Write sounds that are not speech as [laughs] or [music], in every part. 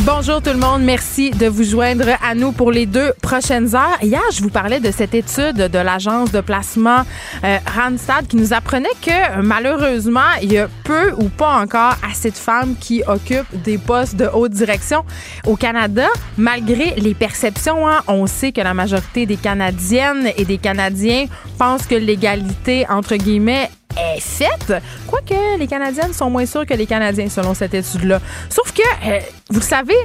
Bonjour tout le monde, merci de vous joindre à nous pour les deux prochaines heures. Hier, je vous parlais de cette étude de l'agence de placement euh, Randstad qui nous apprenait que malheureusement, il y a peu ou pas encore assez de femmes qui occupent des postes de haute direction au Canada, malgré les perceptions. Hein. on sait que la majorité des Canadiennes et des Canadiens pensent que l'égalité, entre guillemets, est faite. Quoique les Canadiennes sont moins sûres que les Canadiens, selon cette étude-là. Sauf que, euh, vous le savez,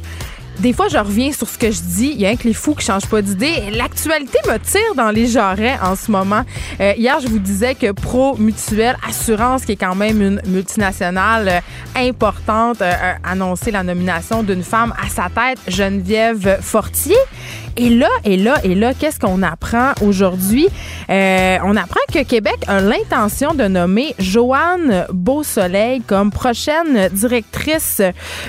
des fois, je reviens sur ce que je dis. Il y a un que les fous qui changent pas d'idée. L'actualité me tire dans les jarrets en ce moment. Euh, hier, je vous disais que Pro Mutuelle Assurance, qui est quand même une multinationale euh, importante, a annoncé la nomination d'une femme à sa tête, Geneviève Fortier. Et là, et là, et là, qu'est-ce qu'on apprend aujourd'hui? Euh, on apprend que Québec a l'intention de nommer Joanne Beausoleil comme prochaine directrice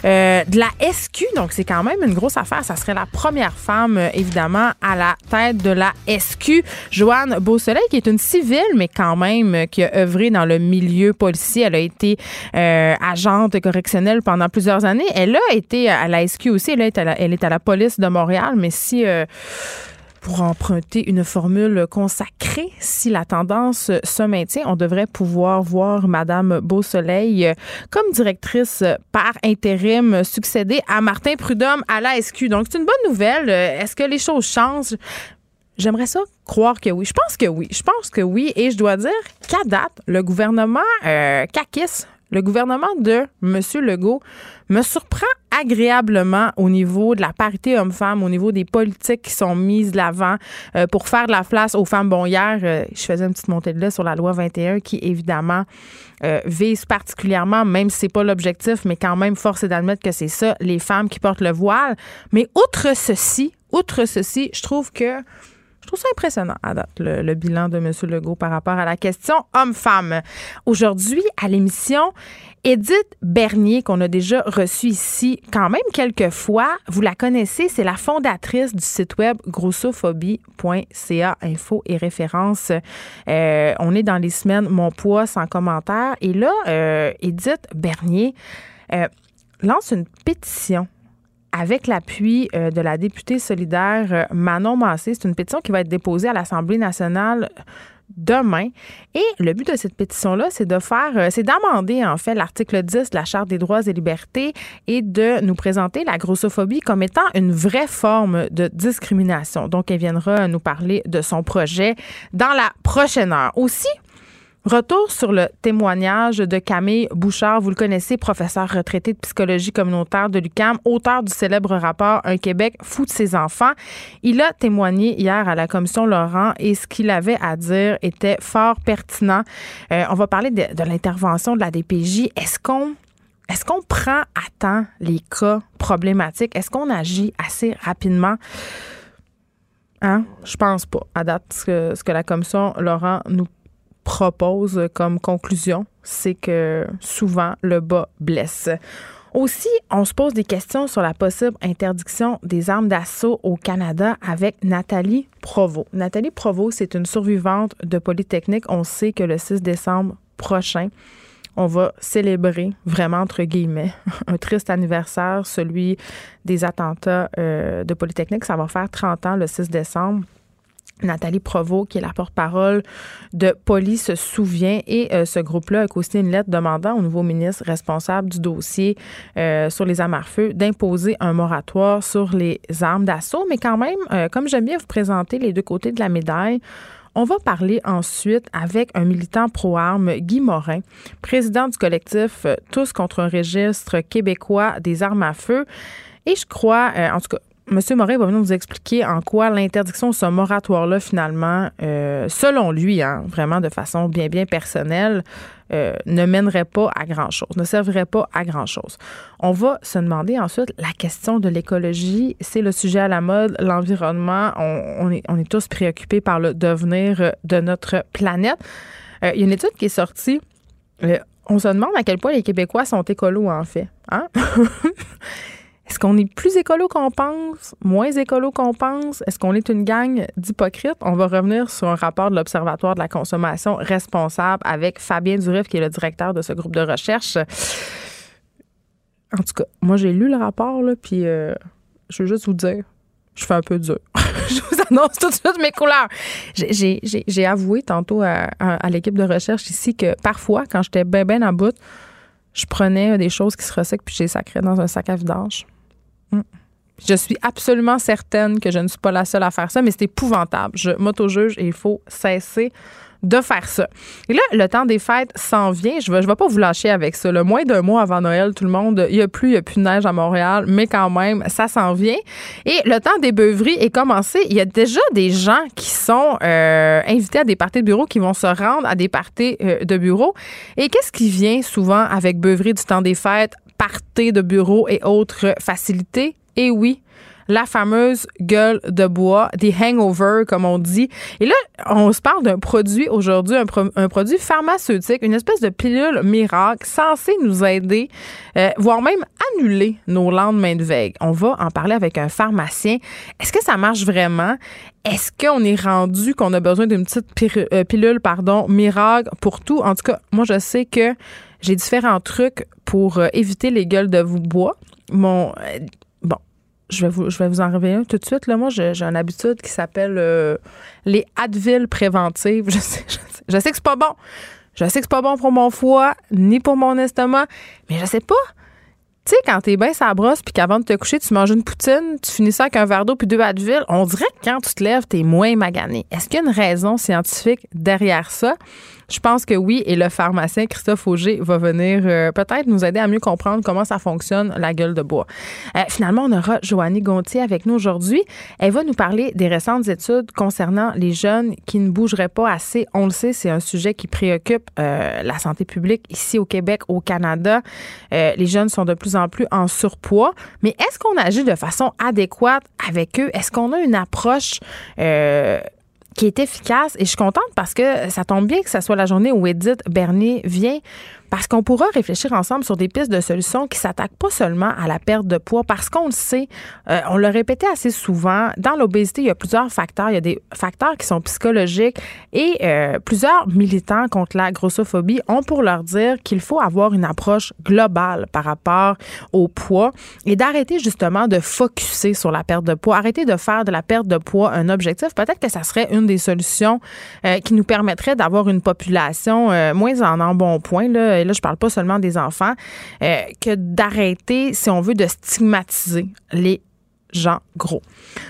euh, de la SQ. Donc, c'est quand même une grosse affaire. Ça serait la première femme, évidemment, à la tête de la SQ. Joanne Beausoleil, qui est une civile, mais quand même qui a œuvré dans le milieu policier. Elle a été euh, agente correctionnelle pendant plusieurs années. Elle a été à la SQ aussi. Elle est à la, elle est à la police de Montréal, mais si euh, pour emprunter une formule consacrée, si la tendance se maintient, on devrait pouvoir voir Madame Beausoleil euh, comme directrice par intérim succéder à Martin Prudhomme à la SQ. Donc, c'est une bonne nouvelle. Euh, est-ce que les choses changent? J'aimerais ça croire que oui. Je pense que oui. Je pense que oui. Et je dois dire qu'à date, le gouvernement euh, le gouvernement de M. Legault me surprend agréablement au niveau de la parité homme-femme, au niveau des politiques qui sont mises de l'avant euh, pour faire de la place aux femmes. Bon, hier, euh, je faisais une petite montée de lait sur la loi 21 qui, évidemment, euh, vise particulièrement, même si c'est pas l'objectif, mais quand même, force est d'admettre que c'est ça, les femmes qui portent le voile. Mais outre ceci, outre ceci, je trouve que je trouve ça impressionnant à date, le, bilan de M. Legault par rapport à la question homme-femme. Aujourd'hui, à l'émission, Edith Bernier, qu'on a déjà reçue ici quand même quelques fois, vous la connaissez, c'est la fondatrice du site web grossophobie.ca, info et références. Euh, on est dans les semaines Mon poids sans commentaire. Et là, euh, Edith Bernier euh, lance une pétition avec l'appui euh, de la députée solidaire euh, Manon Massé. C'est une pétition qui va être déposée à l'Assemblée nationale demain. Et le but de cette pétition-là, c'est de faire, euh, c'est d'amender en fait l'article 10 de la Charte des droits et libertés et de nous présenter la grossophobie comme étant une vraie forme de discrimination. Donc, elle viendra nous parler de son projet dans la prochaine heure. Aussi, Retour sur le témoignage de Camille Bouchard. Vous le connaissez, professeur retraité de psychologie communautaire de l'UCAM, auteur du célèbre rapport Un Québec fou de ses enfants. Il a témoigné hier à la commission Laurent et ce qu'il avait à dire était fort pertinent. Euh, on va parler de, l'intervention de la DPJ. Est-ce qu'on est-ce qu'on prend à temps les cas problématiques? Est-ce qu'on agit assez rapidement? Hein? Je pense pas. À date, ce que, ce que la commission Laurent nous propose comme conclusion, c'est que souvent le bas blesse. Aussi, on se pose des questions sur la possible interdiction des armes d'assaut au Canada avec Nathalie Provo. Nathalie Provo, c'est une survivante de Polytechnique. On sait que le 6 décembre prochain, on va célébrer, vraiment entre guillemets, [laughs] un triste anniversaire, celui des attentats euh, de Polytechnique. Ça va faire 30 ans le 6 décembre. Nathalie Provost, qui est la porte-parole de Police, se souvient et euh, ce groupe-là a aussi une lettre demandant au nouveau ministre responsable du dossier euh, sur les armes à feu d'imposer un moratoire sur les armes d'assaut. Mais quand même, euh, comme j'aime bien vous présenter les deux côtés de la médaille, on va parler ensuite avec un militant pro-armes, Guy Morin, président du collectif Tous contre un registre québécois des armes à feu. Et je crois, en tout cas, M. Morin va venir nous expliquer en quoi l'interdiction de ce moratoire-là, finalement, euh, selon lui, hein, vraiment de façon bien, bien personnelle, euh, ne mènerait pas à grand-chose, ne servirait pas à grand-chose. On va se demander ensuite la question de l'écologie. C'est le sujet à la mode, l'environnement. On, est, tous préoccupés par le devenir de notre planète. il y a une étude qui est sortie on se demande à quel point les Québécois sont écolos, en fait. Hein? [laughs] Est-ce qu'on est plus écolo qu'on pense, moins écolo qu'on pense? Est-ce qu'on est une gang d'hypocrites? On va revenir sur un rapport de l'Observatoire de la consommation responsable avec Fabien Durif, qui est le directeur de ce groupe de recherche. En tout cas, moi, j'ai lu le rapport, là, puis euh, je veux juste vous dire, je fais un peu dur. [laughs] je vous annonce tout de suite mes couleurs. J'ai avoué tantôt à, l'équipe de recherche ici que parfois, quand j'étais bien, bien en bout, je prenais des choses qui se recyclent puis je les sacrais dans un sac à vidange. Hmm. Je suis absolument certaine que je ne suis pas la seule à faire ça, mais c'est épouvantable. Je m'auto-juge et il faut cesser de faire ça. Et là, le temps des fêtes s'en vient. Je ne vais pas vous lâcher avec ça. Le moins d'un mois avant Noël, tout le monde, il n'y a plus, il n'y a plus de neige à Montréal, mais quand même, ça s'en vient. Et le temps des beuveries est commencé. Il y a déjà des gens qui sont euh, invités à des parties de bureau qui vont se rendre à des parties euh, de bureau. Et qu'est-ce qui vient souvent avec beuverie du temps des fêtes, parties de bureau et autres facilités? Et oui, la fameuse gueule de bois, des hangovers, comme on dit. Et là, on se parle d'un produit aujourd'hui, un, produit pharmaceutique, une espèce de pilule miracle censée nous aider, euh, voire même annuler nos lendemains de veille. On va en parler avec un pharmacien. Est-ce que ça marche vraiment? Est-ce qu'on est rendu qu'on a besoin d'une petite euh, pilule, pardon, miracle pour tout? En tout cas, moi, je sais que j'ai différents trucs pour euh, éviter les gueules de bois. Mon, bon, je vais vous, je vais vous en réveiller un tout de suite. Là, moi, j'ai, une habitude qui s'appelle euh, les Advil préventives. [laughs] Je sais, je sais, que c'est pas bon. Je sais que c'est pas bon pour mon foie, ni pour mon estomac, mais je sais pas. Tu sais, quand t'es bien ça brosse, puis qu'avant de te coucher, tu manges une poutine, tu finis ça avec un verre d'eau puis deux Advil, on dirait que quand tu te lèves, t'es moins magané. Est-ce qu'il y a une raison scientifique derrière ça? Je pense que oui, et le pharmacien Christophe Auger va venir euh, peut-être nous aider à mieux comprendre comment ça fonctionne, la gueule de bois. Euh, finalement, on aura Joannie Gontier avec nous aujourd'hui. Elle va nous parler des récentes études concernant les jeunes qui ne bougeraient pas assez. On le sait, c'est un sujet qui préoccupe euh, la santé publique ici au Québec, au Canada. les jeunes sont de plus en plus en surpoids. Mais est-ce qu'on agit de façon adéquate avec eux? Est-ce qu'on a une approche qui est efficace. Et je suis contente parce que ça tombe bien que ce soit la journée où Edith Bernier vient parce qu'on pourra réfléchir ensemble sur des pistes de solutions qui s'attaquent pas seulement à la perte de poids, parce qu'on le sait, euh, on l'a répété assez souvent, dans l'obésité, il y a plusieurs facteurs. Il y a des facteurs qui sont psychologiques et euh, plusieurs militants contre la grossophobie ont pour leur dire qu'il faut avoir une approche globale par rapport au poids et d'arrêter justement de focuser sur la perte de poids, arrêter de faire de la perte de poids un objectif. Peut-être que ça serait une des solutions euh, qui nous permettrait d'avoir une population moins en embonpoint, là, et là je parle pas seulement des enfants, euh, que d'arrêter, si on veut, de stigmatiser les gens gros.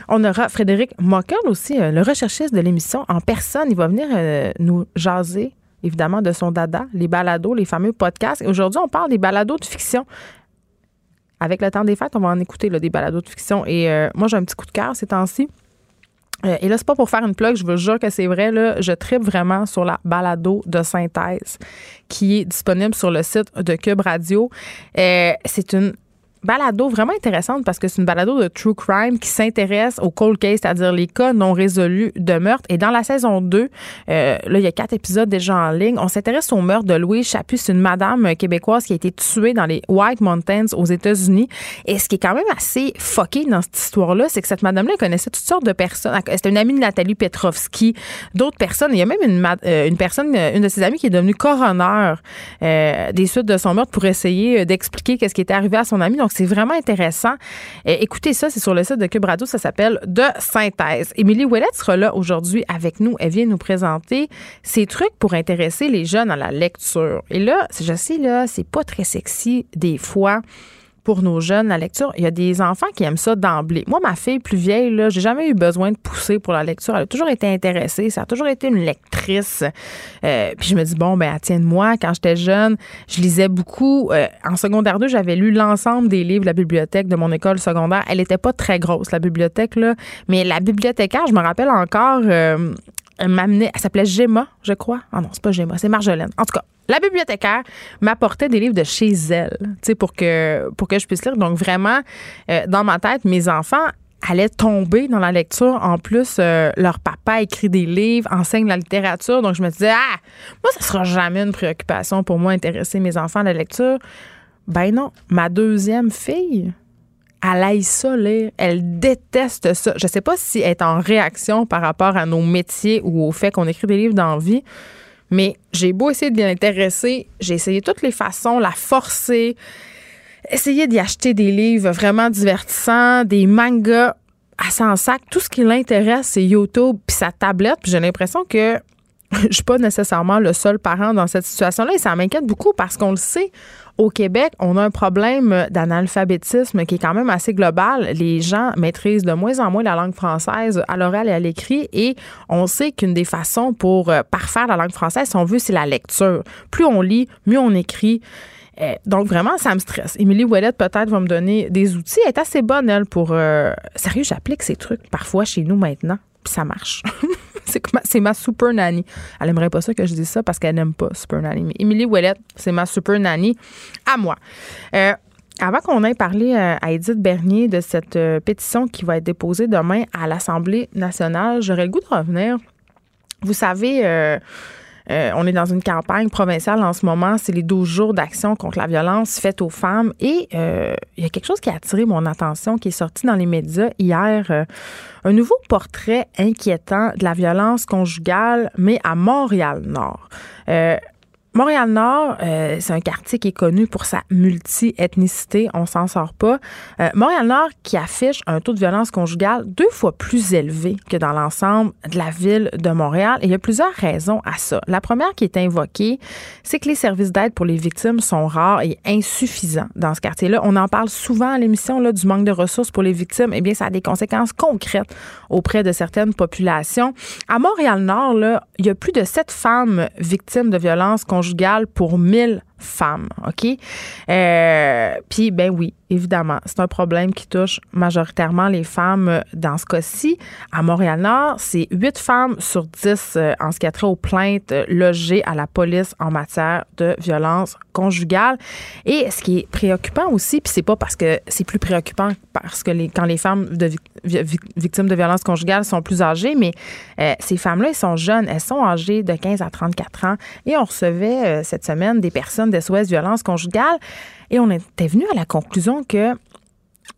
On aura Frédéric Mockel aussi, euh, le recherchiste de l'émission en personne. Il va venir euh, nous jaser, évidemment, de son dada, les balados, les fameux podcasts. Et aujourd'hui, on parle des balados de fiction. Avec le temps des fêtes, on va en écouter des balados de fiction. Et moi, j'ai un petit coup de cœur ces temps-ci. Euh, et là, c'est pas pour faire une plug, je vous jure que c'est vrai. Là, je tripe vraiment sur la balado de synthèse qui est disponible sur le site de Cube Radio. Euh, c'est une balado vraiment intéressante parce que c'est une balado de true crime qui s'intéresse aux cold case, c'est-à-dire les cas non résolus de meurtre. Et dans la saison 2, euh, là, il y a quatre épisodes déjà en ligne. On s'intéresse au meurtre de Louise Chaput. C'est une madame québécoise qui a été tuée dans les White Mountains aux États-Unis. Et ce qui est quand même assez fucké dans cette histoire-là, c'est que cette madame-là connaissait toutes sortes de personnes. C'était une amie de Nathalie Petrovski, d'autres personnes. Il y a même une, euh, une personne, une de ses amies qui est devenue coroner euh, des suites de son meurtre pour essayer d'expliquer qu'est-ce qui était arrivé à son amie. C'est vraiment intéressant. écoutez ça, c'est sur le site de Cube Radio, ça s'appelle De synthèse. Émilie Ouellette sera là aujourd'hui avec nous. Elle vient nous présenter ses trucs pour intéresser les jeunes à la lecture. Et là, je sais, là, c'est pas très sexy des fois pour nos jeunes, la lecture. Il y a des enfants qui aiment ça d'emblée. Moi, ma fille plus vieille, là, j'ai jamais eu besoin de pousser pour la lecture. Elle a toujours été intéressée. Ça a toujours été une lectrice. Euh, puis je me dis, bon, ben, tiens moi. Quand j'étais jeune, je lisais beaucoup. Euh, en secondaire 2, j'avais lu l'ensemble des livres de la bibliothèque de mon école secondaire. Elle était pas très grosse, la bibliothèque, là. Mais la bibliothécaire, je me rappelle encore, euh, m'amenait, elle s'appelait Gemma, je crois. Ah non, c'est pas Gemma, c'est Marjolaine. En tout cas, la bibliothécaire m'apportait des livres de chez elle, pour que, pour que je puisse lire. Donc, vraiment, euh, dans ma tête, mes enfants allaient tomber dans la lecture. En plus, euh, leur papa écrit des livres, enseigne la littérature. Donc, je me disais, ah, moi, ça sera jamais une préoccupation pour moi intéresser mes enfants à la lecture. Ben non, ma deuxième fille, elle aille ça lire. Elle déteste ça. Je sais pas si elle est en réaction par rapport à nos métiers ou au fait qu'on écrit des livres d'envie. Mais j'ai beau essayer de l'intéresser, j'ai essayé toutes les façons, la forcer, essayer d'y acheter des livres vraiment divertissants, des mangas à son sac. Tout ce qui l'intéresse, c'est YouTube puis sa tablette. Puis j'ai l'impression que [laughs] je suis pas nécessairement le seul parent dans cette situation-là et ça m'inquiète beaucoup parce qu'on le sait, au Québec, on a un problème d'analphabétisme qui est quand même assez global. Les gens maîtrisent de moins en moins la langue française à l'oral et à l'écrit et on sait qu'une des façons pour euh, parfaire la langue française, si on veut, c'est la lecture. Plus on lit, mieux on écrit. Euh, donc vraiment, ça me stresse. Émilie Ouellette peut-être va me donner des outils. Elle est assez bonne, elle, pour... Euh, sérieux, j'applique ces trucs parfois chez nous maintenant, puis ça marche. [laughs] c'est ma super nanny. Elle aimerait pas ça que je dise ça parce qu'elle n'aime pas super nanny. Mais Émilie Ouellette, c'est ma super nanny à moi. Euh, avant qu'on ait parlé euh, à Edith Bernier de cette euh, pétition qui va être déposée demain à l'Assemblée nationale, j'aurais le goût de revenir. Vous savez, on est dans une campagne provinciale en ce moment. C'est les 12 jours d'action contre la violence faite aux femmes. Et euh, il y a quelque chose qui a attiré mon attention, qui est sorti dans les médias hier. Euh, un nouveau portrait inquiétant de la violence conjugale, mais à Montréal-Nord. Montréal-Nord, euh, c'est un quartier qui est connu pour sa multi-ethnicité. On s'en sort pas. Euh, Montréal-Nord qui affiche un taux de violence conjugale deux fois plus élevé que dans l'ensemble de la ville de Montréal. Et il y a plusieurs raisons à ça. La première qui est invoquée, c'est que les services d'aide pour les victimes sont rares et insuffisants dans ce quartier-là. On en parle souvent à l'émission là, du manque de ressources pour les victimes. Eh bien, ça a des conséquences concrètes auprès de certaines populations. À Montréal-Nord, là, il y a plus de sept femmes victimes de violences conjugales conjugale pour 1000 femmes, OK? Euh, puis, ben oui, évidemment, c'est un problème qui touche majoritairement les femmes dans ce cas-ci. À Montréal-Nord, c'est 8 femmes sur 10 euh, en ce qui a trait aux plaintes logées à la police en matière de violence conjugale. Et ce qui est préoccupant aussi, puis c'est pas parce que c'est plus préoccupant parce que quand les femmes victimes de violence conjugale sont plus âgées, mais euh, ces femmes-là, elles sont jeunes, elles sont âgées de 15 à 34 ans. Et on recevait cette semaine des personnes SOS violence conjugale. Et on était venu à la conclusion que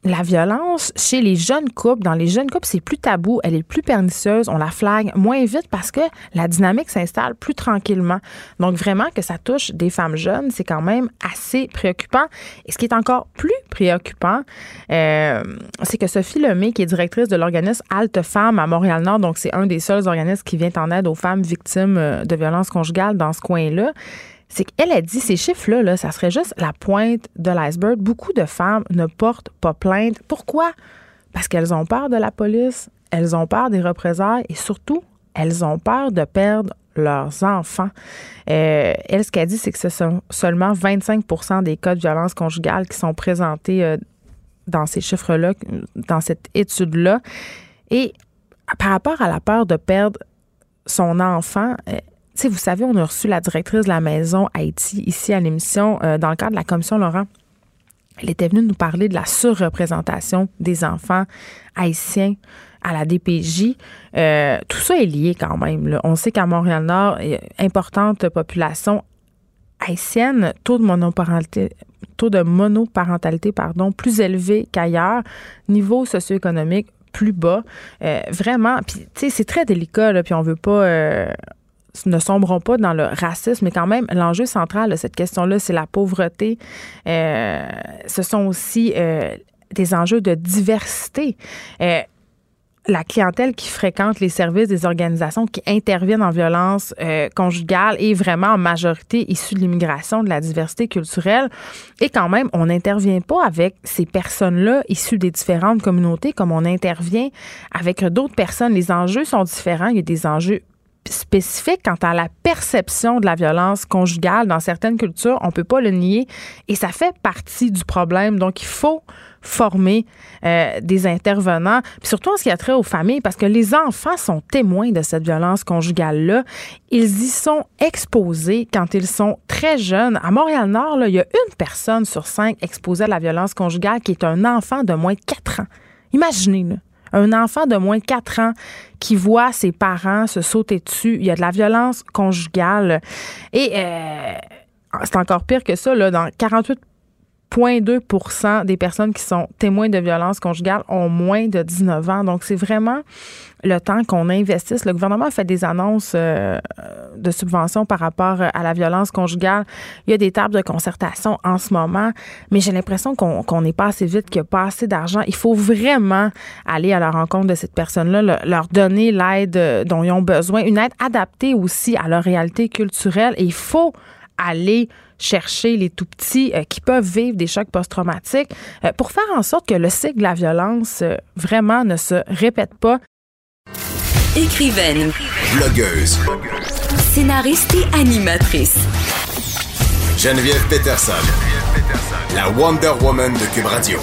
la violence chez les jeunes couples, dans les jeunes couples, c'est plus tabou, elle est plus pernicieuse, on la flague moins vite parce que la dynamique s'installe plus tranquillement. Donc vraiment que ça touche des femmes jeunes, c'est quand même assez préoccupant. Et ce qui est encore plus préoccupant, euh, c'est que Sophie Lemay, qui est directrice de l'organisme Alte Femmes à Montréal-Nord, donc c'est un des seuls organismes qui vient en aide aux femmes victimes euh, de violences conjugales dans ce coin-là, c'est qu'elle a dit ces chiffres-là, là, ça serait juste la pointe de l'iceberg. Beaucoup de femmes ne portent pas plainte. Pourquoi? Parce qu'elles ont peur de la police, elles ont peur des représailles et surtout, elles ont peur de perdre leurs enfants. Euh, elle, ce qu'elle dit, c'est que ce sont seulement 25% des cas de violence conjugale qui sont présentés euh, dans ces chiffres-là, dans cette étude-là. Et par rapport à la peur de perdre son enfant, euh, sais, vous savez, on a reçu la directrice de la maison Haïti ici à l'émission euh, dans le cadre de la commission Laurent. Elle était venue nous parler de la surreprésentation des enfants haïtiens à la DPJ. Euh, tout ça est lié quand même. On sait qu'à Montréal-Nord, importante population haïtienne, taux de monoparentalité, taux de monoparentalité pardon, plus élevé qu'ailleurs, niveau socio-économique plus bas. Euh, vraiment, puis tu sais, c'est très délicat, puis on veut pas ne sombrons pas dans le racisme, mais quand même, l'enjeu central de cette question-là, c'est la pauvreté. Euh, ce sont aussi euh, des enjeux de diversité. Euh, la clientèle qui fréquente les services des organisations qui interviennent en violence conjugale est vraiment en majorité issue de l'immigration, de la diversité culturelle. Et quand même, on n'intervient pas avec ces personnes-là issues des différentes communautés comme on intervient avec d'autres personnes. Les enjeux sont différents. Il y a des enjeux spécifiques quant à la perception de la violence conjugale dans certaines cultures. On peut pas le nier et ça fait partie du problème. Donc, il faut former euh, des intervenants, puis surtout en ce qui a trait aux familles, parce que les enfants sont témoins de cette violence conjugale-là. Ils y sont exposés quand ils sont très jeunes. À Montréal-Nord, il y a une personne sur cinq exposée à la violence conjugale qui est un enfant de moins de 4 ans. Imaginez, là, un enfant de moins de 4 ans qui voit ses parents se sauter dessus. Il y a de la violence conjugale. Et euh, c'est encore pire que ça, là, dans 48 0,2% des personnes qui sont témoins de violences conjugales ont moins de 19 ans. Donc, c'est vraiment le temps qu'on investisse. Le gouvernement a fait des annonces euh, de subventions par rapport à la violence conjugale. Il y a des tables de concertation en ce moment, mais j'ai l'impression qu'on n'est pas assez vite, qu'il n'y a pas assez d'argent. Il faut vraiment aller à la rencontre de cette personne-là, leur donner l'aide dont ils ont besoin, une aide adaptée aussi à leur réalité culturelle. Il faut aller chercher les tout petits euh, qui peuvent vivre des chocs post-traumatiques euh, pour faire en sorte que le cycle de la violence euh, vraiment ne se répète pas. Écrivaine, Blogueuse. scénariste et animatrice. Geneviève Peterson. La Wonder Woman de Cube Radio.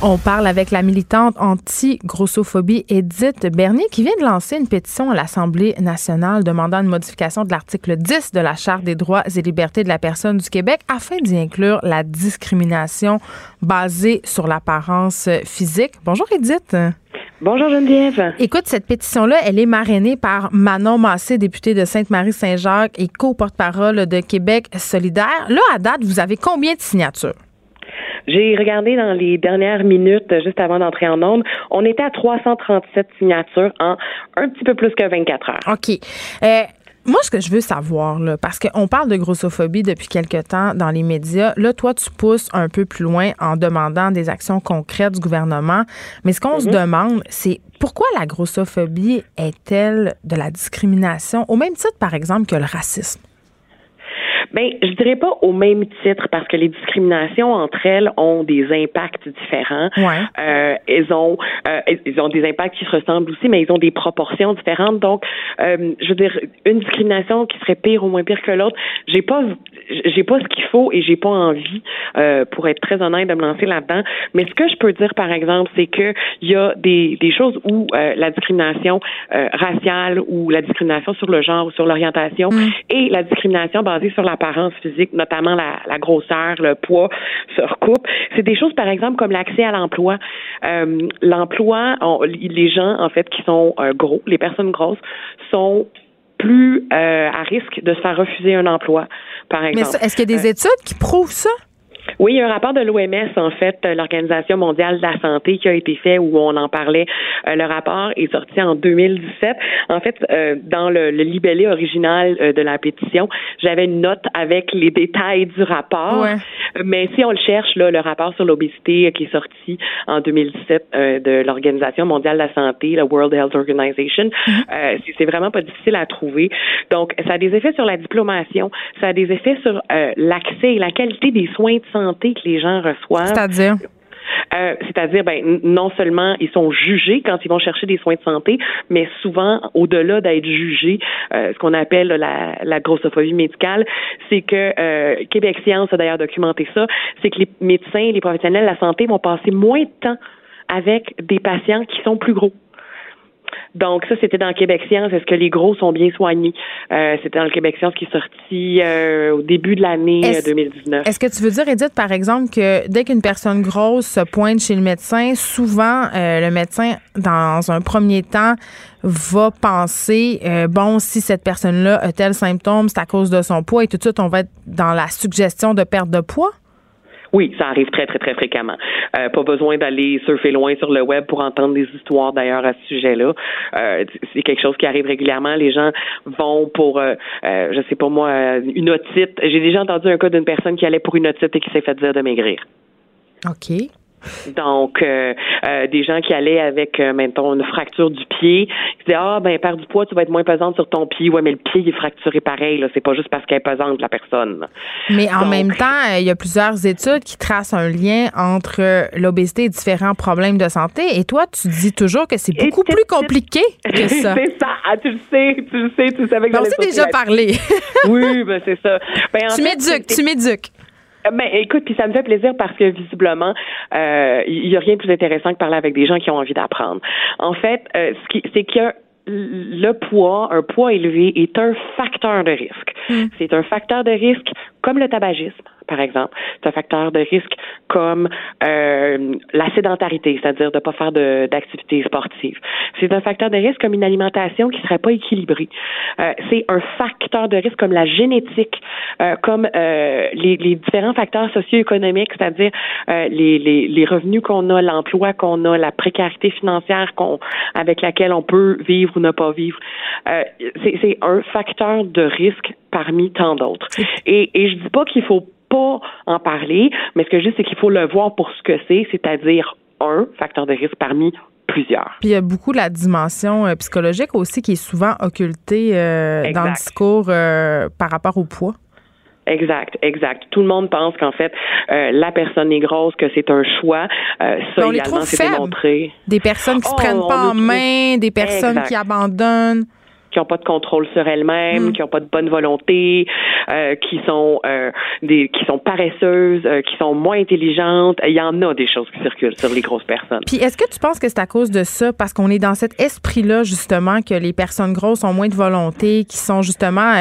On parle avec la militante anti-grossophobie Edith Bernier qui vient de lancer une pétition à l'Assemblée nationale demandant une modification de l'article 10 de la Charte des droits et libertés de la personne du Québec afin d'y inclure la discrimination basée sur l'apparence physique. Bonjour Edith. Bonjour Geneviève. Écoute, cette pétition-là, elle est marrainée par Manon Massé, députée de Sainte-Marie-Saint-Jacques et co-porte-parole de Québec solidaire. Là, à date, vous avez combien de signatures? J'ai regardé dans les dernières minutes, juste avant d'entrer en onde, on était à 337 signatures en un petit peu plus que 24 heures. OK. Euh, moi, ce que je veux savoir, là, parce qu'on parle de grossophobie depuis quelque temps dans les médias, là, toi, tu pousses un peu plus loin en demandant des actions concrètes du gouvernement. Mais ce qu'on se demande, c'est pourquoi la grossophobie est-elle de la discrimination, au même titre, par exemple, que le racisme? Ben, je dirais pas au même titre parce que les discriminations entre elles ont des impacts différents. Ouais. Euh, elles ont, euh, elles ont des impacts qui se ressemblent aussi, mais ils ont des proportions différentes. Donc, euh, je veux dire, une discrimination qui serait pire ou moins pire que l'autre, j'ai pas, j'ai pas ce qu'il faut et j'ai pas envie, euh, pour être très honnête, de me lancer là-dedans. Mais ce que je peux dire, par exemple, c'est que il y a des, des choses où euh, la discrimination euh, raciale ou la discrimination sur le genre ou sur l'orientation et la discrimination basée sur l'apparence physique, notamment la, la grosseur, le poids, se recoupent. C'est des choses, par exemple, comme l'accès à l'emploi. Euh, l'emploi, on- les gens, en fait, qui sont euh, gros, les personnes grosses, sont plus euh, à risque de se faire refuser un emploi, par exemple. Mais est-ce qu'il y a des études qui prouvent ça? Oui, il y a un rapport de l'OMS, en fait, euh, l'Organisation mondiale de la santé, qui a été fait où on en parlait. Euh, le rapport est sorti en 2017. En fait, euh, dans le, le libellé original euh, de la pétition, j'avais une note avec les détails du rapport. Ouais. Mais si on le cherche, là, le rapport sur l'obésité qui est sorti en 2017 euh, de l'Organisation mondiale de la santé, la World Health Organization, euh, c'est- c'est vraiment pas difficile à trouver. Donc, ça a des effets sur la diplomation, ça a des effets sur l'accès et la qualité des soins de santé que les gens reçoivent. C'est-à-dire? Euh, C'est-à-dire, ben, non seulement ils sont jugés quand ils vont chercher des soins de santé, mais souvent, au-delà d'être jugés, euh, ce qu'on appelle la, la grossophobie médicale, c'est que euh, Québec Science a d'ailleurs documenté ça, c'est que les médecins, les professionnels de la santé vont passer moins de temps avec des patients qui sont plus gros. Donc ça, c'était dans Québec Science. Est-ce que les gros sont bien soignés? Euh, c'était dans le Québec Science qui est sorti euh, au début de l'année euh, Est-ce- 2019. Est-ce que tu veux dire, Edith, par exemple, que dès qu'une personne grosse se pointe chez le médecin, souvent, euh, le médecin, dans un premier temps, va penser, bon, si cette personne-là a tel symptôme, c'est à cause de son poids, et tout de suite, on va être dans la suggestion de perte de poids? Oui, ça arrive très, très, très fréquemment. Euh, pas besoin d'aller surfer loin sur le web pour entendre des histoires d'ailleurs à ce sujet-là. Euh, c'est quelque chose qui arrive régulièrement. Les gens vont pour, euh, euh, je sais pas moi, euh, une otite. J'ai déjà entendu un cas d'une personne qui allait pour une otite et qui s'est fait dire de maigrir. OK. Donc, euh, euh, des gens qui allaient avec, euh, mettons, une fracture du pied, ils disaient ah ben perds du poids, tu vas être moins pesante sur ton pied. Ouais, mais le pied il est fracturé pareil. Là, c'est pas juste parce qu'elle est pesante la personne. Mais en même temps, il y a plusieurs études qui tracent un lien entre l'obésité et différents problèmes de santé. Et toi, tu dis toujours que c'est beaucoup plus compliqué que [laughs] ça. c'est ça. Ah, tu le sais, tu le sais, tu savais que On s'est déjà parlé. oui, ben c'est ça. Ben, tu m'éduques, tu m'éduques. Ben, écoute, puis ça me fait plaisir parce que visiblement, euh, il y a rien de plus intéressant que parler avec des gens qui ont envie d'apprendre. En fait, euh, ce qui, c'est que le poids, un poids élevé, est un facteur de risque. Hmm. C'est un facteur de risque comme le tabagisme, par exemple. C'est un facteur de risque comme euh, la sédentarité, c'est-à-dire de ne pas faire d'activité sportive. C'est un facteur de risque comme une alimentation qui ne serait pas équilibrée. Euh, c'est un facteur de risque comme la génétique, euh, comme euh, les, les, différents facteurs socio-économiques, c'est-à-dire euh, les, les, les, revenus qu'on a, l'emploi qu'on a, la précarité financière qu'on avec laquelle on peut vivre ou ne pas vivre. Euh, c'est un facteur de risque parmi tant d'autres. Et, et je dis pas qu'il faut pas en parler, mais ce que je dis, c'est qu'il faut le voir pour ce que c'est, c'est-à-dire un facteur de risque parmi plusieurs. Puis il y a beaucoup la dimension euh, psychologique aussi qui est souvent occultée euh, dans le discours euh, par rapport au poids. Exact, exact. Tout le monde pense qu'en fait, la personne est grosse, que c'est un choix. ça on également, c'est démontré. Des personnes qui se prennent oh, pas en main, des personnes qui abandonnent qui n'ont pas de contrôle sur elles-mêmes, mm. qui n'ont pas de bonne volonté, euh, qui sont euh, des qui sont paresseuses, euh, qui sont moins intelligentes. Il y en a des choses qui circulent sur les grosses personnes. Puis est-ce que tu penses que c'est à cause de ça, parce qu'on est dans cet esprit-là justement que les personnes grosses ont moins de volonté, qui sont justement,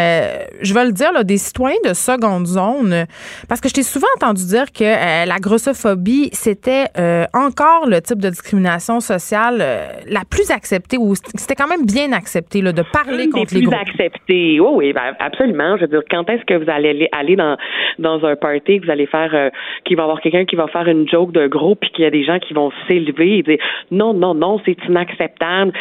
je vais le dire, là, des citoyens de seconde zone, parce que je t'ai souvent entendu dire que la grossophobie c'était encore le type de discrimination sociale la plus acceptée ou c'était quand même bien accepté là, de parler contre les plus accepté. Oh, oui, ben, absolument. Je veux dire, quand est-ce que vous allez aller dans dans un party, que vous allez faire, euh, qu'il va y avoir quelqu'un qui va faire une joke de gros, puis qu'il y a des gens qui vont s'élever et dire non, non, non, c'est inacceptable.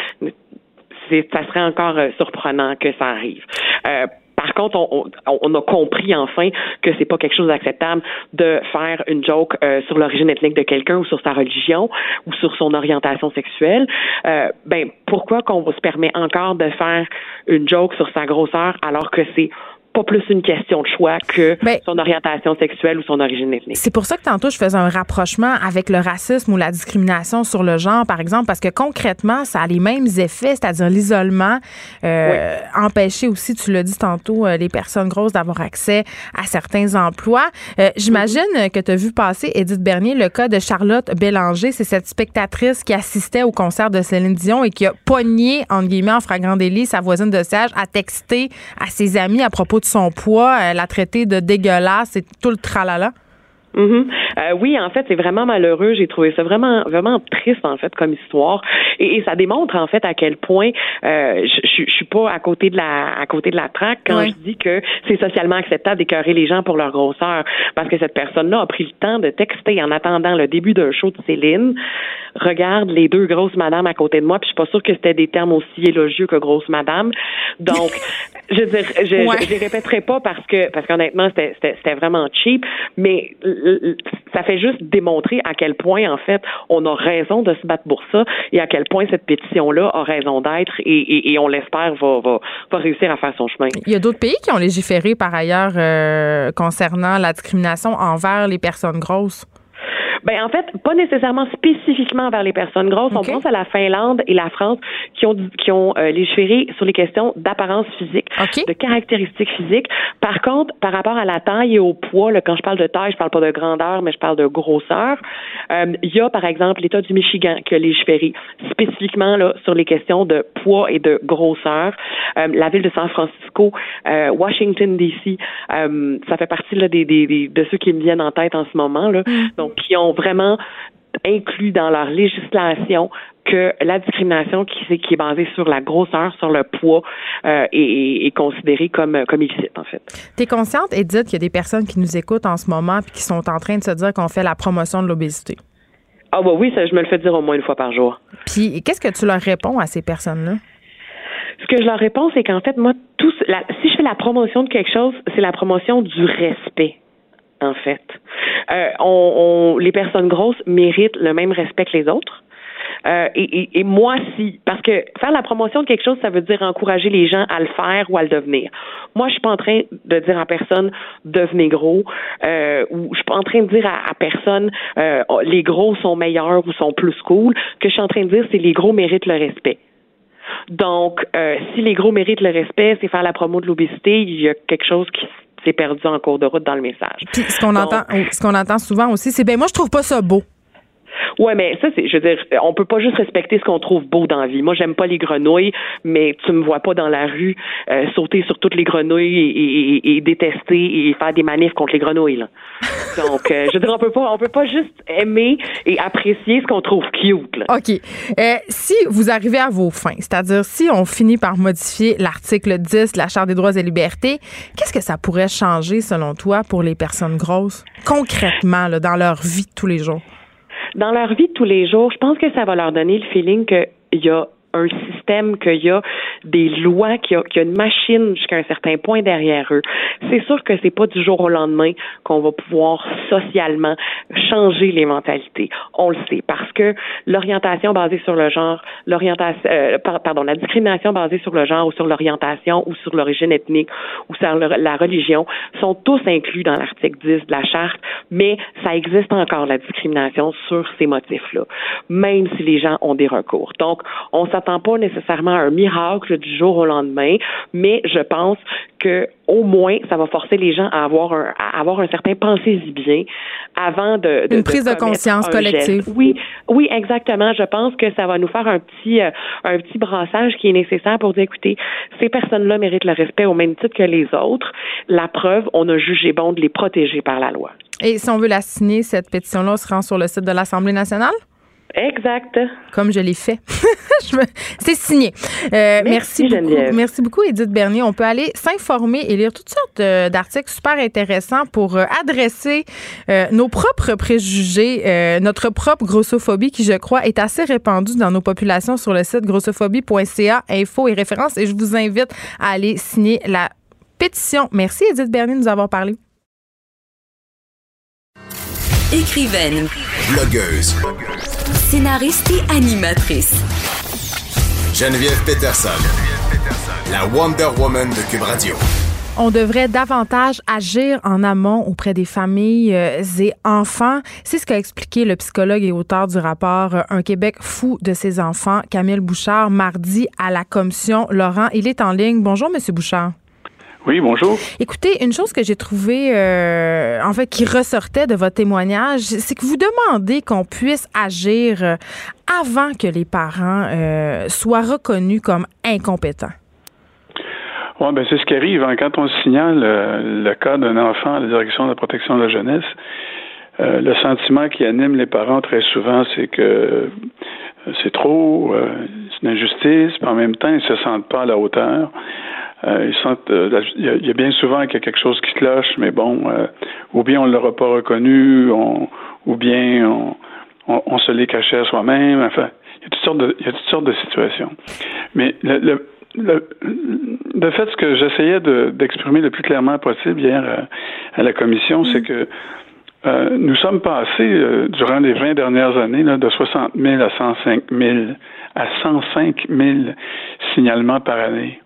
Ça serait encore euh, surprenant que ça arrive. Euh, par contre, on, on, a compris enfin que c'est pas quelque chose d'acceptable de faire une joke euh, sur l'origine ethnique de quelqu'un ou sur sa religion ou sur son orientation sexuelle. Euh, ben pourquoi qu'on se permet encore de faire une joke sur sa grosseur alors que c'est pas plus une question de choix que ben, son orientation sexuelle ou son origine ethnique. C'est pour ça que tantôt je faisais un rapprochement avec le racisme ou la discrimination sur le genre, par exemple, parce que concrètement, ça a les mêmes effets, c'est-à-dire l'isolement, euh, empêcher aussi, tu l'as dit tantôt, euh, les personnes grosses d'avoir accès à certains emplois. Euh, j'imagine que tu as vu passer, Edith Bernier, le cas de Charlotte Bélanger. C'est cette spectatrice qui assistait au concert de Céline Dion et qui a pogné, entre guillemets, en flagrant délit, sa voisine de siège, à texter à ses amis à propos de son poids, elle l'a traité de dégueulasse et tout le tralala? Euh, oui, en fait, c'est vraiment malheureux. J'ai trouvé ça vraiment, vraiment triste en fait comme histoire, et, ça démontre en fait à quel point euh, je, je, suis pas à côté de la, à côté de la traque quand je dis que c'est socialement acceptable d'écœurer les gens pour leur grosseur, parce que cette personne-là a pris le temps de texter en attendant le début d'un show de Céline. Regarde les deux grosses madames à côté de moi, puis je suis pas sûre que c'était des termes aussi élogieux que grosse madame. Donc, [laughs] je veux je, je, les répéterai pas parce que, parce qu'honnêtement, c'était vraiment cheap, mais ça fait juste démontrer à quel point, en fait, on a raison de se battre pour ça et à quel point cette pétition-là a raison d'être et, on l'espère va, va, réussir à faire son chemin. Il y a d'autres pays qui ont légiféré par ailleurs euh, concernant la discrimination envers les personnes grosses. Ben en fait, pas nécessairement spécifiquement vers les personnes grosses. On pense à la Finlande et la France qui ont qui ont euh, légiféré sur les questions d'apparence physique, de caractéristiques physiques. Par contre, par rapport à la taille et au poids, là, quand je parle de taille, je parle pas de grandeur, mais je parle de grosseur. Euh, il y a par exemple l'État du Michigan qui a légiféré spécifiquement là sur les questions de poids et de grosseur. Euh, la ville de San Francisco, euh, Washington D.C. ça fait partie là des, des, de ceux qui me viennent en tête en ce moment là. Mm. Donc qui ont vraiment inclus dans leur législation que la discrimination qui, qui est basée sur la grosseur, sur le poids, euh, est, considérée comme, comme illicite, en fait. Tu es consciente, Edith, qu'il y a des personnes qui nous écoutent en ce moment et qui sont en train de se dire qu'on fait la promotion de l'obésité? Ah, bah oui, ça, je me le fais dire au moins une fois par jour. Puis, qu'est-ce que tu leur réponds à ces personnes-là? Ce que je leur réponds, c'est qu'en fait, moi, tout, si je fais la promotion de quelque chose, c'est la promotion du respect en fait. Euh, on, les personnes grosses méritent le même respect que les autres. Euh, et, moi, si, parce que faire la promotion de quelque chose, ça veut dire encourager les gens à le faire ou à le devenir. Moi, je suis pas en train de dire à personne devenez gros, euh, ou je suis pas en train de dire à, personne euh, les gros sont meilleurs ou sont plus cool. Que je suis en train de dire, c'est les gros méritent le respect. Donc, euh, si les gros méritent le respect, c'est faire la promo de l'obésité, il y a quelque chose qui s'est perdu en cours de route dans le message. ce qu'on entend, ce qu'on entend souvent aussi, c'est ben moi je trouve pas ça beau. Ouais, mais ça, c'est, je veux dire, on peut pas juste respecter ce qu'on trouve beau dans la vie. Moi, j'aime pas les grenouilles, mais tu me vois pas dans la rue euh, sauter sur toutes les grenouilles et, détester et faire des manifs contre les grenouilles. Là. [laughs] Donc, euh, je veux dire, on peut pas, on peut pas juste aimer et apprécier ce qu'on trouve cute. Là. OK. Euh, si vous arrivez à vos fins, c'est-à-dire si on finit par modifier l'article 10 de la Charte des droits et libertés, qu'est-ce que ça pourrait changer, selon toi, pour les personnes grosses, concrètement, là, dans leur vie de tous les jours? Dans leur vie de tous les jours, je pense que ça va leur donner le feeling qu'il y a un système, qu'il y a des lois, qu'il y, a une machine jusqu'à un certain point derrière eux. C'est sûr que c'est pas du jour au lendemain qu'on va pouvoir socialement changer les mentalités. On le sait parce que l'orientation basée sur le genre, l'orientation, euh, pardon, la discrimination basée sur le genre ou sur l'orientation ou sur l'origine ethnique ou sur la religion sont tous inclus dans l'article 10 de la charte, mais ça existe encore la discrimination sur ces motifs-là, même si les gens ont des recours. Donc, on s'attend pas nécessairement à un miracle du jour au lendemain, mais je pense que au moins ça va forcer les gens à avoir un à avoir un certain pensez-y bien avant de, une prise de, conscience collective. Oui, oui, exactement. Je pense que ça va nous faire un petit euh, un petit brassage qui est nécessaire pour dire écoutez, ces personnes-là méritent le respect au même titre que les autres. La preuve, on a jugé bon de les protéger par la loi. Et si on veut la signer, cette pétition-là, on se rend sur le site de l'Assemblée nationale? Exact. Comme je l'ai fait. [laughs] C'est signé. Euh, merci, merci, beaucoup. Merci beaucoup, Edith Bernier. On peut aller s'informer et lire toutes sortes euh, d'articles super intéressants pour euh, adresser nos propres préjugés, notre propre grossophobie qui, je crois, est assez répandue dans nos populations sur le site grossophobie.ca, info et références. Et je vous invite à aller signer la pétition. Merci, Edith Bernier, de nous avoir parlé. Écrivaine. Blogueuse. Scénariste et animatrice. Geneviève Peterson. La Wonder Woman de Cube Radio. On devrait davantage agir en amont auprès des familles euh, et enfants. C'est ce qu'a expliqué le psychologue et auteur du rapport euh, Un Québec fou de ses enfants, Camille Bouchard, mardi à la commission. Laurent, il est en ligne. Bonjour, Monsieur Bouchard. Oui, bonjour. Écoutez, une chose que j'ai trouvée, euh, en fait, qui ressortait de votre témoignage, c'est que vous demandez qu'on puisse agir euh, avant que les parents euh, soient reconnus comme incompétents. Oui, ben c'est ce qui arrive. Hein. Quand on signale le cas d'un enfant à la direction de la protection de la jeunesse, le sentiment qui anime les parents très souvent, c'est que c'est trop, c'est une injustice, puis en même temps, ils se sentent pas à la hauteur. Euh, ils sentent, euh, il y, a bien souvent qu'il y a quelque chose qui cloche, mais bon, euh, ou bien on ne l'aura pas reconnu, on, ou bien on, se l'est caché à soi-même. Enfin, il y a toutes sortes de, situations. Mais le, le, le, fait, ce que j'essayais d'exprimer le plus clairement possible hier à, la commission, c'est que nous sommes passés durant les 20 dernières années de 60 000 à 105 000 à 105 000 signalements par année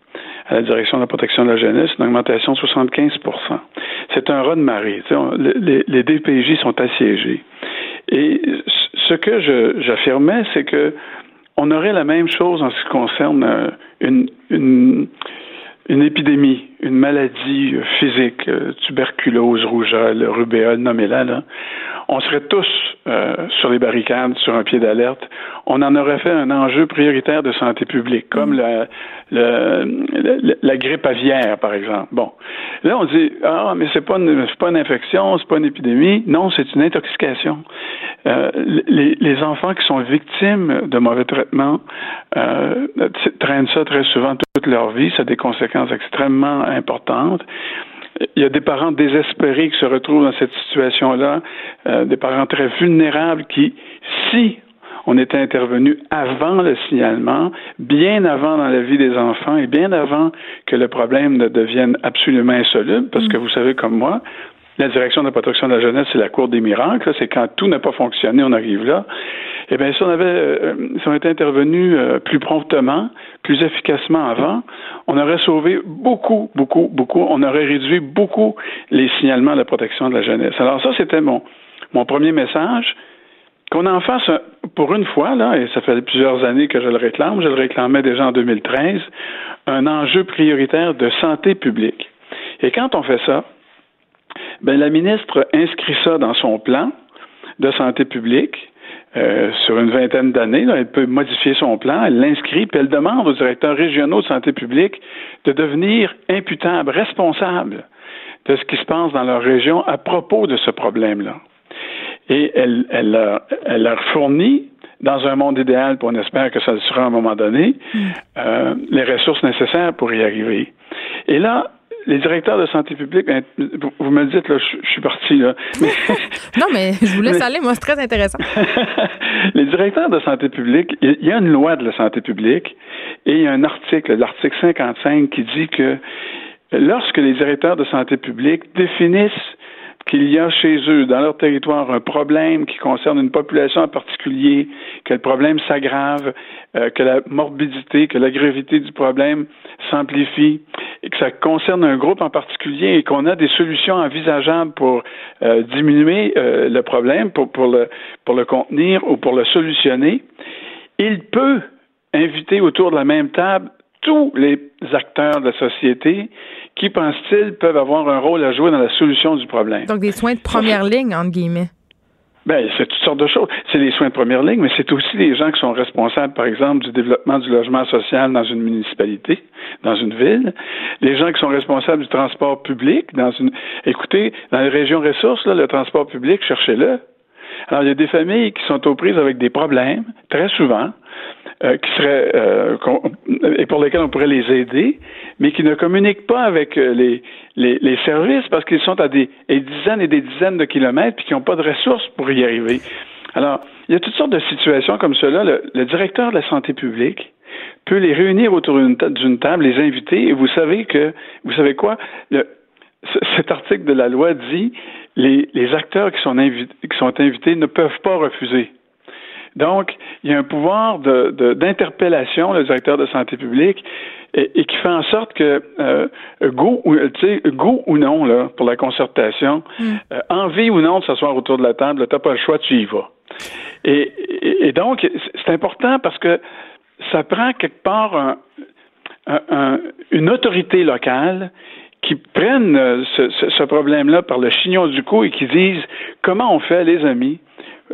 à la direction de la protection de la jeunesse, une augmentation de 75% C'est un raz de marée. Les, les, DPJ sont assiégés. Et ce que j'affirmais, c'est que on aurait la même chose en ce qui concerne euh, une, une, une épidémie, une maladie euh, physique, euh, tuberculose, rougeole, rubéole, nommez-la, là on serait tous euh, sur les barricades, sur un pied d'alerte. On en aurait fait un enjeu prioritaire de santé publique, comme la, la, grippe aviaire, par exemple. Bon, là on dit ah mais c'est pas une, pas une infection, c'est pas une épidémie. Non, c'est une intoxication. Euh, les, les, enfants qui sont victimes de mauvais traitements euh, traînent ça très souvent toute leur vie. Ça a des conséquences extrêmement importantes il y a des parents désespérés qui se retrouvent dans cette situation-là, euh, des parents très vulnérables qui, si on était intervenu avant le signalement, bien avant dans la vie des enfants et bien avant que le problème ne devienne absolument insoluble, parce que mm. vous savez comme moi, la direction de la protection de la jeunesse, c'est la cour des miracles. C'est quand tout n'a pas fonctionné, on arrive là. Eh bien, si on avait, euh, si on était intervenu euh, plus promptement, plus efficacement avant, on aurait sauvé beaucoup, beaucoup, beaucoup. On aurait réduit beaucoup les signalements de la protection de la jeunesse. Alors ça, c'était mon mon premier message. Qu'on en fasse pour une fois, là, et ça fait plusieurs années que je le réclame, je le réclamais déjà en 2013, un enjeu prioritaire de santé publique. Et quand on fait ça, ben, la ministre inscrit ça dans son plan de santé publique. Euh, sur une vingtaine d'années, elle peut modifier son plan, elle l'inscrit, puis elle demande aux directeurs régionaux de santé publique de devenir imputables, responsables de ce qui se passe dans leur région à propos de ce problème-là. Et elle, elle, leur, elle leur fournit dans un monde idéal, puis on espère que ça le sera à un moment donné, mm. euh, les ressources nécessaires pour y arriver. Et là, les directeurs de santé publique, ben, vous me dites, là, je, suis parti, là. [laughs] non, mais je vous laisse aller, moi, c'est très intéressant. [laughs] les directeurs de santé publique, il y a une loi de la santé publique et il y a un article, l'article 55, qui dit que lorsque les directeurs de santé publique définissent qu'il y a chez eux, dans leur territoire, un problème qui concerne une population en particulier, que le problème s'aggrave, euh, que la morbidité, que la gravité du problème s'amplifie, et que ça concerne un groupe en particulier et qu'on a des solutions envisageables pour euh, diminuer euh, le problème, pour, le contenir ou pour le solutionner, il peut inviter autour de la même table tous les acteurs de la société qui, pense-t-il, peuvent avoir un rôle à jouer dans la solution du problème? Donc des soins de première ligne, entre guillemets. Ben, c'est toutes sortes de choses. C'est les soins de première ligne, mais c'est aussi les gens qui sont responsables, par exemple, du développement du logement social dans une municipalité, dans une ville. Les gens qui sont responsables du transport public dans une. Écoutez, dans les régions ressources, là, le transport public, cherchez-le. Alors, il y a des familles qui sont aux prises avec des problèmes, très souvent, euh, qui seraient euh, et pour lesquels on pourrait les aider, mais qui ne communiquent pas avec euh, les, les, les services parce qu'ils sont à des, dizaines et des dizaines de kilomètres puis qui n'ont pas de ressources pour y arriver. Alors, il y a toutes sortes de situations comme cela. Le, directeur de la santé publique peut les réunir autour d'une table, les inviter, et vous savez que, vous savez quoi, le, cet article de la loi dit les, les acteurs qui sont, qui sont invités ne peuvent pas refuser. Donc, il y a un pouvoir d'interpellation, de, le directeur de santé publique, et, qui fait en sorte que euh, go, ou, go ou non là, pour la concertation, mm. euh, envie ou non de s'asseoir autour de la table, tu n'as pas le choix, tu y vas. Et, donc, c'est important parce que ça prend quelque part une autorité locale qui prenne euh, ce, ce problème-là par le chignon du cou et qui disent comment on fait, les amis,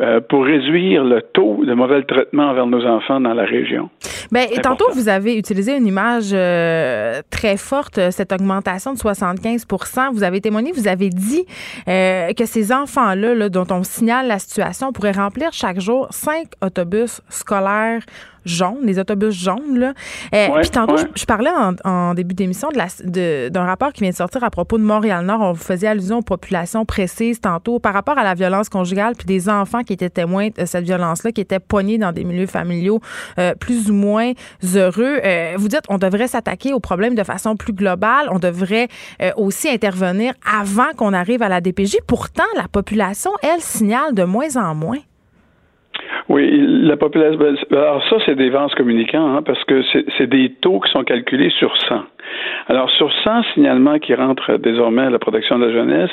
euh, pour réduire le taux de mauvais traitement envers nos enfants dans la région. Bien, tantôt, vous avez utilisé une image euh, très forte, cette augmentation de 75% Vous avez témoigné, vous avez dit euh, que ces enfants-là, là, dont on signale la situation, pourraient remplir chaque jour cinq autobus scolaires jaunes, les autobus jaunes. Là. Euh, puis tantôt, je, parlais en, début d'émission de d'un rapport qui vient de sortir à propos de Montréal-Nord. On vous faisait allusion aux populations précises tantôt par rapport à la violence conjugale, puis des enfants qui étaient témoins de cette violence-là, qui étaient pognés dans des milieux familiaux euh, plus ou moins heureux. Euh, vous dites, on devrait s'attaquer au problème de façon plus globale. On devrait aussi intervenir avant qu'on arrive à la DPJ. Pourtant, la population, elle, signale de moins en moins. Oui, la population. Ben, alors ça, c'est des vents communicants, hein, parce que c'est des taux qui sont calculés sur 100. Alors, sur 100 signalements qui rentrent désormais à la protection de la jeunesse,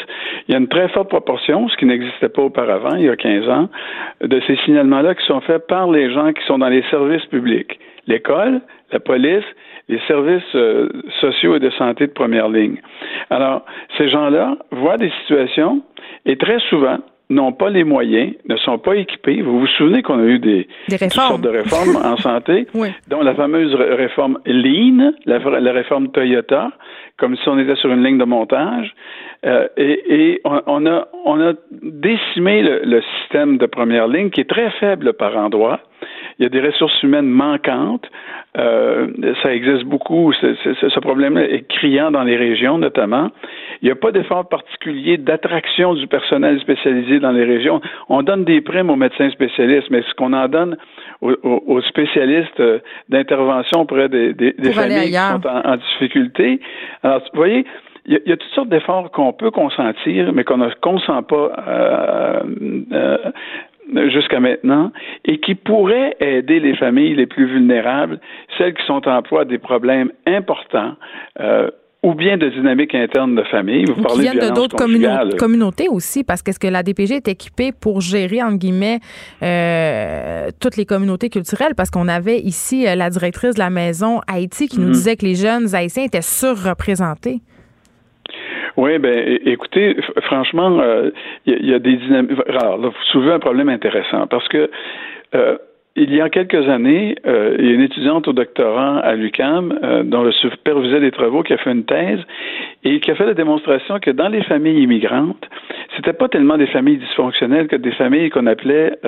il y a une très forte proportion, ce qui n'existait pas auparavant, il y a 15 ans, de ces signalements-là qui sont faits par les gens qui sont dans les services publics. L'école, la police, les services euh, sociaux et de santé de première ligne. Alors, ces gens-là voient des situations et très souvent, n'ont pas les moyens, ne sont pas équipés. Vous vous souvenez qu'on a eu des, sortes de réformes en [laughs] santé, dont la fameuse réforme Lean, la, réforme Toyota, comme si on était sur une ligne de montage, euh, et, on, a, on a décimé le, système de première ligne qui est très faible par endroit. Il y a des ressources humaines manquantes. Euh, ça existe beaucoup. ce problème est criant dans les régions, notamment. Il n'y a pas d'effort particulier d'attraction du personnel spécialisé dans les régions. On donne des primes aux médecins spécialistes, mais ce qu'on en donne aux, spécialistes euh, d'intervention auprès des, des, familles qui sont en, difficulté. Alors, vous voyez, il y, a toutes sortes d'efforts qu'on peut consentir, mais qu'on ne consent pas euh, euh, jusqu'à maintenant, et qui pourraient aider les familles les plus vulnérables, celles qui sont en proie à des problèmes importants. Euh, ou bien de dynamiques internes de famille. Vous parlez viennent de d'autres communautés aussi, parce qu'est-ce que la DPG est équipée pour gérer, entre guillemets, euh, toutes les communautés culturelles? Parce qu'on avait ici la directrice de la maison Haïti qui nous mhm. disait que les jeunes haïtiens étaient surreprésentés. Oui, ben écoutez, franchement, euh, il y, a des dynamiques. Alors, là, vous soulevez un problème intéressant parce que euh, il y a quelques années, euh, il y a une étudiante au doctorat à l'UCAM euh, dont le supervisait des travaux qui a fait une thèse et qui a fait la démonstration que dans les familles immigrantes, c'était pas tellement des familles dysfonctionnelles que des familles qu'on appelait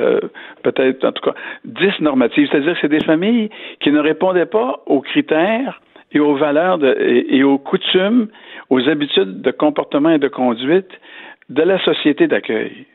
peut-être en tout cas dysnormatives, c'est-à-dire que c'est des familles qui ne répondaient pas aux critères et aux valeurs de, et, aux coutumes, aux habitudes de comportement et de conduite de la société d'accueil.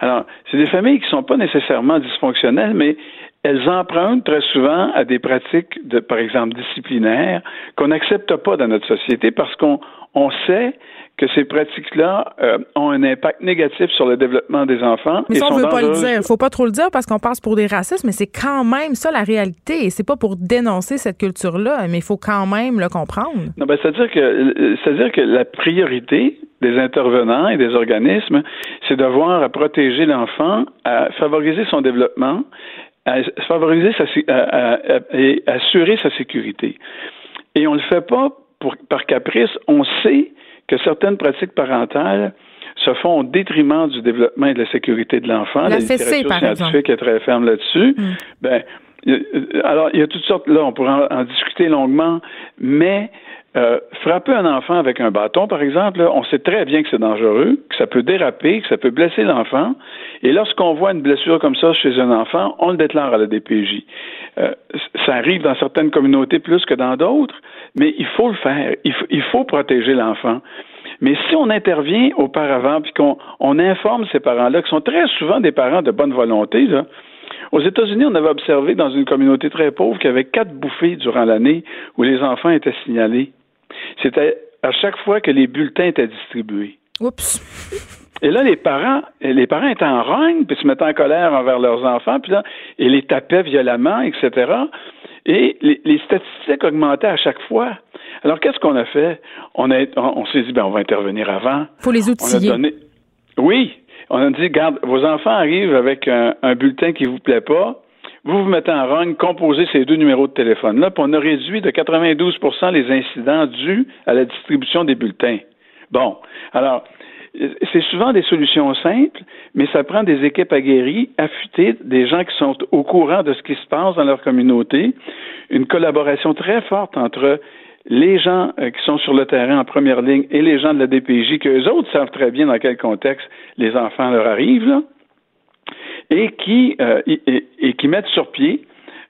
Alors, c'est des familles qui ne sont pas nécessairement dysfonctionnelles, mais elles empruntent très souvent à des pratiques, de, par exemple, disciplinaires, qu'on n'accepte pas dans notre société parce qu'on on sait que ces pratiques-là euh, ont un impact négatif sur le développement des enfants. Mais ça, on ne veut pas le dire. Il faut pas trop le dire parce qu'on passe pour des racistes, mais c'est quand même ça la réalité. Et c'est pas pour dénoncer cette culture-là, mais il faut quand même le comprendre. Non, ben, c'est-à-dire que, euh, c'est-à-dire que la priorité des intervenants et des organismes, c'est de voir à protéger l'enfant, à favoriser son développement, à favoriser sa, et assurer sa sécurité. Et on ne le fait pas pour, par caprice. On sait que certaines pratiques parentales se font au détriment du développement et de la sécurité de l'enfant. La, la littérature scientifique est très ferme là-dessus. Mm. Ben, alors, il y a toutes sortes, là, on pourrait en, discuter longuement, mais euh, frapper un enfant avec un bâton, par exemple, on sait très bien que c'est dangereux, que ça peut déraper, que ça peut blesser l'enfant. Et lorsqu'on voit une blessure comme ça chez un enfant, on le déclare à la DPJ. Euh, ça arrive dans certaines communautés plus que dans d'autres, mais il faut le faire. Il, faut protéger l'enfant. Mais si on intervient auparavant, puis qu'on on informe ces parents-là, qui sont très souvent des parents de bonne volonté, là, aux États-Unis, on avait observé dans une communauté très pauvre qu'il y avait quatre bouffées durant l'année où les enfants étaient signalés. C'était à chaque fois que les bulletins étaient distribués. Oups. Et là, les parents, les parents étaient en rogne, puis se mettaient en colère envers leurs enfants, puis là, ils les tapaient violemment, etc. Et les, statistiques augmentaient à chaque fois. Alors, qu'est-ce qu'on a fait? On, on, s'est dit, ben, on va intervenir avant. Faut les outiller. Oui. On a dit, garde, vos enfants arrivent avec un, bulletin qui vous plaît pas. Vous vous mettez en rogne, composez ces deux numéros de téléphone-là, puis on a réduit de 92% les incidents dus à la distribution des bulletins. Bon. Alors, c'est souvent des solutions simples, mais ça prend des équipes aguerries, affûtées, des gens qui sont au courant de ce qui se passe dans leur communauté, une collaboration très forte entre les gens euh, qui sont sur le terrain en première ligne et les gens de la DPJ, qu'eux autres savent très bien dans quel contexte les enfants leur arrivent, et qui, euh, et qui mettent sur pied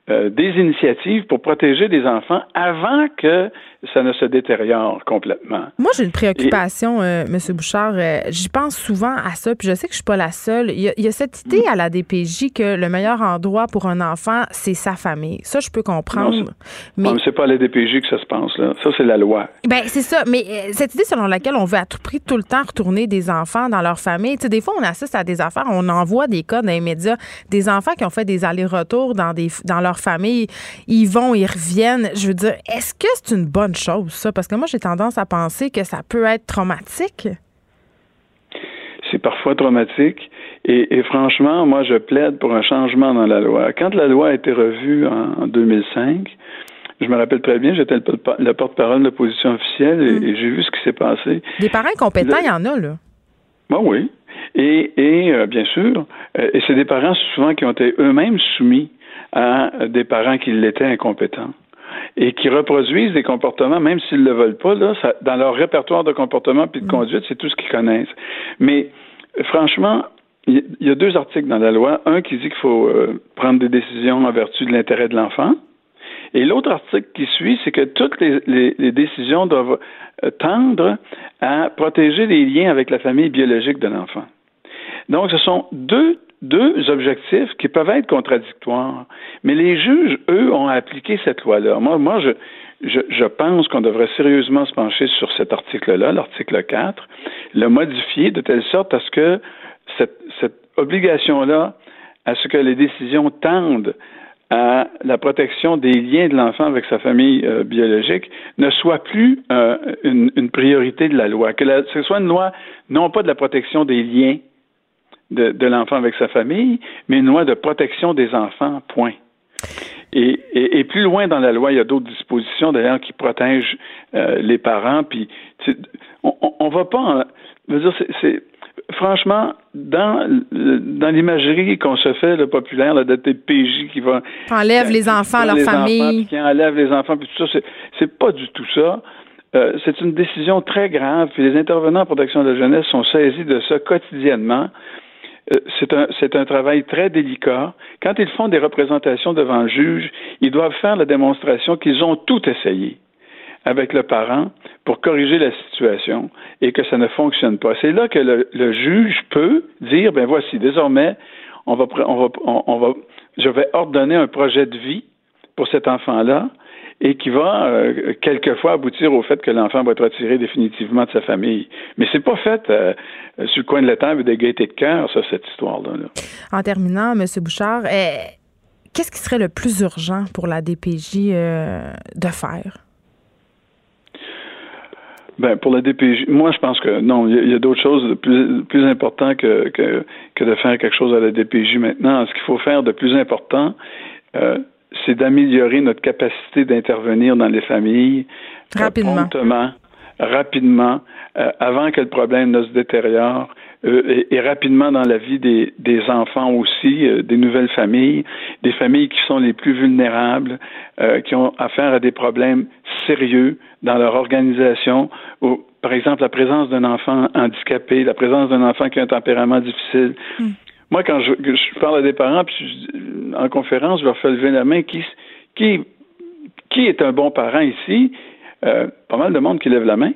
euh, des initiatives pour protéger des enfants avant que ça ne se détériore complètement. Moi, j'ai une préoccupation, euh, M. Bouchard. Euh, j'y pense souvent à ça, puis je sais que je suis pas la seule. Il y a, cette idée à la DPJ que le meilleur endroit pour un enfant, c'est sa famille. Ça, je peux comprendre. Non, mais c'est pas à la DPJ que ça se pense là. Ça, c'est la loi. Ben c'est ça. Mais cette idée selon laquelle on veut à tout prix tout le temps retourner des enfants dans leur famille. Tu sais, des fois, on assiste à des affaires, on envoie des cas dans les médias, des enfants qui ont fait des allers-retours dans des dans leur famille, ils vont, ils reviennent. Je veux dire, est-ce que c'est une bonne chose, ça? Parce que moi, j'ai tendance à penser que ça peut être traumatique. C'est parfois traumatique. Et, franchement, moi, je plaide pour un changement dans la loi. Quand la loi a été revue en, 2005, je me rappelle très bien, j'étais le, porte-parole de l'opposition officielle et, mm. j'ai vu ce qui s'est passé. Des parents compétents, il y en a, là. Ben oui. Et, euh, bien sûr, euh, et c'est des parents souvent qui ont été eux-mêmes soumis à des parents qui l'étaient incompétents et qui reproduisent des comportements, même s'ils ne le veulent pas, là, dans leur répertoire de comportement puis de mm. conduite, c'est tout ce qu'ils connaissent. Mais franchement, il y a deux articles dans la loi. Un qui dit qu'il faut euh, prendre des décisions en vertu de l'intérêt de l'enfant. Et l'autre article qui suit, c'est que toutes les, les, décisions doivent euh, tendre à protéger les liens avec la famille biologique de l'enfant. Donc, ce sont deux deux objectifs qui peuvent être contradictoires. Mais les juges, eux, ont appliqué cette loi-là. Moi, moi, je, je, je pense qu'on devrait sérieusement se pencher sur cet article-là, l'article 4, le modifier de telle sorte à ce que cette, cette obligation-là, à ce que les décisions tendent à la protection des liens de l'enfant avec sa famille euh, biologique ne soit plus euh, une, une, priorité de la loi, que ce soit une loi non pas de la protection des liens de, de l'enfant avec sa famille, mais une loi de protection des enfants, point. Et, et, et, plus loin dans la loi, il y a d'autres dispositions d'ailleurs qui protègent euh, les parents. Puis on, on, va pas. En, je veux dire, c'est franchement, dans, dans l'imagerie qu'on se fait, le populaire, la date PJ qui va. Enlève les enfants à leur famille. qui enlève les enfants, puis tout ça, c'est pas du tout ça. Euh, c'est une décision très grave, puis les intervenants en protection de la jeunesse sont saisis de ça quotidiennement. Euh, c'est un, travail très délicat. Quand ils font des représentations devant le juge, ils doivent faire la démonstration qu'ils ont tout essayé avec le parent pour corriger la situation et que ça ne fonctionne pas. C'est là que le, juge peut dire, ben voici, désormais, on va, je vais ordonner un projet de vie pour cet enfant-là et qui va euh, quelquefois aboutir au fait que l'enfant va être retiré définitivement de sa famille. Mais c'est pas fait euh, sur le coin de la table des gaietés de cœur, ça, cette histoire-là. En terminant, M. Bouchard, eh, qu'est-ce qui serait le plus urgent pour la DPJ euh, de faire? Ben, pour la DPJ, moi, je pense que non, il y a, d'autres choses de plus, plus importantes que, que, que, de faire quelque chose à la DPJ maintenant. Ce qu'il faut faire de plus important, c'est d'améliorer notre capacité d'intervenir dans les familles euh, rapidement, promptement, rapidement, euh, avant que le problème ne se détériore. Euh, et, et, rapidement dans la vie des, des enfants aussi, euh, des nouvelles familles, des familles qui sont les plus vulnérables, euh, qui ont affaire à des problèmes sérieux dans leur organisation, ou par exemple la présence d'un enfant handicapé, la présence d'un enfant qui a un tempérament difficile. Mm. Moi, quand je, parle à des parents, puis je, en conférence, je leur fais lever la main qui, qui, qui est un bon parent ici? Euh, pas mal de monde qui lève la main.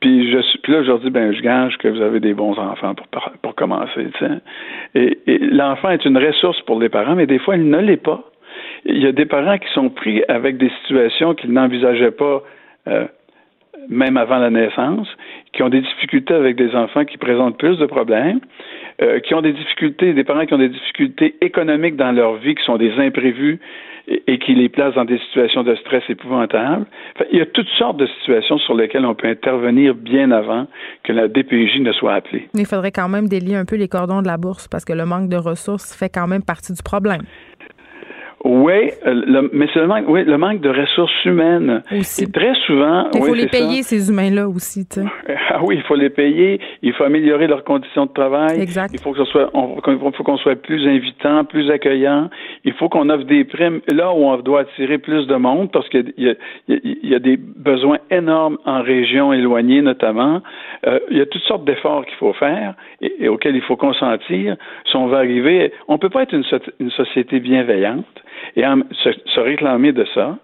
Puis, je, puis là, je leur dis, ben, je gage que vous avez des bons enfants pour, pour commencer. Et, et l'enfant est une ressource pour les parents, mais des fois, il ne l'est pas. Il y a des parents qui sont pris avec des situations qu'ils n'envisageaient pas euh, même avant la naissance, qui ont des difficultés avec des enfants qui présentent plus de problèmes, euh, qui ont des difficultés, des parents qui ont des difficultés économiques dans leur vie, qui sont des imprévus et, qui les placent dans des situations de stress épouvantables. Il y a toutes sortes de situations sur lesquelles on peut intervenir bien avant que la DPJ ne soit appelée. Il faudrait quand même délier un peu les cordons de la bourse parce que le manque de ressources fait quand même partie du problème. Oui, le, mais seulement oui, le manque de ressources humaines. Aussi. Et très souvent. Il faut oui, les payer, ça. ces humains-là aussi. Tu sais. [laughs] Ah oui, il faut les payer. Il faut améliorer leurs conditions de travail. Exact. Il faut que ce soit, on, faut qu'on soit plus invitant, plus accueillant. Il faut qu'on offre des primes là où on doit attirer plus de monde parce qu'il y, y, y, a des besoins énormes en régions éloignées notamment. Euh, il y a toutes sortes d'efforts qu'il faut faire et, et, auxquels il faut consentir. Si on va arriver, on peut pas être une, so une société bienveillante et en, se, se, réclamer de ça,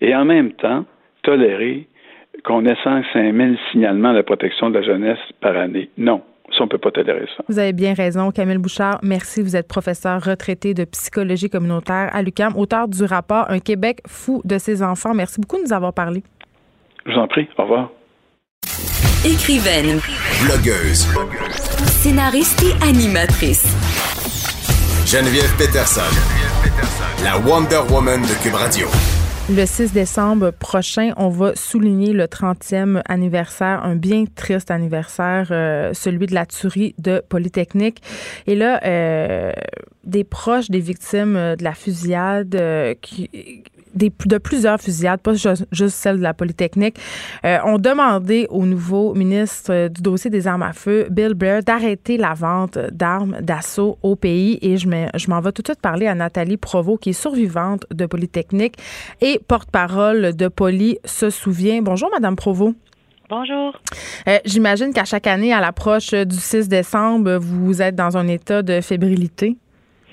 et en même temps tolérer qu'on ait 105 000 signalements à la protection de la jeunesse par année. Non. Ça, on ne peut pas tolérer ça. Vous avez bien raison, Camille Bouchard. Merci. Vous êtes professeur retraité de psychologie communautaire à l'UQAM, auteur du rapport Un Québec fou de ses enfants. Merci beaucoup de nous avoir parlé. Je vous en prie. Au revoir. Écrivaine. Blogueuse. Scénariste et animatrice. Geneviève Peterson. La Wonder Woman de Cube Radio. Le 6 décembre prochain, on va souligner le 30e anniversaire, un bien triste anniversaire, euh, celui de la tuerie de Polytechnique. Et là, euh, des proches des victimes de la fusillade euh, qui des, de plusieurs fusillades, pas juste, juste celle de la Polytechnique, euh, ont demandé au nouveau ministre du dossier des armes à feu, Bill Blair, d'arrêter la vente d'armes d'assaut au pays. Et je m'en vais tout de suite parler à Nathalie Provo, qui est survivante de Polytechnique et porte-parole de Poly se souvient. Bonjour, Madame Provo. Bonjour. Euh, J'imagine qu'à chaque année, à l'approche du 6 décembre, vous êtes dans un état de fébrilité.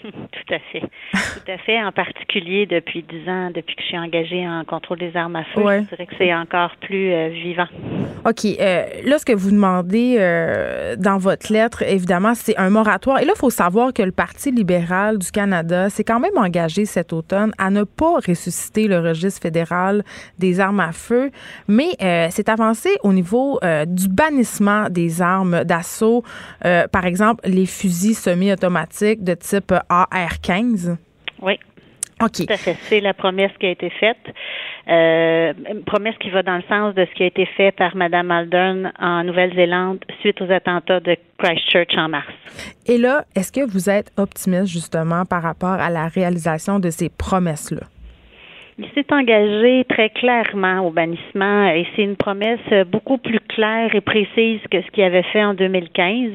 [laughs] Tout à fait. Tout à fait, en particulier depuis dix ans, depuis que je suis engagée en contrôle des armes à feu, Ouais. je dirais que c'est encore plus euh, vivant. OK. euh, là, ce que vous demandez euh, dans votre lettre, évidemment, c'est un moratoire. Et là, il faut savoir que le Parti libéral du Canada s'est quand même engagé cet automne à ne pas ressusciter le registre fédéral des armes à feu, mais c'est avancé au niveau du bannissement des armes d'assaut, par exemple les fusils semi-automatiques de type AR-15. Oui. OK. C'est la promesse qui a été faite. Euh, une promesse qui va dans le sens de ce qui a été fait par Mme Aldern en Nouvelle-Zélande suite aux attentats de Christchurch en mars. Et là, est-ce que vous êtes optimiste justement par rapport à la réalisation de ces promesses-là? Il s'est engagé très clairement au bannissement et c'est une promesse beaucoup plus claire et précise que ce qu'il avait fait en 2015.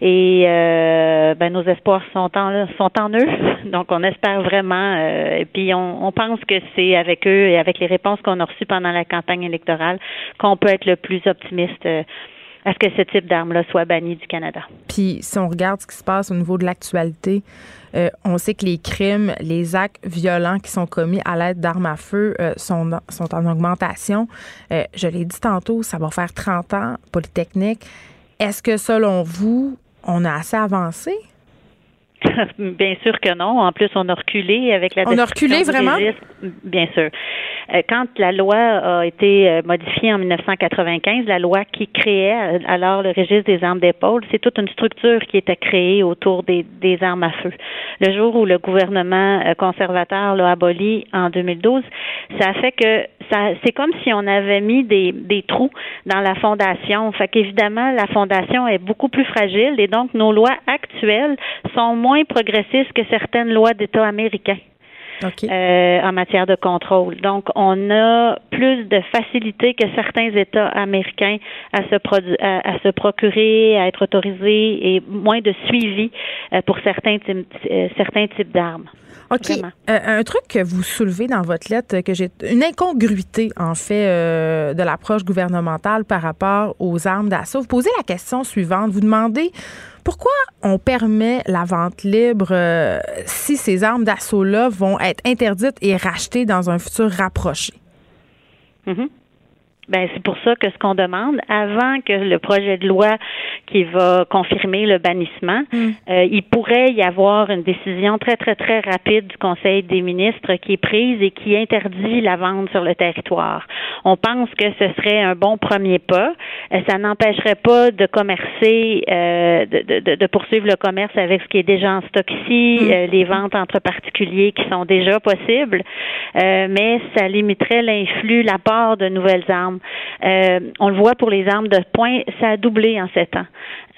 Et euh, ben, nos espoirs sont en sont en eux, [laughs] donc on espère vraiment. euh, et puis on, on pense que c'est avec eux et avec les réponses qu'on a reçues pendant la campagne électorale qu'on peut être le plus optimiste euh, à ce que ce type d'arme-là soit banni du Canada. Puis si on regarde ce qui se passe au niveau de l'actualité, euh, on sait que les crimes, les actes violents qui sont commis à l'aide d'armes à feu euh, sont, sont en augmentation. Euh, je l'ai dit tantôt, ça va faire 30 ans, Polytechnique. Est-ce que selon vous, on a assez avancé? [laughs] Bien sûr que non. En plus, on a reculé avec la On a reculé vraiment? Bien sûr. Euh, Quand la loi a été euh, modifiée en 1995, la loi qui créait euh, alors le registre des armes d'épaule, c'est toute une structure qui était créée autour des, des armes à feu. Le jour où le gouvernement conservateur l'a aboli en 2012, ça a fait que c'est comme si on avait mis des, des trous dans la fondation. Fait qu'évidemment, la fondation est beaucoup plus fragile et donc nos lois actuelles sont moins progressistes que certaines lois d'État américains. OK. Euh, en matière de contrôle. Donc, on a plus de facilité que certains États américains à se, produ- à, à se procurer, à être autorisés et moins de suivi euh, pour certains types, euh, certains types d'armes. OK. Euh, un truc que vous soulevez dans votre lettre, que j'ai une incongruité, en fait, euh, de l'approche gouvernementale par rapport aux armes d'assaut. Vous posez la question suivante. Vous demandez pourquoi on permet la vente libre euh, si ces armes d'assaut-là vont être interdites et rachetées dans un futur rapproché? Mhm. Ben, c'est pour ça que ce qu'on demande, avant que le projet de loi qui va confirmer le bannissement, euh, il pourrait y avoir une décision très, très, très rapide du Conseil des ministres qui est prise et qui interdit la vente sur le territoire. On pense que ce serait un bon premier pas. Euh, ça n'empêcherait pas de commercer, euh, de, de- de, poursuivre le commerce avec ce qui est déjà en stock ici, euh, les ventes entre particuliers qui sont déjà possibles, euh, mais ça limiterait l'influx, l'apport de nouvelles armes. Euh, on le voit pour les armes de poing, ça a doublé en sept ans.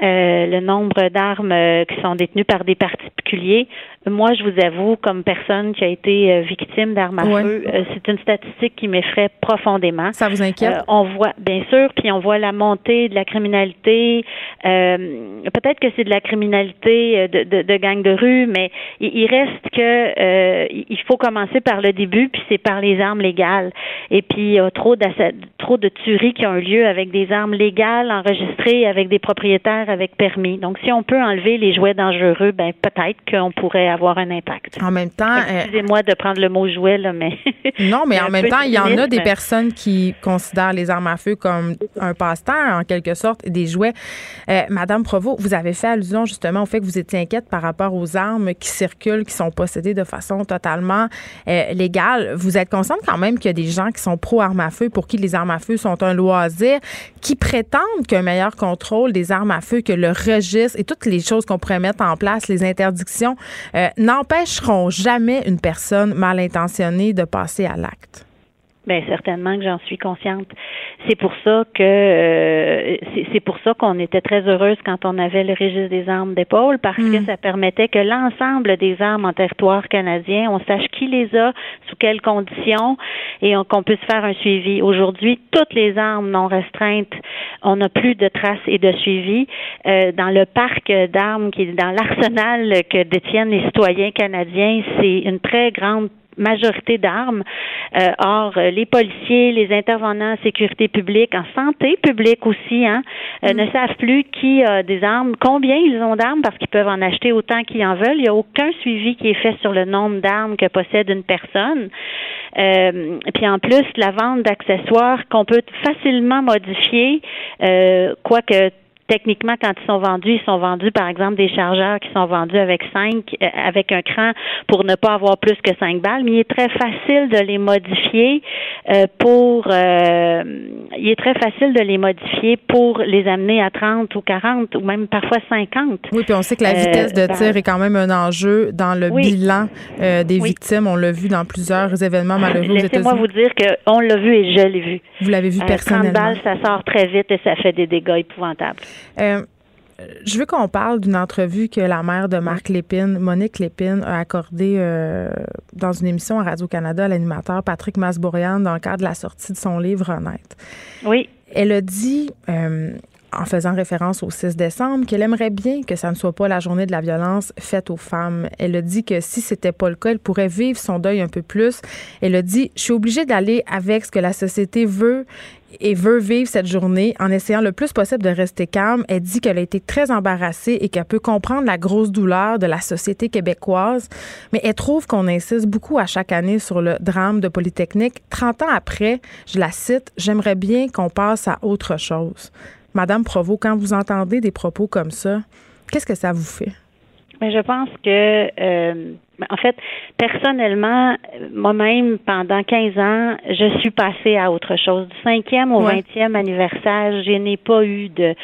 Euh, le nombre d'armes euh, qui sont détenues par des particuliers. Moi, je vous avoue, comme personne qui a été euh, victime d'armes à Ouais. feu, euh, c'est une statistique qui m'effraie profondément. Ça vous inquiète? Euh, on voit, bien sûr, puis on voit la montée de la criminalité. Euh, Peut-être que c'est de la criminalité de, de, de gangs de rue, mais il, il reste que euh, il faut commencer par le début, puis c'est par les armes légales. Et puis il y a trop de tueries qui ont eu lieu avec des armes légales enregistrées avec des propriétaires avec permis. Donc, si on peut enlever les jouets dangereux, ben peut-être qu'on pourrait avoir un impact. En même temps, euh, Excusez-moi de prendre le mot jouet là, mais [laughs] Non, mais en même temps, il y en a des personnes qui considèrent les armes à feu comme un passe-temps, en quelque sorte, des jouets. Euh, Madame Provost, vous avez fait allusion justement au fait que vous étiez inquiète par rapport aux armes qui circulent, qui sont possédées de façon totalement euh, légale. Vous êtes consciente quand même qu'il y a des gens qui sont pro-armes à feu, pour qui les armes à feu sont un loisir, qui prétendent qu'un meilleur contrôle des armes à feu, que le registre et toutes les choses qu'on pourrait mettre en place, les interdictions, euh, n'empêcheront jamais une personne mal intentionnée de passer à l'acte. Bien, certainement que j'en suis consciente. C'est pour ça que euh, c'est- pour ça qu'on était très heureuse quand on avait le registre des armes d'épaule parce que ça permettait que l'ensemble des armes en territoire canadien, on sache qui les a, sous quelles conditions et on- qu'on puisse faire un suivi. Aujourd'hui, toutes les armes non restreintes, on n'a plus de traces et de suivi. Euh, dans le parc d'armes qui est dans l'arsenal que détiennent les citoyens canadiens, c'est une très grande majorité d'armes. Euh, or, les policiers, les intervenants en sécurité publique, en santé publique aussi, hein, mm. ne savent plus qui a des armes, combien ils ont d'armes, parce qu'ils peuvent en acheter autant qu'ils en veulent. Il n'y a aucun suivi qui est fait sur le nombre d'armes que possède une personne. Euh, puis en plus, la vente d'accessoires qu'on peut facilement modifier, euh, quoique techniquement, quand ils sont vendus, ils sont vendus, par exemple, des chargeurs qui sont vendus avec cinq, euh, avec un cran pour ne pas avoir plus que cinq balles, mais il est très facile de les modifier euh, pour, euh, il est très facile de les modifier pour les amener à 30 ou 40 ou même parfois 50. Oui, puis on sait que la vitesse de tir est quand même un enjeu dans le bilan des victimes. On l'a vu dans plusieurs événements malheureux aux États-Unis. Laissez-moi vous dire qu'on l'a vu et je l'ai vu. Vous l'avez vu personnellement. 30 balles, ça sort très vite et ça fait des dégâts épouvantables. Euh, je veux qu'on parle d'une entrevue que la mère de Marc Lépine, Monique Lépine, a accordée euh, dans une émission à Radio-Canada à l'animateur Patrick Masbourian dans le cadre de la sortie de son livre Honnête. Oui. Elle a dit, euh, en faisant référence au 6 décembre, qu'elle aimerait bien que ça ne soit pas la journée de la violence faite aux femmes. Elle a dit que si c'était pas le cas, elle pourrait vivre son deuil un peu plus. Elle a dit, je suis obligée d'aller avec ce que la société veut et veut vivre cette journée en essayant le plus possible de rester calme. Elle dit qu'elle a été très embarrassée et qu'elle peut comprendre la grosse douleur de la société québécoise, mais elle trouve qu'on insiste beaucoup à chaque année sur le drame de Polytechnique. 30 ans après, je la cite, j'aimerais bien qu'on passe à autre chose. Madame Provost, quand vous entendez des propos comme ça, qu'est-ce que ça vous fait? Mais je pense que euh, ben, en fait, personnellement, moi-même, pendant 15 ans, je suis passée à autre chose. Du cinquième au vingtième anniversaire, je n'ai pas eu de,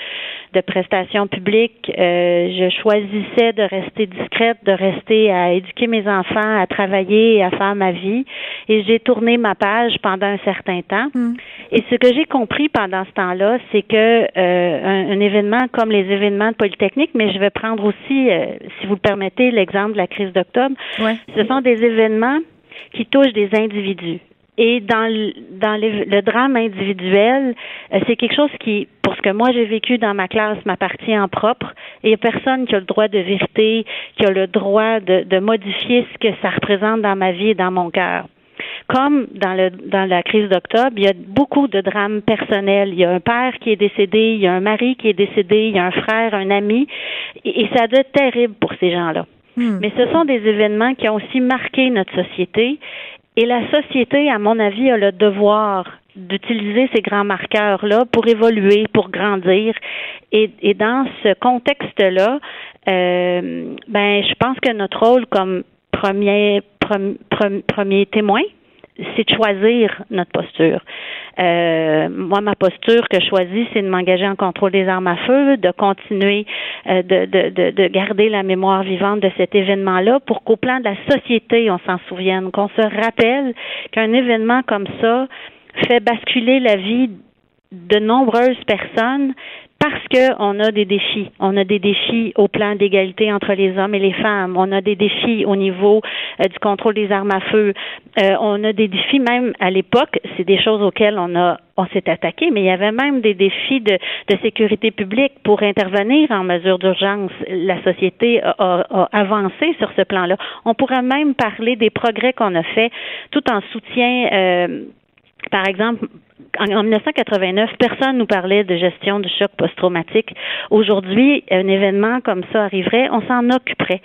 de prestations publiques. Euh, je choisissais de rester discrète, de rester à éduquer mes enfants, à travailler et à faire ma vie. Et j'ai tourné ma page pendant un certain temps. Mm. Et ce que j'ai compris pendant ce temps-là, c'est que euh, un, événement comme les événements de Polytechnique, mais je vais prendre aussi, euh, si vous le permettez, l'exemple de la crise d'octobre, ce sont des événements qui touchent des individus. Et dans le, dans le drame individuel, euh, c'est quelque chose qui, pour ce que moi j'ai vécu dans ma classe, m'appartient en propre. Et il n'y a personne qui a le droit de vérité, qui a le droit de, de modifier ce que ça représente dans ma vie et dans mon cœur. Comme dans, le, dans la crise d'octobre, il y a beaucoup de drames personnels. Il y a un père qui est décédé, il y a un mari qui est décédé, il y a un frère, un ami, et, et ça doit être terrible pour ces gens-là. Hmm. Mais ce sont des événements qui ont aussi marqué notre société. Et la société, à mon avis, a le devoir d'utiliser ces grands marqueurs-là pour évoluer, pour grandir. Et, dans ce contexte-là, euh, ben, je pense que notre rôle comme premier, premier témoin, c'est de choisir notre posture. Euh, moi, ma posture que je choisis, c'est de m'engager en contrôle des armes à feu, de continuer euh, de, de, de, garder la mémoire vivante de cet événement-là pour qu'au plan de la société, on s'en souvienne, qu'on se rappelle qu'un événement comme ça fait basculer la vie de nombreuses personnes parce qu'on a des défis. On a des défis au plan d'égalité entre les hommes et les femmes. On a des défis au niveau euh, du contrôle des armes à feu. Euh, on a des défis même à l'époque, c'est des choses auxquelles on a on s'est attaqué, mais il y avait même des défis de, de sécurité publique pour intervenir en mesure d'urgence. La société a, a, avancé sur ce plan-là. On pourrait même parler des progrès qu'on a fait tout en soutien. Euh, par exemple, en, 1989, personne nous parlait de gestion du choc post-traumatique. Aujourd'hui, un événement comme ça arriverait, on s'en occuperait.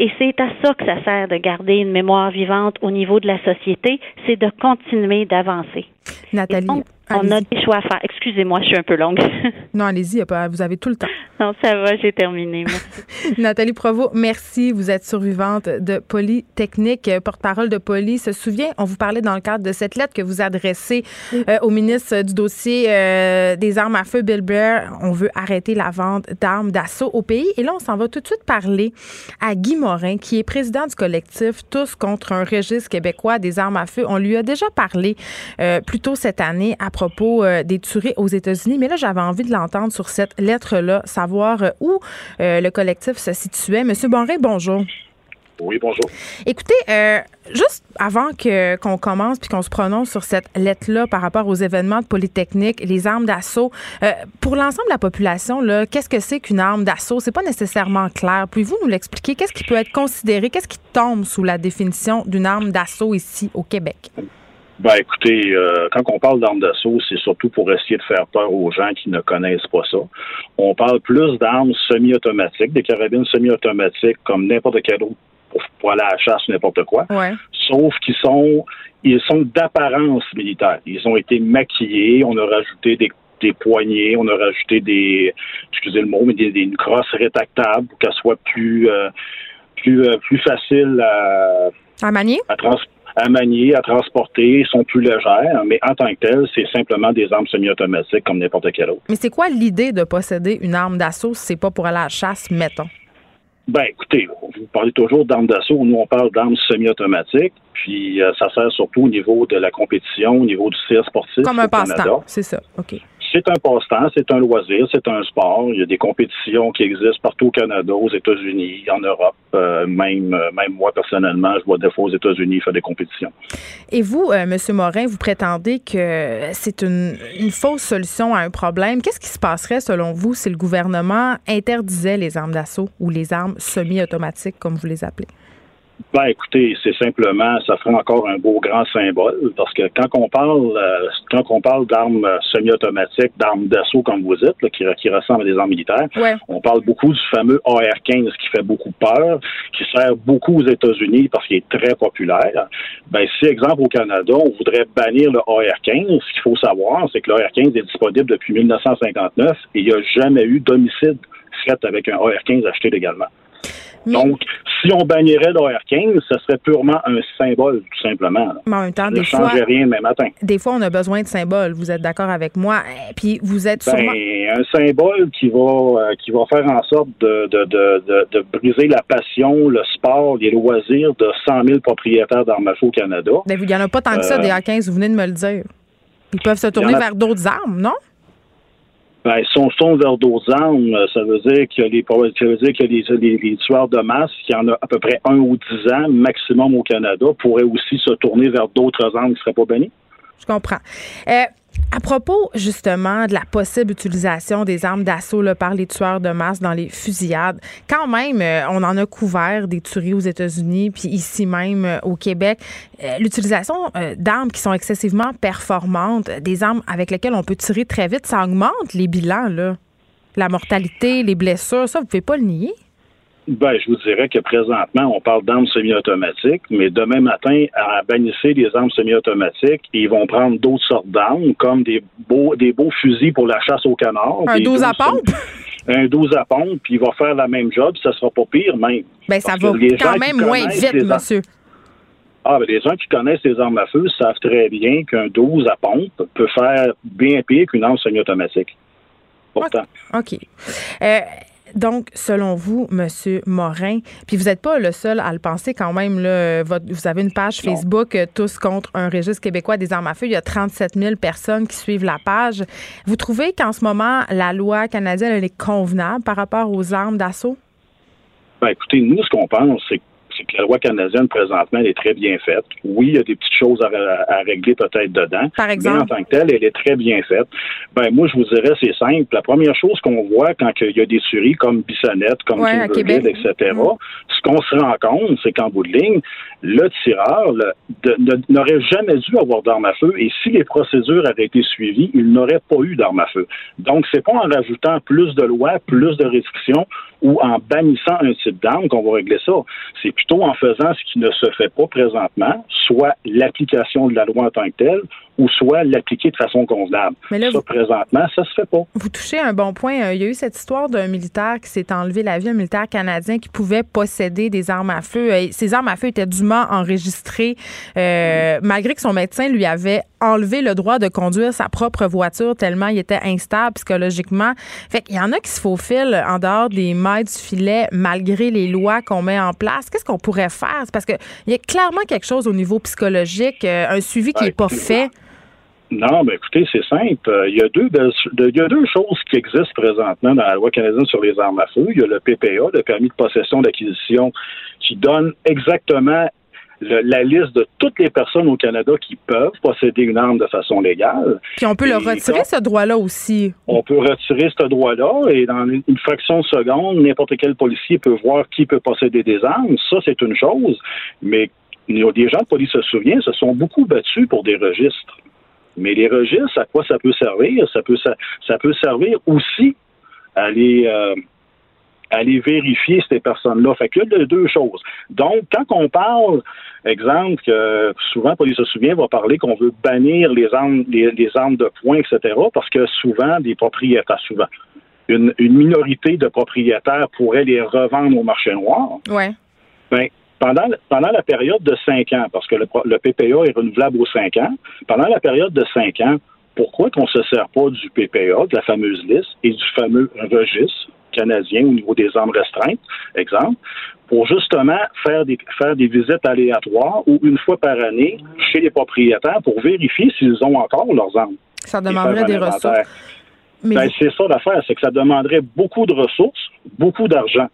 Et c'est à ça que ça sert de garder une mémoire vivante au niveau de la société, c'est de continuer d'avancer. Nathalie. On a des choix à faire. Excusez-moi, je suis un peu longue. [laughs] non, allez-y, vous avez tout le temps. Non, ça va, j'ai terminé. [laughs] Nathalie Provo, merci. Vous êtes survivante de Polytechnique, porte-parole de Poly. Se souvient, on vous parlait dans le cadre de cette lettre que vous adressez euh, au ministre du dossier euh, des armes à feu, Bill Blair. On veut arrêter la vente d'armes d'assaut au pays. Et là, on s'en va tout de suite parler à Guy Morin, qui est président du collectif Tous contre un registre québécois des armes à feu. On lui a déjà parlé euh, plus tôt cette année à propos euh, des tueries aux États-Unis. Mais là, j'avais envie de l'entendre sur cette lettre-là, savoir euh, où euh, le collectif se situait. Monsieur Bonré, bonjour. Oui, bonjour. Écoutez, euh, juste avant que qu'on commence puis qu'on se prononce sur cette lettre-là par rapport aux événements de Polytechnique, les armes d'assaut, euh, pour l'ensemble de la population, là, qu'est-ce que c'est qu'une arme d'assaut? C'est pas nécessairement clair. Pouvez-vous nous l'expliquer? Qu'est-ce qui peut être considéré? Qu'est-ce qui tombe sous la définition d'une arme d'assaut ici au Québec? Ben, écoutez, euh, quand on parle d'armes d'assaut, c'est surtout pour essayer de faire peur aux gens qui ne connaissent pas ça. On parle plus d'armes semi-automatiques, des carabines semi-automatiques comme n'importe quel autre pour, aller à la chasse ou n'importe quoi. Sauf qu'ils sont, ils sont d'apparence militaire. Ils ont été maquillés. On a rajouté des des poignées, on a rajouté des, excusez le mot, mais des, des une crosse rétractable pour qu'elle soit plus, euh, plus, euh, plus facile à, à manier? À, manier, à transporter, sont plus légères, mais en tant que telles, c'est simplement des armes semi-automatiques comme n'importe quelle autre. Mais c'est quoi l'idée de posséder une arme d'assaut si c'est pas pour aller à la chasse, mettons? Ben, écoutez, vous parlez toujours d'armes d'assaut. Nous, on parle d'armes semi-automatiques. Puis, euh, ça sert surtout au niveau de la compétition, au niveau du tir sportif. Comme un passe-temps, c'est ça. OK c'est un passe-temps, c'est un loisir, c'est un sport. Il y a des compétitions qui existent partout au Canada, aux États-Unis, en Europe. Euh, même, euh, même moi, personnellement, je vois des fois aux États-Unis faire des compétitions. Et vous, euh, M. Morin, vous prétendez que c'est une, une, fausse solution à un problème. Qu'est-ce qui se passerait, selon vous, si le gouvernement interdisait les armes d'assaut ou les armes semi-automatiques, comme vous les appelez? Ben, écoutez, c'est simplement, ça ferait encore un beau grand symbole, parce que quand on parle, euh, quand on parle d'armes semi-automatiques, d'armes d'assaut, comme vous dites, qui, qui, ressemblent à des armes militaires, on parle beaucoup du fameux AR-15 qui fait beaucoup peur, qui sert beaucoup aux États-Unis parce qu'il est très populaire. Ben, si, exemple, au Canada, on voudrait bannir le AR-15, ce qu'il faut savoir, c'est que le AR-15 est disponible depuis 1959 et il n'y a jamais eu d'homicide fait avec un AR-15 acheté légalement. Donc, si on bannirait l'OR15, ce serait purement un symbole, tout simplement. Mais en même temps, des fois, rien demain matin. Des fois, on a besoin de symboles. Vous êtes d'accord avec moi? Eh, Puis vous êtes ben, un symbole qui va euh, qui va faire en sorte de, de, de, de, briser la passion, le sport, les loisirs de 100 000 propriétaires d'armes à feu au Canada. Ben, il n'y en a pas tant que ça des A15. Vous venez de me le dire. Ils peuvent se tourner vers d'autres armes, non? Ben, si on se tourne vers d'autres armes, ça veut dire que les, ça veut dire que les, les, tueurs de masse, qui en a à peu près un ou dix ans maximum au Canada, pourraient aussi se tourner vers d'autres armes qui ne seraient pas bannies. Je comprends. Euh, à propos justement de la possible utilisation des armes d'assaut par les tueurs de masse dans les fusillades, quand même, euh, on en a couvert des tueries aux États-Unis, puis ici même euh, au Québec. Euh, l'utilisation d'armes qui sont excessivement performantes, des armes avec lesquelles on peut tirer très vite, ça augmente les bilans, là. La mortalité, les blessures, ça, vous pouvez pas le nier? Ben, je vous dirais que présentement, on parle d'armes semi-automatiques, mais demain matin, à bannissez les armes semi-automatiques, ils vont prendre d'autres sortes d'armes, comme des beaux, des beaux fusils pour la chasse au canard. Un 12 à pompe? [laughs] Un 12 à pompe, puis il va faire la même job, ça sera pas pire même. Ben, ça va quand même moins vite, monsieur. Ah, ben, les gens qui connaissent les armes à feu savent très bien qu'un 12 à pompe peut faire bien pire qu'une arme semi-automatique. Pourtant. OK. Euh, donc, selon vous, Monsieur Morin, puis vous n'êtes pas le seul à le penser quand même, là, vous avez une page Facebook euh, Tous contre un registre québécois des armes à feu. Il y a 37 000 personnes qui suivent la page. Vous trouvez qu'en ce moment, la loi canadienne, elle est convenable par rapport aux armes d'assaut? Ben, écoutez, nous, ce qu'on pense, c'est que c'est que la loi canadienne, présentement, elle est très bien faite. Oui, il y a des petites choses à, régler peut-être dedans. Par exemple. Mais en tant que telle, elle est très bien faite. Ben, moi, je vous dirais, c'est simple. La première chose qu'on voit quand il y a des tueries comme Bissonnette, comme ouais, etc., mm. ce qu'on se rend compte, c'est qu'en bout de ligne, le tireur n'aurait jamais dû avoir d'arme à feu et si les procédures avaient été suivies, il n'aurait pas eu d'arme à feu. Donc, c'est pas en rajoutant plus de lois, plus de restrictions ou en bannissant un type d'arme qu'on va régler ça. C'est plutôt en faisant ce qui ne se fait pas présentement, soit l'application de la loi en tant que telle, ou soit l'appliquer de façon convenable. Mais là, ça, présentement, ça se fait pas. Vous touchez un bon point. Euh, il y a eu cette histoire d'un militaire qui s'est enlevé la vie, un militaire canadien qui pouvait posséder des armes à feu. Euh, ces armes à feu étaient dûment enregistrées, euh, malgré que son médecin lui avait enlevé le droit de conduire sa propre voiture tellement il était instable psychologiquement. Fait qu'il y en a qui se faufilent en dehors des mailles du filet malgré les lois qu'on met en place. Qu'est-ce qu'on pourrait faire? parce qu'il y a clairement quelque chose au niveau psychologique, un suivi qui n'est pas fait. Non, ben écoutez, c'est simple. Euh, il y, a deux, il y a deux choses qui existent présentement dans la loi canadienne sur les armes à feu. Il y a le PPA, le permis de possession d'acquisition, qui donne exactement la liste de toutes les personnes au Canada qui peuvent posséder une arme de façon légale. Puis on peut le retirer, ce droit-là aussi. On peut retirer ce droit-là et dans une fraction de seconde, n'importe quel policier peut voir qui peut posséder des armes. Ça, c'est une chose. Mais des gens de police se souviennent, se sont beaucoup battus pour des registres. Mais les registres, à quoi ça peut servir? Ça peut, ça, peut servir aussi à les, euh, aller vérifier ces personnes-là. Fait qu'il y a deux choses. Donc, quand on parle, exemple, que souvent, Police se souvient, va parler qu'on veut bannir les armes, les, armes de poing, etc., parce que souvent, des propriétaires, souvent, une, minorité de propriétaires pourraient les revendre au marché noir. Ouais. Ben, pendant, pendant la période de cinq ans, parce que le, le PPA est renouvelable aux cinq ans, pendant la période de cinq ans, pourquoi qu'on ne se sert pas du PPA, de la fameuse liste, et du fameux registre canadien au niveau des armes restreintes, exemple, pour justement faire des, faire des visites aléatoires ou une fois par année chez les propriétaires pour vérifier s'ils ont encore leurs armes. Ça demanderait des ressources. Ben, c'est ça l'affaire, c'est que ça demanderait beaucoup de ressources, beaucoup d'argent.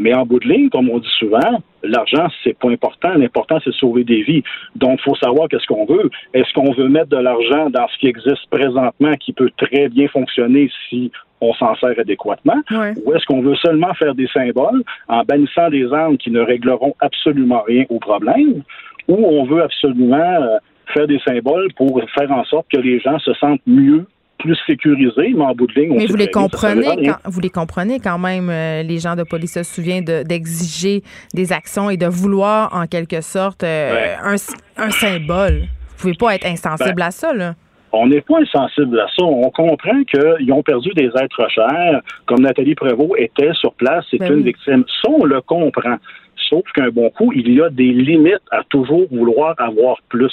Mais en bout de ligne, comme on dit souvent, l'argent, c'est pas important. L'important, c'est de sauver des vies. Donc, il faut savoir qu'est-ce qu'on veut. Est-ce qu'on veut mettre de l'argent dans ce qui existe présentement, qui peut très bien fonctionner si on s'en sert adéquatement, ou est-ce qu'on veut seulement faire des symboles en bannissant des armes qui ne régleront absolument rien au problème, ou on veut absolument euh, faire des symboles pour faire en sorte que les gens se sentent mieux plus sécurisés, mais en bout de ligne, on Mais vous les comprenez, quand, vous les comprenez quand même, euh, les gens de police se souviennent d'exiger des actions et de vouloir en quelque sorte euh, un, un, symbole. Vous pouvez pas être insensible ben, à ça, là. On n'est pas insensible à ça. On comprend qu'ils ont perdu des êtres chers, comme Nathalie Prévost était sur place, c'est ben une victime. Ça, on le comprend. Sauf qu'un bon coup, il y a des limites à toujours vouloir avoir plus.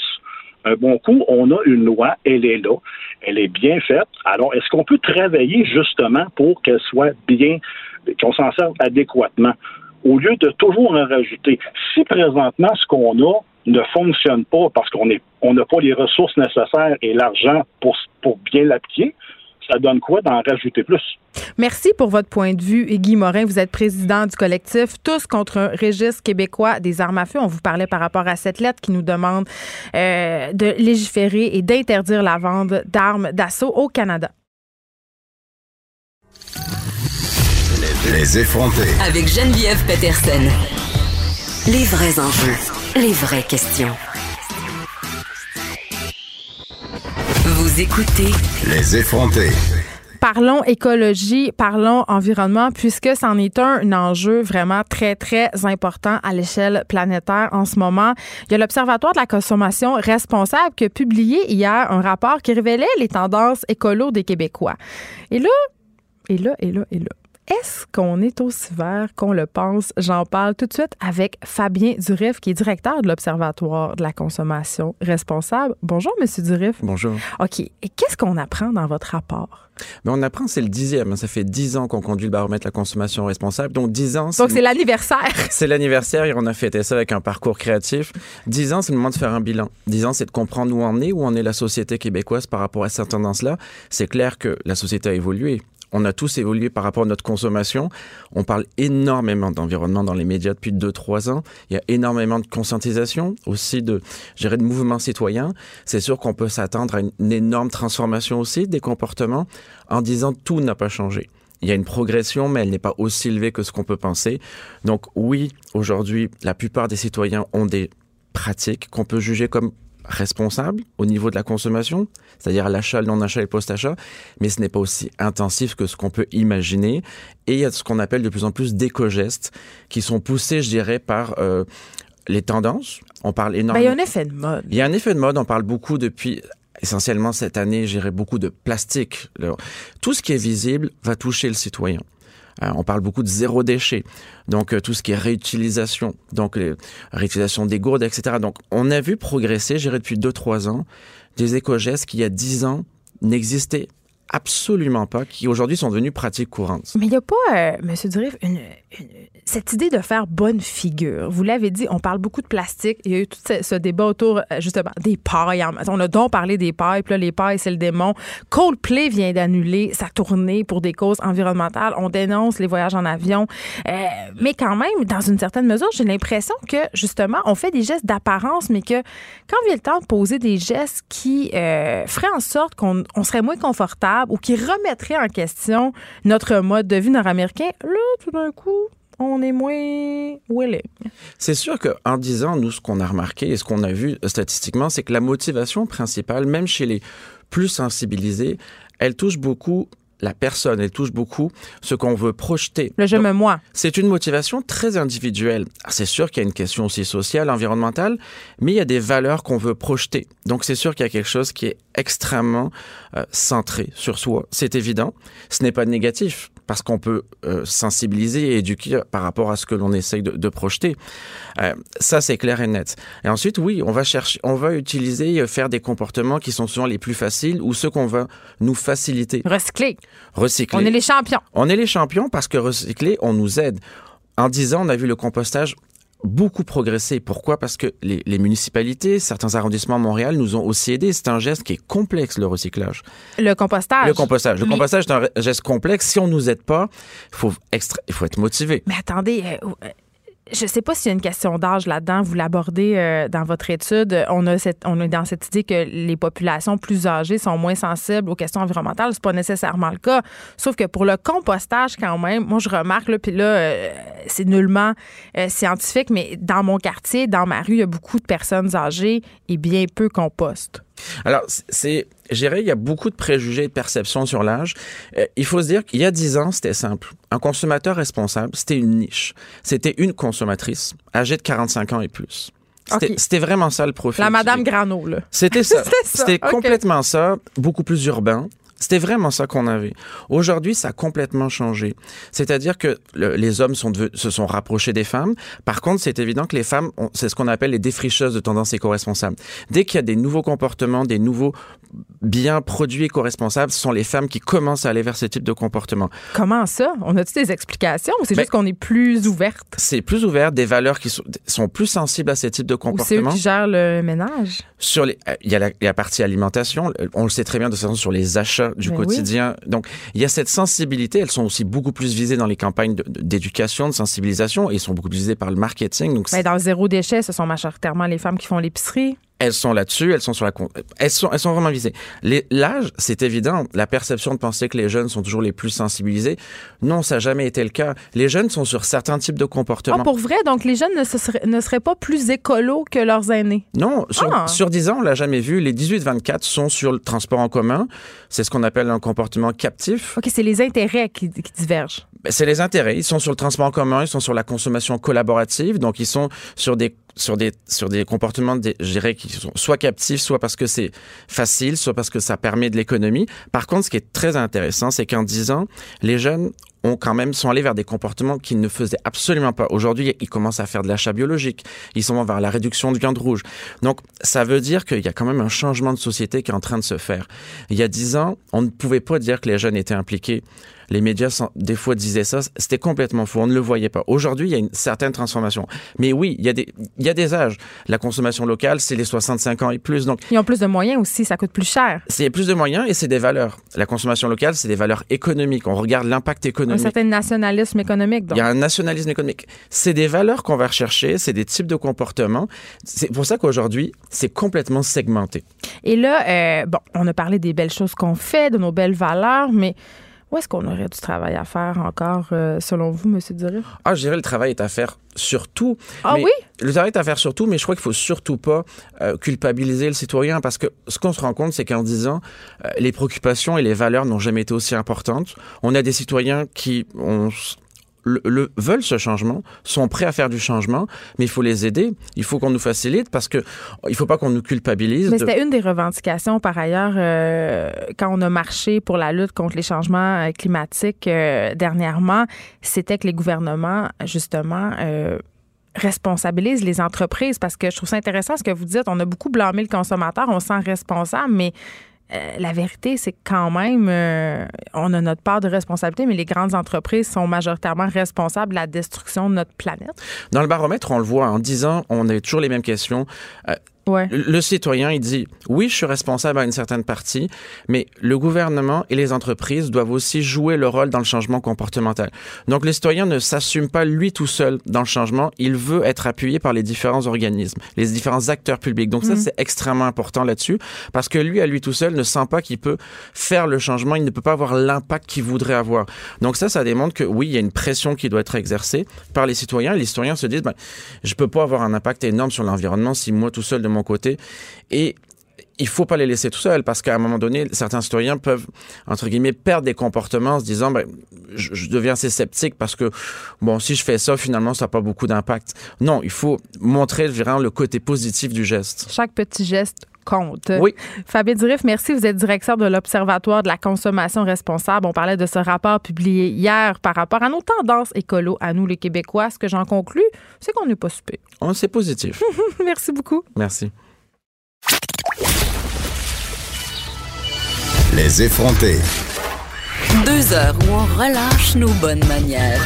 Un bon coup, on a une loi, elle est là, elle est bien faite. Alors, est-ce qu'on peut travailler justement pour qu'elle soit bien, qu'on s'en serve adéquatement? Au lieu de toujours en rajouter. Si présentement, ce qu'on a, ne fonctionne pas parce qu'on on n'a pas les ressources nécessaires et l'argent pour, pour bien l'appliquer, ça donne quoi d'en rajouter plus? Merci pour votre point de vue. Guy Morin, vous êtes président du collectif Tous contre un registre québécois des armes à feu. On vous parlait par rapport à cette lettre qui nous demande euh, de légiférer et d'interdire la vente d'armes d'assaut au Canada. Les effronter. Avec Geneviève Peterson. Les vrais enjeux. Les vraies questions. Vous écoutez Les effrontés. Parlons écologie, parlons environnement, puisque c'en est un, enjeu vraiment très, très important à l'échelle planétaire en ce moment. Il y a l'Observatoire de la consommation responsable qui a publié hier un rapport qui révélait les tendances écolo des Québécois. Et là, et là, et là, et là. Est-ce qu'on est aussi vert qu'on le pense? J'en parle tout de suite avec Fabien Durif, qui est directeur de l'Observatoire de la consommation responsable. Bonjour, Monsieur Durif. Bonjour. OK. Et qu'est-ce qu'on apprend dans votre rapport? Mais on apprend, c'est le dixième. Ça fait dix ans qu'on conduit le baromètre de la consommation responsable. Donc, dix ans. Donc, c'est l'anniversaire. [laughs] C'est l'anniversaire et on a fêté ça avec un parcours créatif. Dix ans, c'est le moment de faire un bilan. Dix ans, c'est de comprendre où on est, où en est la société québécoise par rapport à cette tendance-là. C'est clair que la société a évolué on a tous évolué par rapport à notre consommation. On parle énormément d'environnement dans les médias depuis 2-3 ans. Il y a énormément de conscientisation, aussi de, gérer de mouvements citoyens. C'est sûr qu'on peut s'attendre à une énorme transformation aussi des comportements en disant tout n'a pas changé. Il y a une progression, mais elle n'est pas aussi élevée que ce qu'on peut penser. Donc oui, aujourd'hui, la plupart des citoyens ont des pratiques qu'on peut juger comme responsable au niveau de la consommation, c'est-à-dire l'achat, le non-achat et le post-achat, mais ce n'est pas aussi intensif que ce qu'on peut imaginer. Et il y a ce qu'on appelle de plus en plus d'éco-gestes qui sont poussés, je dirais, par euh, les tendances. On parle énormément. Ben, il y a un effet de mode. Il y a un effet de mode. On parle beaucoup depuis essentiellement cette année, j'irai beaucoup de plastique. Tout ce qui est visible va toucher le citoyen. Euh, on parle beaucoup de zéro déchet, donc euh, tout ce qui est réutilisation, donc réutilisation des gourdes, etc. Donc on a vu progresser, j'irai depuis 2-3 ans, des éco-gestes qui, il y a 10 ans, n'existaient absolument pas, qui aujourd'hui sont devenus pratiques courantes. Mais il n'y a pas, euh, M. Durif, cette idée de faire bonne figure, vous l'avez dit, on parle beaucoup de plastique. Il y a eu tout ce, débat autour, euh, justement, des pailles. On a donc parlé des pailles, puis là, les pailles, c'est le démon. Coldplay vient d'annuler sa tournée pour des causes environnementales. On dénonce les voyages en avion. Euh, mais quand même, dans une certaine mesure, j'ai l'impression que, justement, on fait des gestes d'apparence, mais que quand vient le temps de poser des gestes qui euh, feraient en sorte qu'on serait moins confortable ou qui remettraient en question notre mode de vie nord-américain, là, tout d'un coup, on est moins willing. C'est sûr qu'en disant, nous, ce qu'on a remarqué et ce qu'on a vu statistiquement, c'est que la motivation principale, même chez les plus sensibilisés, elle touche beaucoup la personne, elle touche beaucoup ce qu'on veut projeter. Le je me moi. C'est une motivation très individuelle. C'est sûr qu'il y a une question aussi sociale, environnementale, mais il y a des valeurs qu'on veut projeter. Donc c'est sûr qu'il y a quelque chose qui est extrêmement euh, centré sur soi. C'est évident. Ce n'est pas négatif parce qu'on peut euh, sensibiliser et éduquer par rapport à ce que l'on essaye de, projeter. Euh, ça, c'est clair et net. Et ensuite, oui, on va chercher, on va utiliser, euh, faire des comportements qui sont souvent les plus faciles ou ceux qu'on va nous faciliter. Recycler. Recycler. On est les champions. On est les champions parce que recycler, on nous aide. En 10 ans, on a vu le compostage beaucoup progressé. Pourquoi? Parce que les, municipalités, certains arrondissements de Montréal nous ont aussi aidés. C'est un geste qui est complexe, le recyclage. Le compostage. Le compostage. Le compostage est un geste complexe. Si on nous aide pas, il faut, il faut être motivé. Mais attendez, euh, je ne sais pas s'il y a une question d'âge là-dedans. Vous l'abordez euh, dans votre étude. On, a cette, on est dans cette idée que les populations plus âgées sont moins sensibles aux questions environnementales. C'est pas nécessairement le cas. Sauf que pour le compostage, quand même, moi, je remarque, là, là, euh, c'est nullement euh, scientifique, mais dans mon quartier, dans ma rue, il y a beaucoup de personnes âgées et bien peu compostent. Alors, c'est, j'irais, il y a beaucoup de préjugés et de perceptions sur l'âge. Euh, il faut se dire qu'il y a dix ans, c'était simple. Un consommateur responsable, c'était une niche. C'était une consommatrice âgée de 45 ans et plus. C'était, vraiment ça le profil. La Madame Grano, là. [laughs] C'était ça. c'était, complètement ça, beaucoup plus urbain. C'était vraiment ça qu'on avait. Aujourd'hui, ça a complètement changé. C'est-à-dire que les hommes sont se sont rapprochés des femmes. Par contre, c'est évident que les femmes, c'est ce qu'on appelle les défricheuses de tendance éco-responsables. Dès qu'il y a des nouveaux comportements, des nouveaux biens produits éco-responsables, ce sont les femmes qui commencent à aller vers ce type de comportement. Comment ça? On a-tu des explications? Ou c'est ben, juste qu'on est plus ouverte? C'est plus ouvert, des valeurs qui sont, plus sensibles à ce type de comportement. C'est eux qui gèrent le ménage? Sur les, euh, il y a la, partie alimentation. On le sait très bien de toute façon sur les achats du ben quotidien. Donc, il y a cette sensibilité. Elles sont aussi beaucoup plus visées dans les campagnes d'éducation, de, sensibilisation et sont beaucoup plus visées par le marketing. Donc, ben, dans zéro déchet, ce sont majoritairement les femmes qui font l'épicerie elles sont là-dessus, elles sont sur la, elles sont, elles sont vraiment visées. L'âge, c'est évident. La perception de penser que les jeunes sont toujours les plus sensibilisés, non, ça n'a jamais été le cas. Les jeunes sont sur certains types de comportements. Ah, pour vrai, donc les jeunes ne, seraient, ne seraient pas plus écolos que leurs aînés? Non, sur, ah. sur 10 ans, on l'a jamais vu. Les 18-24 sont sur le transport en commun. C'est ce qu'on appelle un comportement captif. Ok, c'est les intérêts qui, qui divergent. Ben, c'est les intérêts. Ils sont sur le transport en commun, ils sont sur la consommation collaborative, donc ils sont sur des sur des sur des comportements, je dirais, qui sont soit captifs, soit parce que c'est facile, soit parce que ça permet de l'économie. Par contre, ce qui est très intéressant, c'est qu'en 10 ans, les jeunes ont quand même sont allés vers des comportements qu'ils ne faisaient absolument pas. Aujourd'hui, ils commencent à faire de l'achat biologique. Ils sont vers la réduction de viande rouge. Donc, ça veut dire qu'il y a quand même un changement de société qui est en train de se faire. Il y a dix ans, on ne pouvait pas dire que les jeunes étaient impliqués les médias, des fois, disaient ça. C'était complètement faux. On ne le voyait pas. Aujourd'hui, il y a une certaine transformation. Mais oui, il y a des, il y a des âges. La consommation locale, c'est les 65 ans et plus. Donc, Ils ont plus de moyens aussi. Ça coûte plus cher. C'est plus de moyens et c'est des valeurs. La consommation locale, c'est des valeurs économiques. On regarde l'impact économique. Un certain nationalisme économique. Il y a un nationalisme économique. C'est des valeurs qu'on va rechercher. C'est des types de comportements. C'est pour ça qu'aujourd'hui, c'est complètement segmenté. Et là, euh, bon, on a parlé des belles choses qu'on fait, de nos belles valeurs, mais où est-ce qu'on aurait du travail à faire encore, euh, selon vous, M. Dury? Ah, je dirais le travail est à faire surtout. Ah oui? Le travail est à faire surtout, mais je crois qu'il faut surtout pas euh, culpabiliser le citoyen parce que ce qu'on se rend compte, c'est qu'en disant euh, les préoccupations et les valeurs n'ont jamais été aussi importantes. On a des citoyens qui ont le, veulent ce changement, sont prêts à faire du changement, mais il faut les aider. Il faut qu'on nous facilite parce que il faut pas qu'on nous culpabilise. Mais c'était une des revendications par ailleurs euh, quand on a marché pour la lutte contre les changements euh, climatiques euh, dernièrement, c'était que les gouvernements justement responsabilisent les entreprises parce que je trouve ça intéressant ce que vous dites. On a beaucoup blâmé le consommateur, on se sent responsable, mais la vérité, c'est quand même, on a notre part de responsabilité, mais les grandes entreprises sont majoritairement responsables de la destruction de notre planète. Dans le baromètre, on le voit, en 10 ans, on a toujours les mêmes questions. Le citoyen, il dit, oui, je suis responsable à une certaine partie, mais le gouvernement et les entreprises doivent aussi jouer le rôle dans le changement comportemental. Donc, le citoyen ne s'assume pas lui tout seul dans le changement, il veut être appuyé par les différents organismes, les différents acteurs publics. Donc, ça, mm. c'est extrêmement important là-dessus, parce que lui, à lui tout seul, ne sent pas qu'il peut faire le changement, il ne peut pas avoir l'impact qu'il voudrait avoir. Donc, ça, ça démontre que oui, il y a une pression qui doit être exercée par les citoyens, et les citoyens se disent, ben, je peux pas avoir un impact énorme sur l'environnement si moi tout seul de mon côté. Et il faut pas les laisser tout seuls parce qu'à un moment donné, certains citoyens peuvent, entre guillemets, perdre des comportements en se disant, ben, je, deviens assez sceptique parce que, bon, si je fais ça, finalement, ça n'a pas beaucoup d'impact. Non, il faut montrer, vraiment, le côté positif du geste. Chaque petit geste compte. Oui. Fabien Durif, merci. Vous êtes directeur de l'Observatoire de la consommation responsable. On parlait de ce rapport publié hier par rapport à nos tendances écolo, à nous les Québécois. Ce que j'en conclus, c'est qu'on n'est pas super. On C'est positif. [laughs] merci beaucoup. Merci. Les effronter. Deux heures où on relâche nos bonnes manières.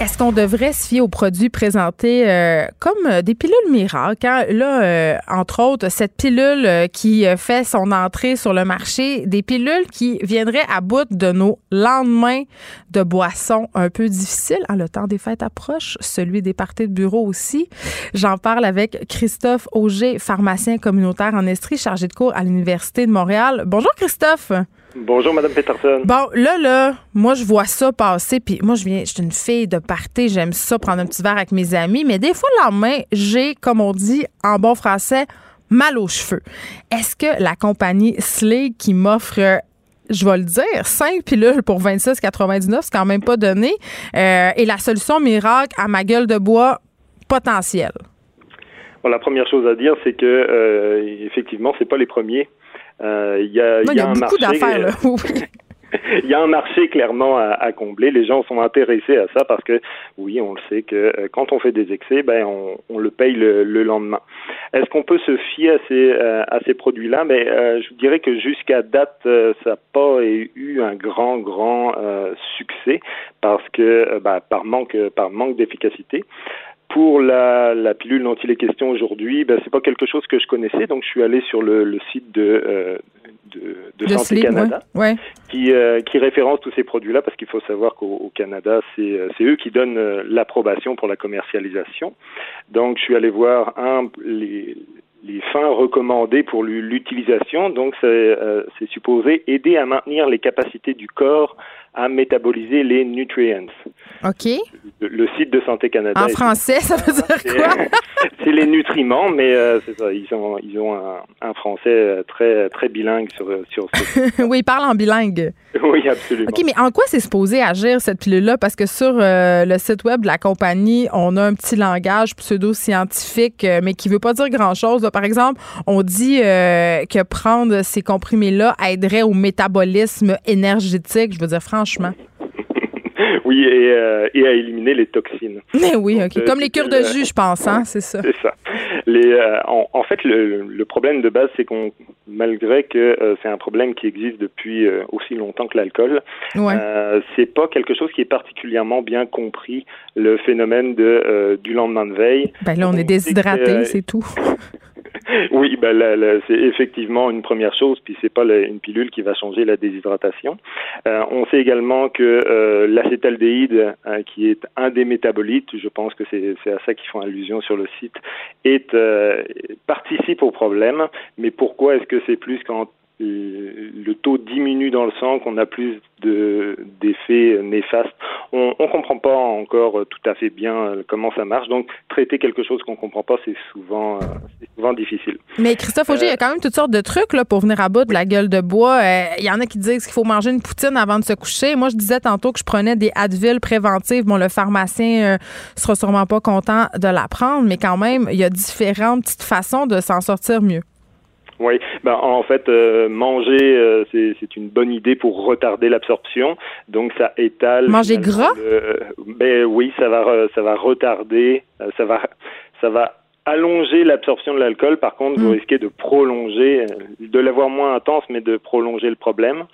Est-ce qu'on devrait se fier aux produits présentés euh, comme euh, des pilules miracles? Hein? Là, euh, entre autres, cette pilule qui fait son entrée sur le marché, des pilules qui viendraient à bout de nos lendemains de boissons un peu difficiles. Hein, le temps des fêtes approche, celui des parties de bureau aussi. J'en parle avec Christophe Auger, pharmacien communautaire en Estrie, chargé de cours à l'Université de Montréal. Bonjour Christophe. Bonjour, Madame Peterson. Bon, là, là, moi, je vois ça passer, puis moi, je viens, je suis une fille de party, j'aime ça, prendre un petit verre avec mes amis, mais des fois, le lendemain, j'ai, comme on dit en bon français, mal aux cheveux. Est-ce que la compagnie Slay qui m'offre je vais le dire, 5 pilules pour 26,99, c'est quand même pas donné, euh, et la solution miracle à ma gueule de bois potentielle? Bon, la première chose à dire, c'est que euh, effectivement, c'est pas les premiers. Euh, il y a, y a, un beaucoup d'affaires, là. [laughs] [laughs] il y a un marché clairement à, combler. Les gens sont intéressés à ça parce que, oui, on le sait que euh, quand on fait des excès, ben on, le paye le, lendemain. Est-ce qu'on peut se fier à ces, euh, à ces produits-là? Mais je vous dirais que jusqu'à date, ça n'a pas eu un grand, grand succès parce que, ben, par manque, par manque d'efficacité. Pour la, la, pilule dont il est question aujourd'hui, ben, c'est pas quelque chose que je connaissais, donc je suis allé sur le, le site de, euh, de, de Santé Canada, ouais. Qui, euh, qui référence tous ces produits-là, parce qu'il faut savoir qu'au Canada, euh, c'est eux qui donnent l'approbation pour la commercialisation. Donc, je suis allé voir un les, les fins recommandées pour l'utilisation. Donc, c'est supposé aider à maintenir les capacités du corps à métaboliser les nutrients. OK. Le, site de Santé Canada. En français, ça veut dire quoi? [laughs] c'est les nutriments, mais euh, c'est ça. Ils ont, ils ont un, français euh, très, très bilingue sur, sur ce. [laughs] oui, ils parlent en bilingue. Oui, absolument. OK, mais en quoi c'est supposé agir, cette pilule-là? Parce que sur euh, le site web de la compagnie, on a un petit langage pseudo-scientifique, mais qui veut pas dire grand-chose. Par exemple, on dit que prendre ces comprimés-là aiderait au métabolisme énergétique. Je veux dire, franchement. [laughs] Oui, et, euh, et, à éliminer les toxines. Mais oui, OK. Euh, Comme les cures de jus, je pense, hein, c'est ça. C'est ça. Les, euh, en, fait, le, le, problème de base, c'est qu'on, malgré que c'est un problème qui existe depuis aussi longtemps que l'alcool, ouais. c'est pas quelque chose qui est particulièrement bien compris, le phénomène de, du lendemain de veille. Ben là, on, est déshydraté, c'est tout. [laughs] oui, ben c'est effectivement une première chose, puis c'est pas une pilule qui va changer la déshydratation. Euh, on sait également que euh, l'acétaldéhyde, euh, qui est un des métabolites, je pense que c'est à ça qu'ils font allusion sur le site, est euh, participe au problème. Mais pourquoi est-ce que c'est plus quand le taux diminue dans le sang, qu'on a plus d'effets néfastes. On ne comprend pas encore tout à fait bien euh, comment ça marche. Donc, traiter quelque chose qu'on ne comprend pas, c'est souvent, euh, souvent difficile. Mais Christophe Auger, il y a euh, quand même toutes sortes de trucs là, pour venir à bout de la gueule de bois. Il y en a qui disent qu'il faut manger une poutine avant de se coucher. Moi, je disais tantôt que je prenais des Advil préventives. Bon, le pharmacien ne sera sûrement pas content de l'apprendre, mais quand même, il y a différentes petites façons de s'en sortir mieux. Oui, ben, en fait, euh, manger, euh, c'est une bonne idée pour retarder l'absorption. Donc, ça étale. Manger gras? Ben oui, ça va, ça va retarder, ça va, ça va allonger l'absorption de l'alcool. Par contre, vous mm. risquez de prolonger, de l'avoir moins intense, mais de prolonger le problème.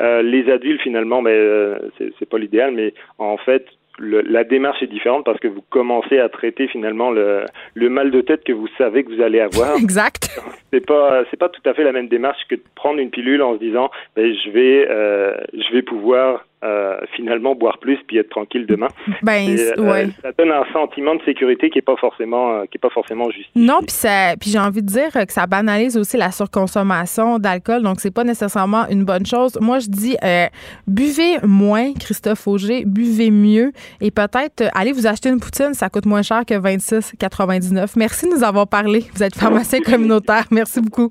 Euh, les adultes, finalement, ben, euh, c'est pas l'idéal, mais en fait, le, la démarche est différente parce que vous commencez à traiter finalement le, le mal de tête que vous savez que vous allez avoir. [laughs] Exact. C'est pas c'est pas tout à fait la même démarche que de prendre une pilule en se disant ben je vais euh, je vais pouvoir euh, finalement boire plus puis être tranquille demain. [laughs] Ben, euh, ouais. ça donne un sentiment de sécurité qui est pas forcément euh, qui est pas forcément juste. Non, puis ça puis j'ai envie de dire que ça banalise aussi la surconsommation d'alcool, donc c'est pas nécessairement une bonne chose. Moi, je dis buvez moins, Christophe Auger, buvez mieux et peut-être allez vous acheter une poutine, ça coûte moins cher que 26,99. Merci de nous avoir parlé. Vous êtes pharmacien [laughs] communautaire. Merci beaucoup.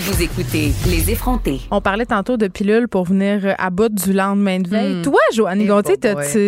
Vous écoutez Les effrontés. On parlait tantôt de pilules pour venir à bout du lendemain de veille. Hmm. Toi, Joanne Gontier,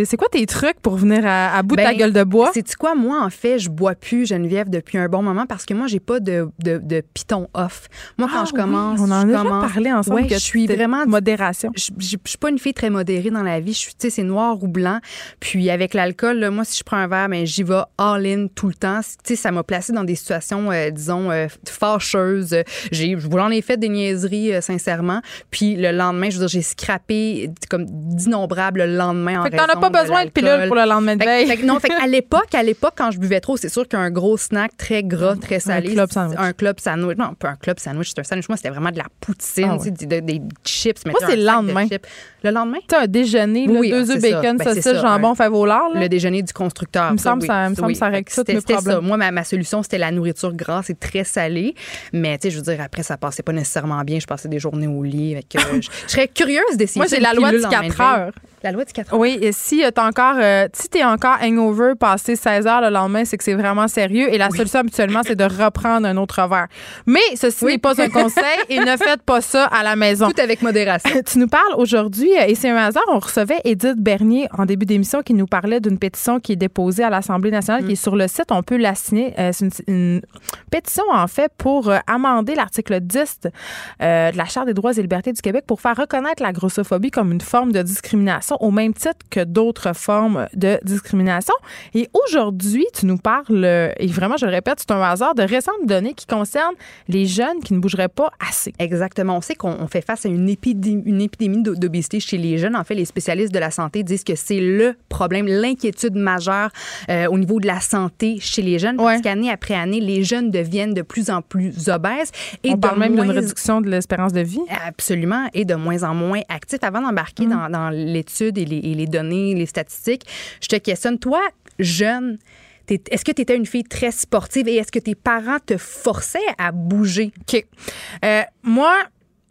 c'est quoi tes trucs pour venir à, bout de ta ben, gueule de bois? C'est quoi, moi, en fait, je bois plus Geneviève depuis un bon moment parce que moi, j'ai pas de, de, piton off. Moi, quand ah je commence, on en a commence, parlé ensemble que je suis vraiment modération. Je, je, suis pas une fille très modérée dans la vie. Je suis, tu sais, c'est noir ou blanc. Puis avec l'alcool, moi, si je prends un verre, ben, j'y vais all in tout le temps. Tu sais, ça m'a placé dans des situations, euh, disons, euh, fâcheuses. J'ai j'en ai fait des niaiseries, euh, sincèrement. Puis le lendemain, je veux dire, j'ai scrappé comme d'innombrables lendemains en fait que t'en as pas besoin de, pilule pour le lendemain de veille. non, fait [laughs] à l'époque, à l'époque, quand je buvais trop, c'est sûr qu'un gros snack très gras, très salé. Un club sandwich. Un club sandwich. Non, pas un club sandwich, c'est un sandwich. Moi, c'était vraiment de la poutine, ah des, des, chips. Moi, c'est le lendemain. Le lendemain? Tu un déjeuner, oui, deux œufs bacon, ben, saucisse, jambon, fait volard. Le déjeuner du constructeur. Il me semble, ça, me semble ça règle mes problèmes. Moi, ma, solution, c'était la nourriture grasse et très salée. Mais, tu sais, je veux dire, après, ça passait pas nécessairement bien. Je passais des journées au lit. Avec, je, serais curieuse d'essayer Moi, c'est la loi du 4 heures. La loi du 4 heures. Oui, et si euh, tu encore, euh, si es encore hangover passé 16 heures le lendemain, c'est que c'est vraiment sérieux. Et la solution habituellement, c'est de reprendre un autre verre. Mais ceci n'est pas un conseil et ne faites pas ça à la maison. Tout avec modération. [laughs] tu nous parles aujourd'hui, euh, et c'est un hasard, on recevait Edith Bernier en début d'émission qui nous parlait d'une pétition qui est déposée à l'Assemblée nationale, qui est sur le site. On peut la signer. c'est une, pétition, en fait, pour amender l'article 10 de la Charte des droits et libertés du Québec pour faire reconnaître la grossophobie comme une forme de discrimination au même titre que d'autres formes de discrimination. Et aujourd'hui, tu nous parles, et vraiment, je le répète, c'est un hasard, de récentes données qui concernent les jeunes qui ne bougeraient pas assez. Exactement. On sait qu'on fait face à une épidémie, une épidémie d'obésité chez les jeunes. En fait, les spécialistes de la santé disent que c'est le problème, l'inquiétude majeure euh, au niveau de la santé chez les jeunes. Parce qu'année après année, les jeunes deviennent de plus en plus obèses. Et On parle même d'une réduction de l'espérance de vie. Absolument. Et de moins en moins actifs. Avant d'embarquer mm. dans, dans l'étude et les, données, les statistiques. Je te questionne, toi, jeune, est-ce que tu étais une fille très sportive et est-ce que tes parents te forçaient à bouger? OK. Euh, moi,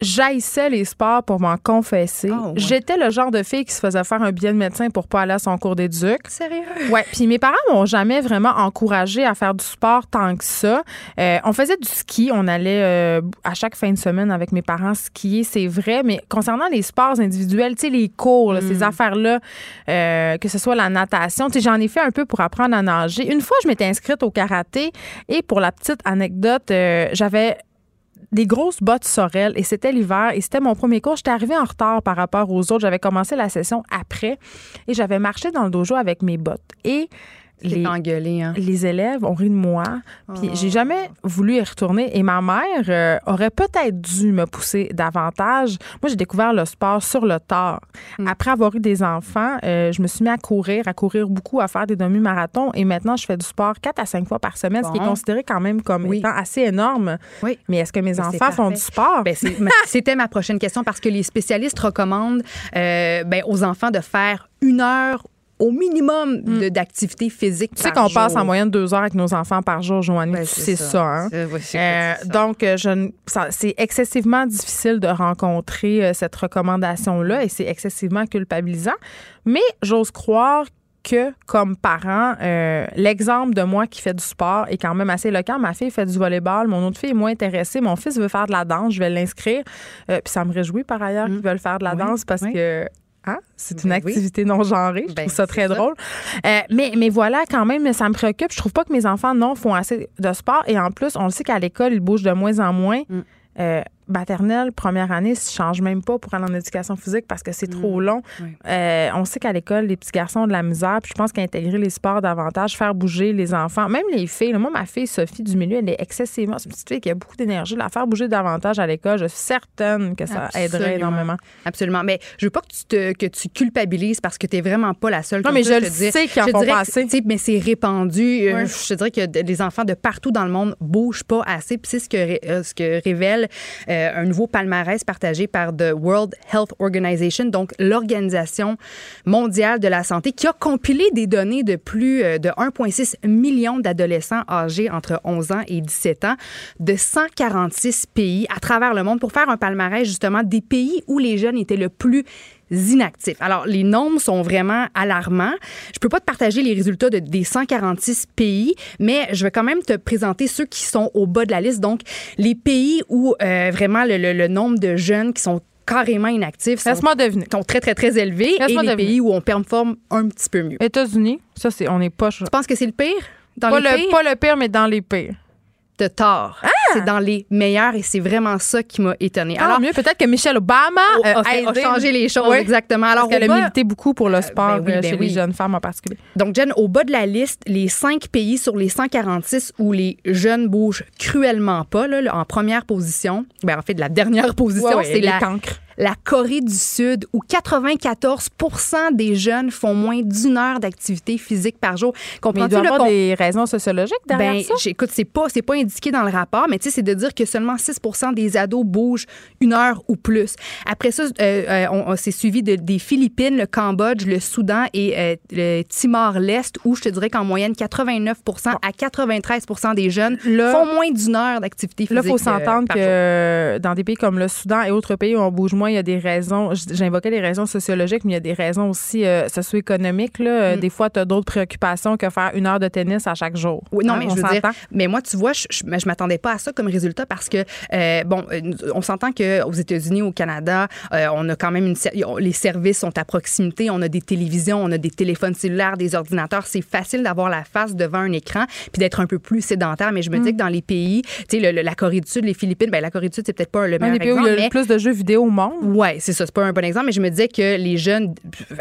j'haïssais les sports pour m'en confesser. Ah, J'étais le genre de fille qui se faisait faire un billet de médecin pour pas aller à son cours d'éduc. Sérieux? Ouais. Puis mes parents m'ont jamais vraiment encouragé à faire du sport tant que ça. Euh, on faisait du ski. On allait euh, à chaque fin de semaine avec mes parents skier, c'est vrai. Mais concernant les sports individuels, tu sais, les cours, ces hmm. affaires-là, euh, que ce soit la natation, tu sais, j'en ai fait un peu pour apprendre à nager. Une fois, je m'étais inscrite au karaté et pour la petite anecdote, j'avais des grosses bottes sorel et c'était l'hiver et c'était mon premier cours. J'étais arrivée en retard par rapport aux autres. J'avais commencé la session après et j'avais marché dans le dojo avec mes bottes. Et les, hein. les élèves ont ri de moi. Puis j'ai jamais voulu y retourner. Et ma mère euh, aurait peut-être dû me pousser davantage. Moi, j'ai découvert le sport sur le tard. Hmm. Après avoir eu des enfants, euh, je me suis mis à courir, à courir beaucoup, à faire des demi-marathons. Et maintenant, je fais du sport quatre à cinq fois par semaine, ce qui est considéré quand même comme étant assez énorme. Oui. Mais est-ce que mes ben, enfants font du sport? Ben, [laughs] c'était ma prochaine question parce que les spécialistes recommandent euh, ben, aux enfants de faire une heure au minimum mm. d'activité physique. Tu sais qu'on passe en moyenne deux heures avec nos enfants par jour, Joanne. Ben, c'est ça. hein? euh, donc, je, c'est excessivement difficile de rencontrer euh, cette recommandation-là et c'est excessivement culpabilisant. Mais j'ose croire que, comme parent, euh, l'exemple de moi qui fait du sport est quand même assez éloquent. Ma fille fait du volleyball, mon autre fille est moins intéressée. Mon fils veut faire de la danse, je vais l'inscrire. Euh, puis ça me réjouit par ailleurs mm. qu'ils veulent faire de la danse parce que Hein? C'est une ben activité non genrée. Je ben, trouve ça très drôle. Euh, mais, mais voilà, quand même, ça me préoccupe. Je trouve pas que mes enfants, non, font assez de sport. Et en plus, on le sait qu'à l'école, ils bougent de moins en moins. Mm. Euh, maternelle, première année, ne change même pas pour aller en éducation physique parce que c'est trop mm. long. Euh, on sait qu'à l'école, les petits garçons ont de la misère. Puis je pense qu'intégrer les sports davantage, faire bouger les enfants, même les filles. moi, ma fille Sophie du milieu, elle est excessivement. C'est une petite fille qui a beaucoup d'énergie. La faire bouger davantage à l'école, je suis certaine que ça aiderait énormément. Absolument. Mais je veux pas que tu, te, que tu culpabilises parce que tu n'es vraiment pas la seule. Non, mais je, le sais qu'ils en font passer. Mais c'est répandu. Euh, je te dirais que les enfants de partout dans le monde bougent pas assez. Puis c'est ce que, euh, ce que révèle euh, un nouveau palmarès partagé par The World Health Organization, donc l'Organisation mondiale de la santé, qui a compilé des données de plus de 1,6 million d'adolescents âgés entre 11 ans et 17 ans de 146 pays à travers le monde pour faire un palmarès justement des pays où les jeunes étaient le plus inactifs. Alors, les nombres sont vraiment alarmants. Je peux pas te partager les résultats de, des 146 pays, mais je vais quand même te présenter ceux qui sont au bas de la liste. Donc, les pays où euh, vraiment le, nombre de jeunes qui sont carrément inactifs sont, sont, très, très, très élevés et les pays où on performe un petit peu mieux. États-Unis, ça, c'est, on n'est pas... Tu penses que c'est le pire? Dans pas, le, pas le pire, mais dans les pires de tort. Ah! C'est dans les meilleurs et c'est vraiment ça qui m'a étonné. Ah, Alors mieux peut-être que Michelle Obama a, changé les choses exactement. Alors Parce qu'elle a milité beaucoup pour le sport ben euh, chez ben les jeunes femmes en particulier. Donc Jen, au bas de la liste, les cinq pays sur les 146 où les jeunes bougent cruellement pas, là, en première position, ben en fait de la dernière position, c'est la cancre la Corée du Sud, où 94% des jeunes font moins d'une heure d'activité physique par jour. Mais il doit avoir des raisons sociologiques derrière ben, ça? Écoute, c'est pas, pas indiqué dans le rapport, mais tu sais, c'est de dire que seulement 6 des ados bougent une heure ou plus. Après ça, euh, euh, on, s'est suivi de, des Philippines, le Cambodge, le Soudan et euh, le Timor-Lest, où je te dirais qu'en moyenne, 89 à 93% des jeunes font moins d'une heure d'activité physique. Là, il faut s'entendre que dans des pays comme le Soudan et autres pays où on bouge moins, il y a des raisons, j'invoquais des raisons sociologiques, mais il y a des raisons aussi euh, socio-économiques. Là. Mm. Des fois, tu as d'autres préoccupations que faire une heure de tennis à chaque jour. Oui, non, hein, mais je veux dire, mais moi, tu vois, je, je, m'attendais pas à ça comme résultat parce que, euh, bon, euh, on s'entend qu'aux États-Unis, au Canada, on a quand même une. Les services sont à proximité, on a des télévisions, on a des téléphones cellulaires, des ordinateurs. C'est facile d'avoir la face devant un écran puis d'être un peu plus sédentaire. Mais je me dis mm. que dans les pays, tu sais, la Corée du Sud, les Philippines, ben la Corée du Sud, c'est peut-être pas le meilleur les pays où il y a le plus de jeux vidéo au monde. Oui, c'est ça. C'est pas un bon exemple, mais je me disais que les jeunes,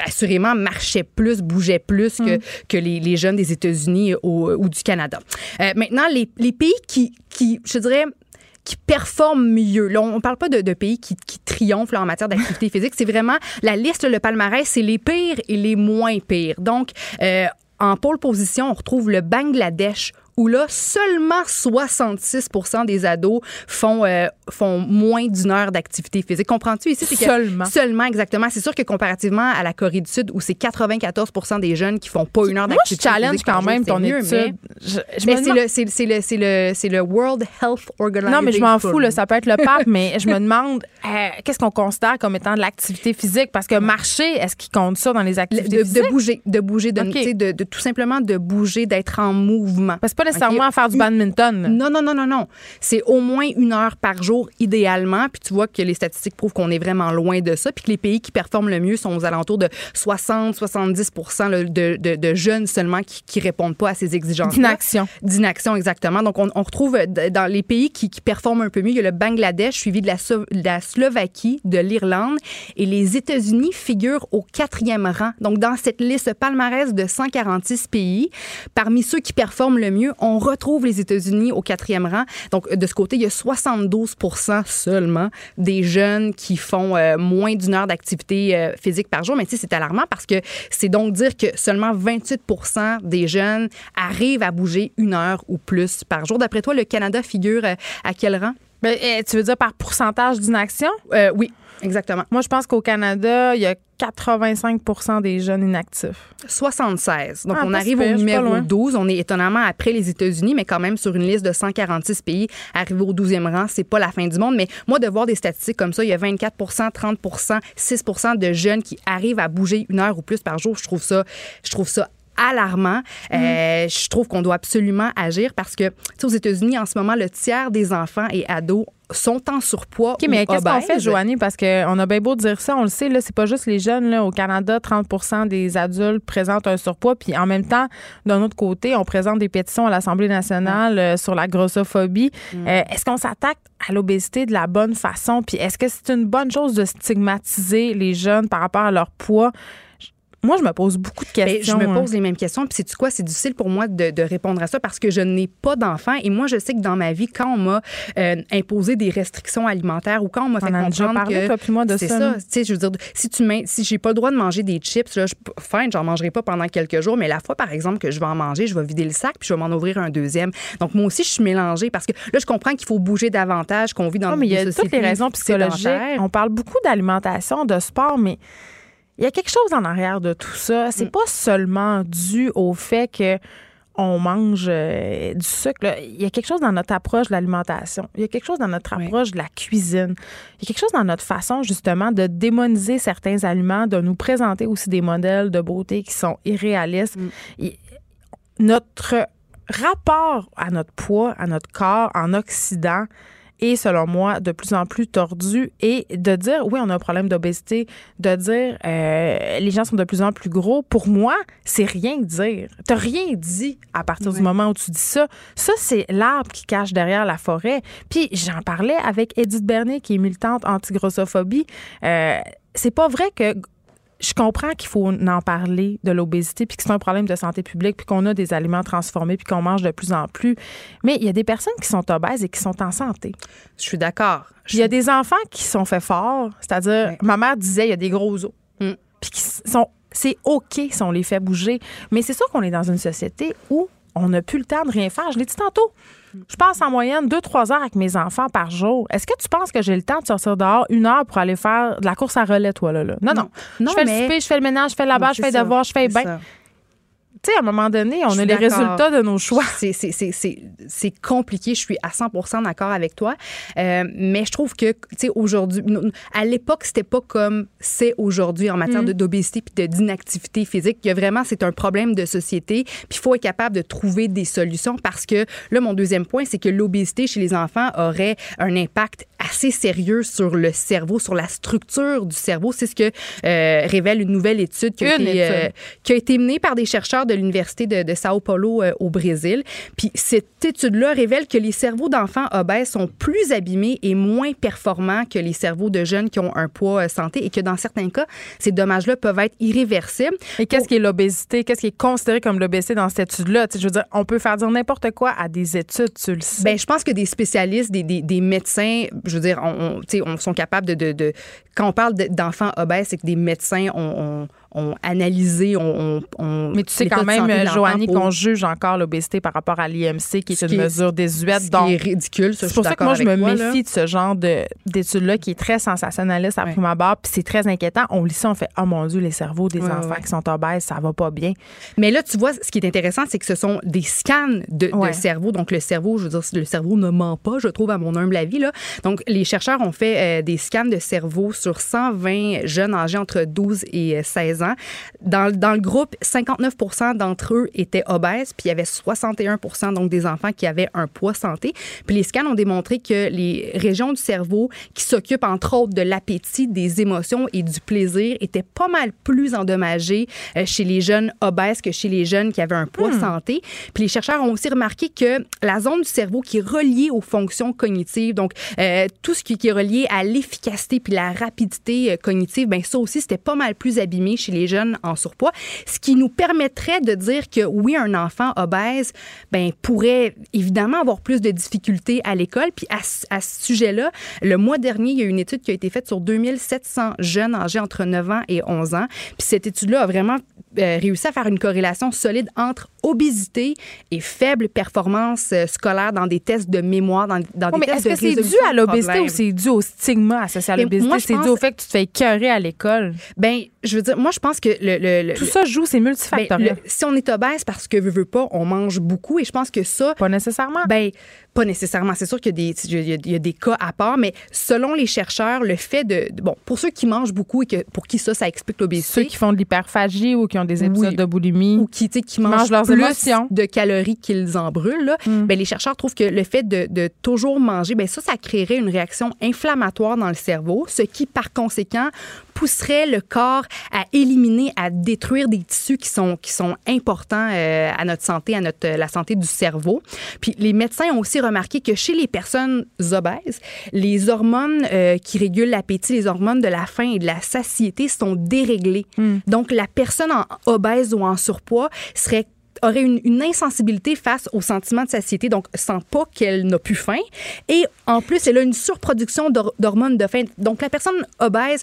assurément, marchaient plus, bougeaient plus que, mm. que les, jeunes des États-Unis ou, du Canada. Euh, maintenant, les, pays qui, qui, je dirais, qui performent mieux. Là, on ne parle pas de, pays qui, qui triomphent en matière d'activité [laughs] physique. C'est vraiment la liste, le palmarès, c'est les pires et les moins pires. Donc, euh, en pôle position, on retrouve le Bangladesh où là, seulement 66% des ados font, euh, font moins d'une heure d'activité physique. Comprends-tu ici? seulement. seulement, exactement. C'est sûr que comparativement à la Corée du Sud, où c'est 94% des jeunes qui font pas une heure d'activité physique. Moi, je challenge quand même ton étude. Mais, c'est le, le, World Health Organization. Non, mais je m'en fous, là, ça peut être le [laughs] pape, mais je me demande euh, qu'est-ce qu'on considère comme étant de l'activité physique? Parce que marcher, est-ce qu'il compte ça dans les activités de, physiques? De bouger, de bouger, de, de, de, tout simplement de bouger, d'être en mouvement. Parce que nécessairement à faire du badminton. Non, non, non, non, non. C'est au moins une heure par jour, idéalement. Puis tu vois que les statistiques prouvent qu'on est vraiment loin de ça. Puis que les pays qui performent le mieux sont aux alentours de 60-70 de, de, de, jeunes seulement qui, ne répondent pas à ces exigences. D'inaction. D'inaction, exactement. Donc, on, retrouve dans les pays qui, performent un peu mieux, il y a le Bangladesh, suivi de la, la Slovaquie, de l'Irlande. Et les États-Unis figurent au quatrième rang. Donc, dans cette liste palmarès de 146 pays, parmi ceux qui performent le mieux, on retrouve les États-Unis au quatrième rang. Donc, de ce côté, il y a 72 seulement des jeunes qui font euh, moins d'une heure d'activité euh, physique par jour. Mais tu sais, c'est alarmant parce que c'est donc dire que seulement 28% des jeunes arrivent à bouger une heure ou plus par jour. D'après toi, le Canada figure euh, à quel rang? Eh, tu veux dire par pourcentage d'inaction? oui. Exactement. Moi, je pense qu'au Canada, il y a 85% des jeunes inactifs. 76. Donc, ah, on arrive au numéro 12. On est étonnamment après les États-Unis, mais quand même sur une liste de 146 pays. Arriver au 12e rang, c'est pas la fin du monde. Mais moi, de voir des statistiques comme ça, il y a 24% 30% 6% de jeunes qui arrivent à bouger une heure ou plus par jour, je trouve ça, je trouve ça alarmant. Euh, je trouve qu'on doit absolument agir parce que, aux États-Unis, en ce moment, le tiers des enfants et ados sont en surpoids OK, mais qu'est-ce qu'on fait, Joanie? Parce qu'on a bien beau dire ça, on le sait, là, c'est pas juste les jeunes. Là, au Canada, 30% des adultes présentent un surpoids. Puis en même temps, d'un autre côté, on présente des pétitions à l'Assemblée nationale euh, sur la grossophobie. Mm. Euh, est-ce qu'on s'attaque à l'obésité de la bonne façon? Puis est-ce que c'est une bonne chose de stigmatiser les jeunes par rapport à leur poids? Moi, je me pose beaucoup de questions. Je me pose les mêmes questions. Puis, c'est quoi? C'est difficile pour moi de, répondre à ça parce que je n'ai pas d'enfant. Et moi, je sais que dans ma vie, quand on m'a euh, imposé des restrictions alimentaires ou quand on m'a fait comprendre parlé, que. moi, de c'est ça. Tu sais, je veux dire, si tu si j'ai pas le droit de manger des chips, là, je, fine, j'en mangerai pas pendant quelques jours. Mais la fois, par exemple, que je vais en manger, je vais vider le sac puis je vais m'en ouvrir un deuxième. Donc, moi aussi, je suis mélangée parce que là, je comprends qu'il faut bouger davantage, qu'on vit dans non, mais il y a toutes les raisons psychologiques. On parle beaucoup d'alimentation, de sport, mais il y a quelque chose en arrière de tout ça. C'est mm. pas seulement dû au fait que on mange euh, du sucre. Il y a quelque chose dans notre approche de l'alimentation. Il y a quelque chose dans notre approche de la cuisine. Il y a quelque chose dans notre façon, justement, de démoniser certains aliments, de nous présenter aussi des modèles de beauté qui sont irréalistes. Mm. notre rapport à notre poids, à notre corps en Occident, et selon moi, de plus en plus tordu et de dire, oui, on a un problème d'obésité, de dire, euh, les gens sont de plus en plus gros, pour moi, c'est rien dire. T'as rien dit à partir du moment où tu dis ça. Ça, c'est l'arbre qui cache derrière la forêt. Puis j'en parlais avec Edith Bernier, qui est militante anti-grossophobie. Euh, c'est pas vrai que je comprends qu'il faut en parler de l'obésité, puis que c'est un problème de santé publique, puis qu'on a des aliments transformés, puis qu'on mange de plus en plus. Mais il y a des personnes qui sont obèses et qui sont en santé. Je suis d'accord. Il y a des enfants qui sont faits forts, c'est-à-dire, ma mère disait, il y a des gros os, mm. puis qui sont, c'est OK si on les fait bouger. Mais c'est sûr qu'on est dans une société où on n'a plus le temps de rien faire. Je l'ai dit tantôt. Je passe en moyenne 2-3 heures avec mes enfants par jour. Est-ce que tu penses que j'ai le temps de sortir dehors une heure pour aller faire de la course à relais, toi, là? là? Non, non. je fais le souper, je fais le ménage, je fais la base, je fais le devoir, je fais tu sais, à un moment donné, on a les résultats de nos choix. C'est compliqué. Je suis à 100 d'accord avec toi. Euh, mais je trouve que, tu sais, aujourd'hui, à l'époque, c'était pas comme c'est aujourd'hui en matière mm. d'obésité puis d'inactivité physique. Il y a vraiment, c'est un problème de société. Puis il faut être capable de trouver des solutions parce que, là, mon deuxième point, c'est que l'obésité chez les enfants aurait un impact assez sérieux sur le cerveau, sur la structure du cerveau. C'est ce que euh, révèle une nouvelle étude qui a, été, euh, qui a été menée par des chercheurs de l'Université de, Sao Paulo euh, au Brésil. Puis cette étude-là révèle que les cerveaux d'enfants obèses sont plus abîmés et moins performants que les cerveaux de jeunes qui ont un poids euh, santé et que dans certains cas, ces dommages-là peuvent être irréversibles. Et qu'est-ce qui est l'obésité? Qu'est-ce qui est considéré comme l'obésité dans cette étude-là? Je veux dire, on peut faire dire n'importe quoi à des études, tu le sais. Bien, je pense que des spécialistes, des, des, médecins, je veux dire, on, on, sont capables de, de, de quand on parle d'enfants obèses, c'est que des médecins ont, ont analysé, on, Mais tu sais quand même, Joanie, qu'on juge encore l'obésité par rapport à l'IMC, qui est une mesure désuète. Ce qui est ridicule. C'est pour ça que moi, je me méfie de ce genre d'études-là qui est très sensationnaliste à prime abord, puis c'est très inquiétant. On lit ça, on fait « Oh mon Dieu, les cerveaux des enfants qui sont obèses, ça va pas bien. » Mais là, tu vois, ce qui est intéressant, c'est que ce sont des scans de, cerveau. Donc, le cerveau, je veux dire, le cerveau ne ment pas, je trouve, à mon humble avis. Là. Donc, les chercheurs ont fait euh, des scans de cerveau sur 120 jeunes âgés entre 12 et 16 ans. Dans, dans le groupe, 59 d'entre eux étaient obèses, puis il y avait 61 donc des enfants qui avaient un poids santé. Puis les scans ont démontré que les régions du cerveau qui s'occupent entre autres de l'appétit, des émotions et du plaisir étaient pas mal plus endommagées euh, chez les jeunes obèses que chez les jeunes qui avaient un poids hmm. santé. Puis les chercheurs ont aussi remarqué que la zone du cerveau qui est reliée aux fonctions cognitives, donc euh, tout ce qui, est relié à l'efficacité puis la rapidité euh, cognitive, ben ça aussi c'était pas mal plus abîmé chez les jeunes en surpoids, ce qui nous permettrait de dire que oui, un enfant obèse ben, pourrait évidemment avoir plus de difficultés à l'école. Puis à, à ce sujet-là, le mois dernier, il y a une étude qui a été faite sur 2700 jeunes âgés entre 9 ans et 11 ans. Puis cette étude-là a vraiment euh, réussi à faire une corrélation solide entre obésité et faible performance euh, scolaire dans des tests de mémoire, dans, dans des tests de Est-ce que c'est dû à l'obésité ou c'est dû au stigma associé à l'obésité? C'est dû au fait que tu te fais écœurer à l'école? Ben, je veux dire, moi, je pense que le. Tout ça joue, c'est multifactoriel. Ben, si on est obèse parce que veut, veut pas, on mange beaucoup et je pense que ça. Pas nécessairement. Ben, pas nécessairement. C'est sûr qu'il y, y, a des cas à part, mais selon les chercheurs, le fait de. Bon, pour ceux qui mangent beaucoup et que pour qui ça, ça explique l'obésité. Ceux qui font de l'hyperphagie ou qui ont des épisodes de boulimie. Ou qui, qui, mangent, leurs plus plus de calories qu'ils en brûlent, mm. ben, les chercheurs trouvent que le fait de, de toujours manger, ben, ça, ça créerait une réaction inflammatoire dans le cerveau, ce qui, par conséquent, pousserait le corps à éliminer, à détruire des tissus qui sont, qui sont importants euh, à notre santé, à notre, la santé du cerveau. Puis les médecins ont aussi remarqué que chez les personnes obèses, les hormones euh, qui régulent l'appétit, les hormones de la faim et de la satiété sont déréglées. Hmm. Donc la personne en obèse ou en surpoids serait aurait une, une, insensibilité face au sentiment de satiété, donc sent pas qu'elle n'a plus faim. Et en plus, elle a une surproduction d'hormones de faim. Donc la personne obèse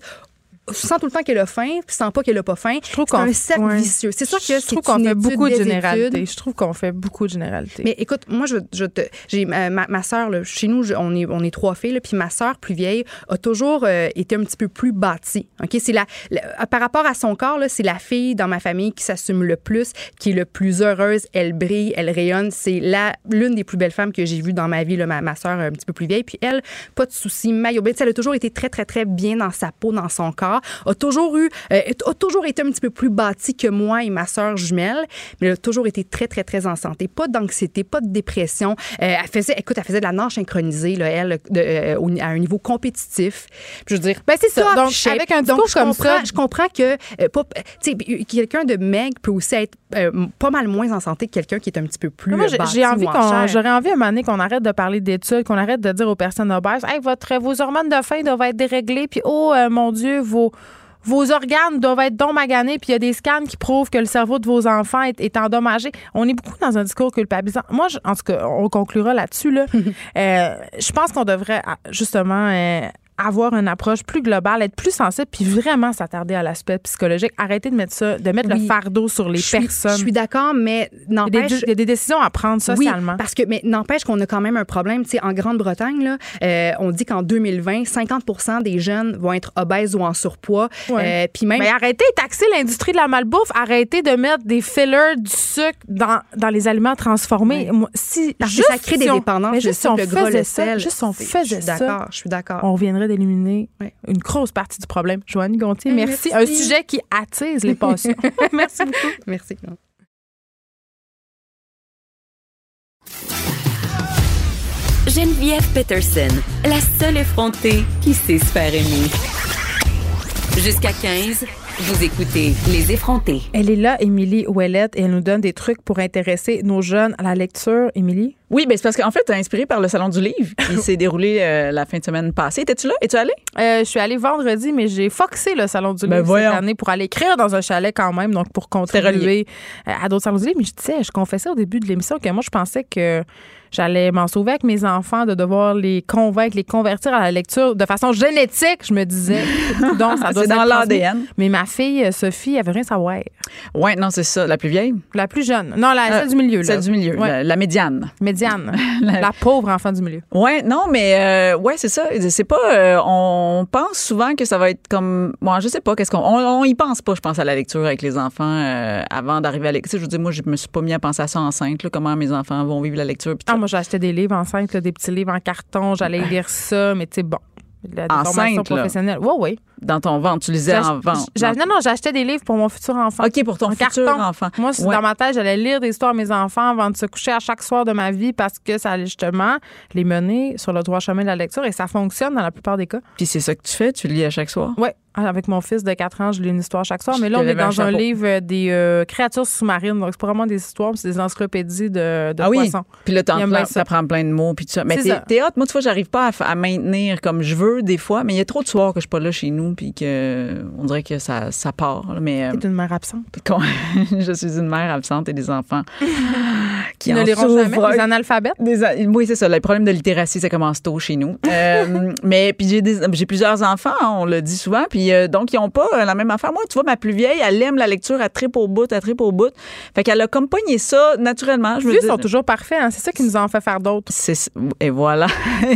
sent tout le temps qu'elle a faim, puis sent pas qu'elle a pas faim. Je trouve c'est un cercle vicieux. C'est sûr que je trouve qu'on fait beaucoup de généralités. Je trouve qu'on fait beaucoup de généralités. Mais écoute, moi je, je te j'ai ma, ma soeur chez nous on est on est trois filles puis ma soeur plus vieille a toujours euh, été un petit peu plus bâtie. OK, c'est la, par rapport à son corps là, c'est la fille dans ma famille qui s'assume le plus, qui est le plus heureuse, elle brille, elle rayonne, c'est la l'une des plus belles femmes que j'ai vues dans ma vie là, ma, ma soeur un petit peu plus vieille puis elle pas de soucis, maillot elle a toujours été très très très bien dans sa peau, dans son corps a toujours eu, euh, a toujours été un petit peu plus bâtie que moi et ma sœur jumelle, mais elle a toujours été très, très, très en santé. Pas d'anxiété, pas de dépression. Euh, elle faisait, écoute, elle faisait de la nage synchronisée, là, elle, euh, à un niveau compétitif. Je veux dire, ben c'est ça. Donc, avec un discours comme ça, je comprends que quelqu'un de maigre peut aussi être pas mal moins en santé que quelqu'un qui est un petit peu plus Moi, j'ai envie qu'on, j'aurais envie à un moment donné qu'on arrête de parler d'études, qu'on arrête de dire aux personnes obèses, hey, votre, vos hormones de faim doivent être déréglées, puis oh mon Dieu, vos vos organes doivent être donc maganés, puis il y a des scans qui prouvent que le cerveau de vos enfants est, endommagé. On est beaucoup dans un discours culpabilisant. Moi, en tout cas, on conclura là-dessus. Là. [laughs] Euh, je pense qu'on devrait justement euh, avoir une approche plus globale, être plus sensible, puis vraiment s'attarder à l'aspect psychologique. Arrêter de mettre ça, de mettre le fardeau sur les personnes. je suis d'accord, mais n'empêche... Il, y, a des décisions à prendre socialement. Oui, parce que, mais n'empêche qu'on a quand même un problème. Tu sais, en Grande-Bretagne, là, euh, on dit qu'en 2020, 50% des jeunes vont être obèses ou en surpoids. Euh, puis même... Mais arrêtez de taxer l'industrie de la malbouffe. Arrêtez de mettre des fillers, du sucre dans, dans les aliments transformés. Si, parce juste que ça crée des dépendances. Mais juste si on faisait ça, juste on faisait ça. Je suis d'accord. On d'éliminer une grosse partie du problème. Joanne Gontier, merci. Un sujet qui attise les passions. [laughs] merci beaucoup. Merci. Geneviève Peterson, la seule effrontée qui sait se faire aimer. Jusqu'à 15, vous écoutez Les effrontés. Elle est là, Émilie Ouellette, et elle nous donne des trucs pour intéresser nos jeunes à la lecture. Émilie? Oui, ben c'est parce qu'en fait, inspiré par le Salon du Livre qui [laughs] s'est déroulé euh, la fin de semaine passée. Étais-tu là? Es-tu allée? Euh, je suis allée vendredi, mais j'ai foxé le Salon du ben Livre cette année pour aller écrire dans un chalet quand même, donc pour contribuer euh, à d'autres salons du livre. Mais je disais, je confessais au début de l'émission que moi, je pensais que j'allais m'en sauver avec mes enfants, de devoir les convaincre, les convertir à la lecture de façon génétique. Je me disais, [laughs] donc ça doit dans l'ADN. Mais ma fille, Sophie, elle veut rien savoir. Oui, non, c'est ça. La plus vieille? La plus jeune. Non, la, celle du milieu. Celle du milieu, la, médiane. Médiane. [laughs] la... pauvre enfant du milieu. Oui, non, mais euh, ouais, c'est ça. C'est pas. Euh, on pense souvent que ça va être comme. Bon, je sais pas, qu'est-ce qu'on. On, y pense pas, je pense, à la lecture avec les enfants euh, avant d'arriver à la lecture. Je veux dire, moi, je me suis pas mis à penser à ça enceinte, là, comment mes enfants vont vivre la lecture. Ah, moi, acheté des livres enceintes, des petits livres en carton, j'allais lire ça, mais tu sais, bon. La enceinte, professionnelle. Oui, oui. Dans ton ventre, tu lisais en vente. Non, non, j'achetais des livres pour mon futur enfant. OK, pour ton futur enfant. Moi, dans ma tête, j'allais lire des histoires à mes enfants avant de se coucher à chaque soir de ma vie parce que ça allait justement les mener sur le droit chemin de la lecture et ça fonctionne dans la plupart des cas. Puis c'est ça que tu fais? Tu lis à chaque soir? Oui. Avec mon fils de 4 ans, je lis une histoire chaque soir. Mais là, on est dans un, livre euh, des euh, créatures sous-marines. Donc, c'est pas vraiment des histoires, c'est des encyclopédies de, de ah oui. Puis là, plein, ça prend plein de mots. Puis tout ça. Mais théâtre, moi, tu vois, j'arrive pas à, maintenir comme je veux des fois. Mais il y a trop de soirs que je suis pas là chez nous. Puis que on dirait que ça, ça part. Mais, euh, une mère absente. [laughs] je suis une mère absente et des enfants [laughs] qui ne liront jamais. Des analphabètes. oui, c'est ça. Le problème de littératie, ça commence tôt chez nous. [laughs] mais puis j'ai plusieurs enfants, on le dit souvent. Puis euh, donc, ils n'ont pas euh, la même affaire. Moi, tu vois, ma plus vieille, elle aime la lecture à trip au bout, à trip au bout. Fait qu'elle a comme pogné ça naturellement. Je ils sont toujours parfaits. Hein. C'est ça qui nous en fait faire d'autres. Et voilà.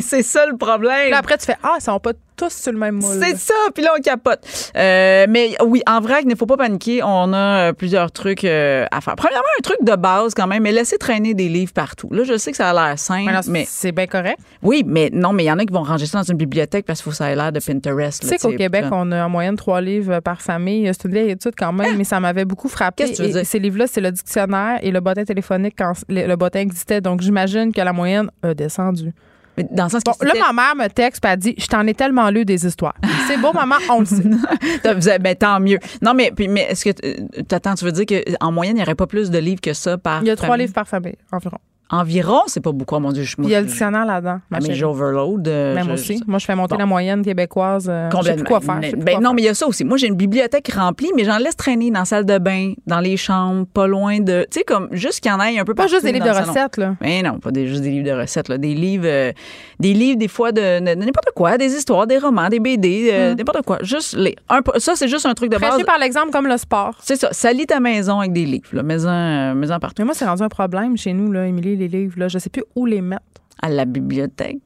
c'est ça le problème. Puis après, tu fais Ah, ils sont pas tous sur le même moule. C'est ça, puis là, on capote. Euh, mais oui, en vrai, il ne faut pas paniquer. On a euh, plusieurs trucs euh, à faire. Premièrement, un truc de base quand même, mais laisser traîner des livres partout. Là, je sais que ça a l'air simple, mais... C'est bien correct. Oui, mais non, mais il y en a qui vont ranger ça dans une bibliothèque parce qu'il faut que ça ait l'air de Pinterest. Tu sais qu'au Québec, on a en moyenne trois livres par famille. C'est une vieille étude quand même, mais ça m'avait beaucoup frappé. Qu'est-ce que tu veux dire? Ces livres-là, c'est le dictionnaire et le bottin téléphonique quand le, le bottin existait. Donc, j'imagine que la moyenne a descendu. Mais dans le sens que Bon, là, ma mère me texte et elle dit Je t'en ai tellement lu des histoires. C'est beau, maman, on le sait. [laughs] Ben, tant mieux. Non, mais, puis, mais est-ce que euh, t'attends, tu veux dire qu'en moyenne, il n'y aurait pas plus de livres que ça par Il y a trois famille? livres par famille, environ. Environ, c'est pas beaucoup. Oh mon Dieu, je il y a le dictionnaire là-dedans. ma Ah, mais j'overload. euh, Ben, je- moi aussi. je- Moi, je fais monter Bon. la moyenne québécoise. euh, je sais plus Complètement. quoi faire. je sais plus Ben quoi non, faire. mais il y a ça aussi. Moi, j'ai une bibliothèque remplie, mais j'en laisse traîner dans la salle de bain, dans les chambres, pas loin de. Tu sais, comme juste qu'il y en ait un peu Pas juste des livres de recettes, là. Mais non, pas des, juste des livres de recettes, là. Des livres, euh, des livres, des fois, de, de- de n'importe quoi, des histoires, des romans, des BD, euh, n'importe quoi. Juste les. un ça, c'est juste un truc de base. Prêcher par l'exemple comme le sport. C'est ça. Salis ta maison avec des livres, là. Euh, mets-en partout. Mais moi, c'est rendu un problème chez nous, là, Émilie, les livres. Là. Je sais plus où les mettre. À la bibliothèque.